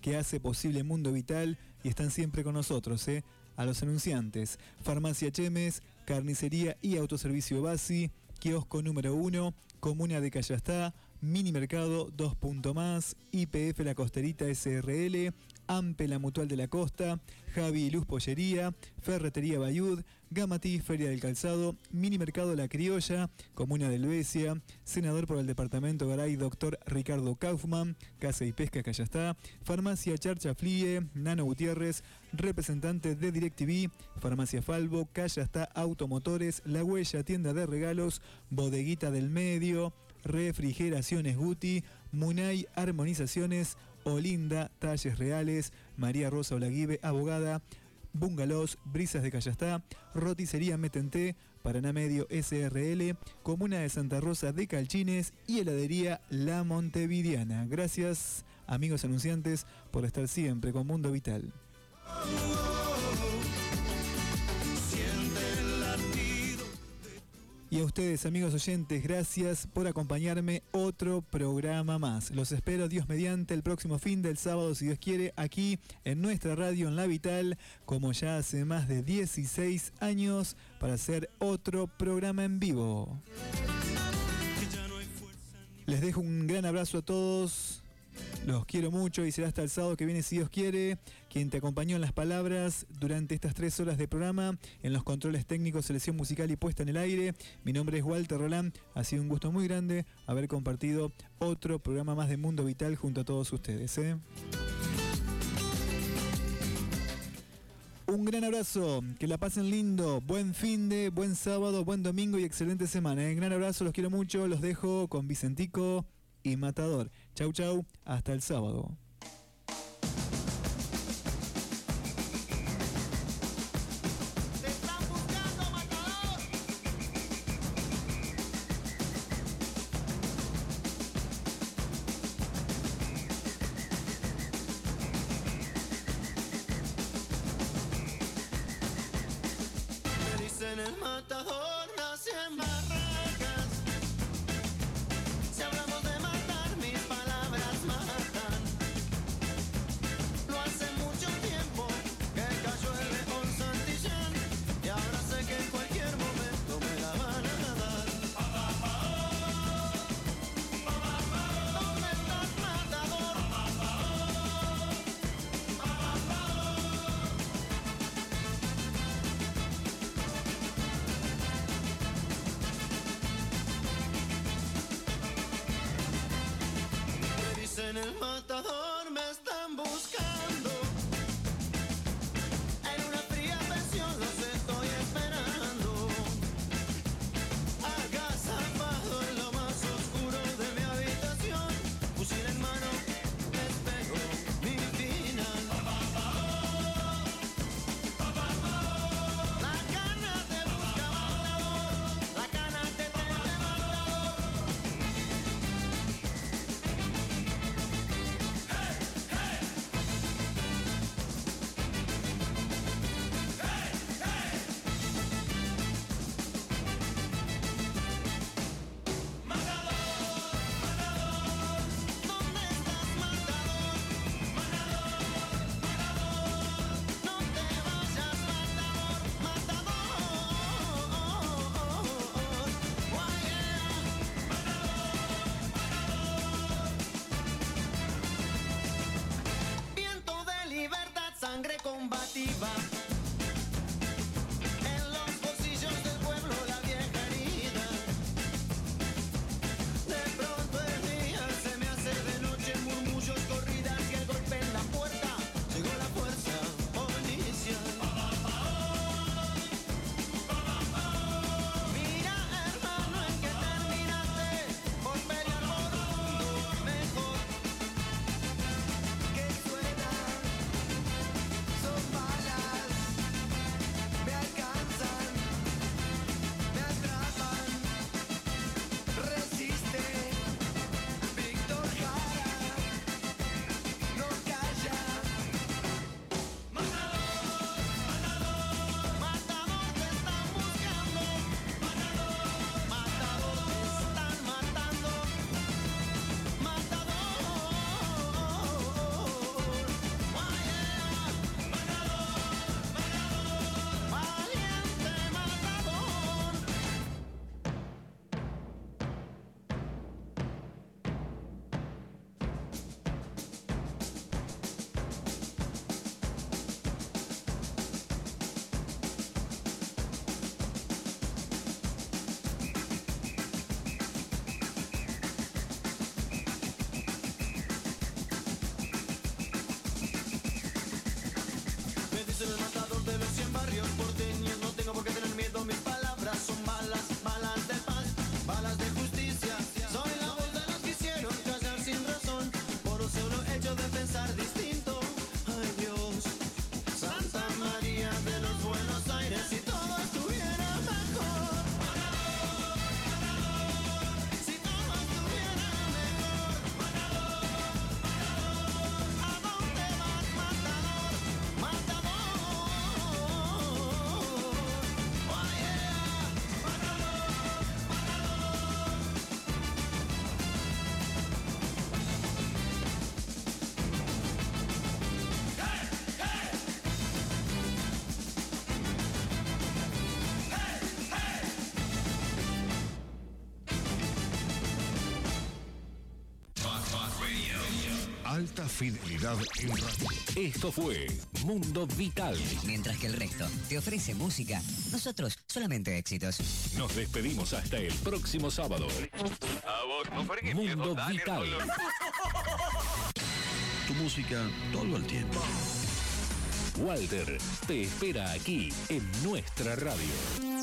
que hace posible Mundo Vital y están siempre con nosotros, ¿eh? a los anunciantes, Farmacia Chemes, Carnicería y Autoservicio Basi, kiosco número 1, Comuna de Callastá, Mini Mercado 2 Punto Más, IPF La Costerita SRL, AMPE La Mutual de la Costa, Javi Luz Pollería, Ferretería Bayud, Gamatí Feria del Calzado, Mini Mercado La Criolla, Comuna del Besia, Senador por el Departamento Garay, Doctor Ricardo Kaufman, Casa y Pesca Callastá, Farmacia Charcha Flie, Nano Gutiérrez, representante de DirecTV, Farmacia Falvo, Callastá Automotores, La Huella Tienda de Regalos, Bodeguita del Medio, Refrigeraciones Guti, Munay Armonizaciones, Olinda, Talles Reales, María Rosa Olaguibe, abogada, Bungalows, Brisas de Callastá, Roticería Metenté, Paraná Medio SRL, Comuna de Santa Rosa de Calchines y Heladería La Montevidiana. Gracias, amigos anunciantes, por estar siempre con Mundo Vital. Y a ustedes, amigos oyentes, gracias por acompañarme otro programa más. Los espero, Dios mediante, el próximo fin del sábado, si Dios quiere, aquí en nuestra radio en La Vital, como ya hace más de 16 años, para hacer otro programa en vivo. Les dejo un gran abrazo a todos. Los quiero mucho y será hasta el sábado que viene si Dios quiere. Quien te acompañó en las palabras durante estas tres horas de programa, en los controles técnicos, selección musical y puesta en el aire. Mi nombre es Walter Roland. Ha sido un gusto muy grande haber compartido otro programa más de Mundo Vital junto a todos ustedes. ¿eh? Un gran abrazo, que la pasen lindo, buen fin de, buen sábado, buen domingo y excelente semana. ¿eh? Gran abrazo, los quiero mucho, los dejo con Vicentico y Matador. Chau chau, hasta el sábado. Alta fidelidad en radio. Esto fue Mundo Vital. Mientras que el resto te ofrece música, nosotros solamente éxitos. Nos despedimos hasta el próximo sábado. Mundo Vital. Tu música todo el tiempo. Walter te espera aquí en nuestra radio.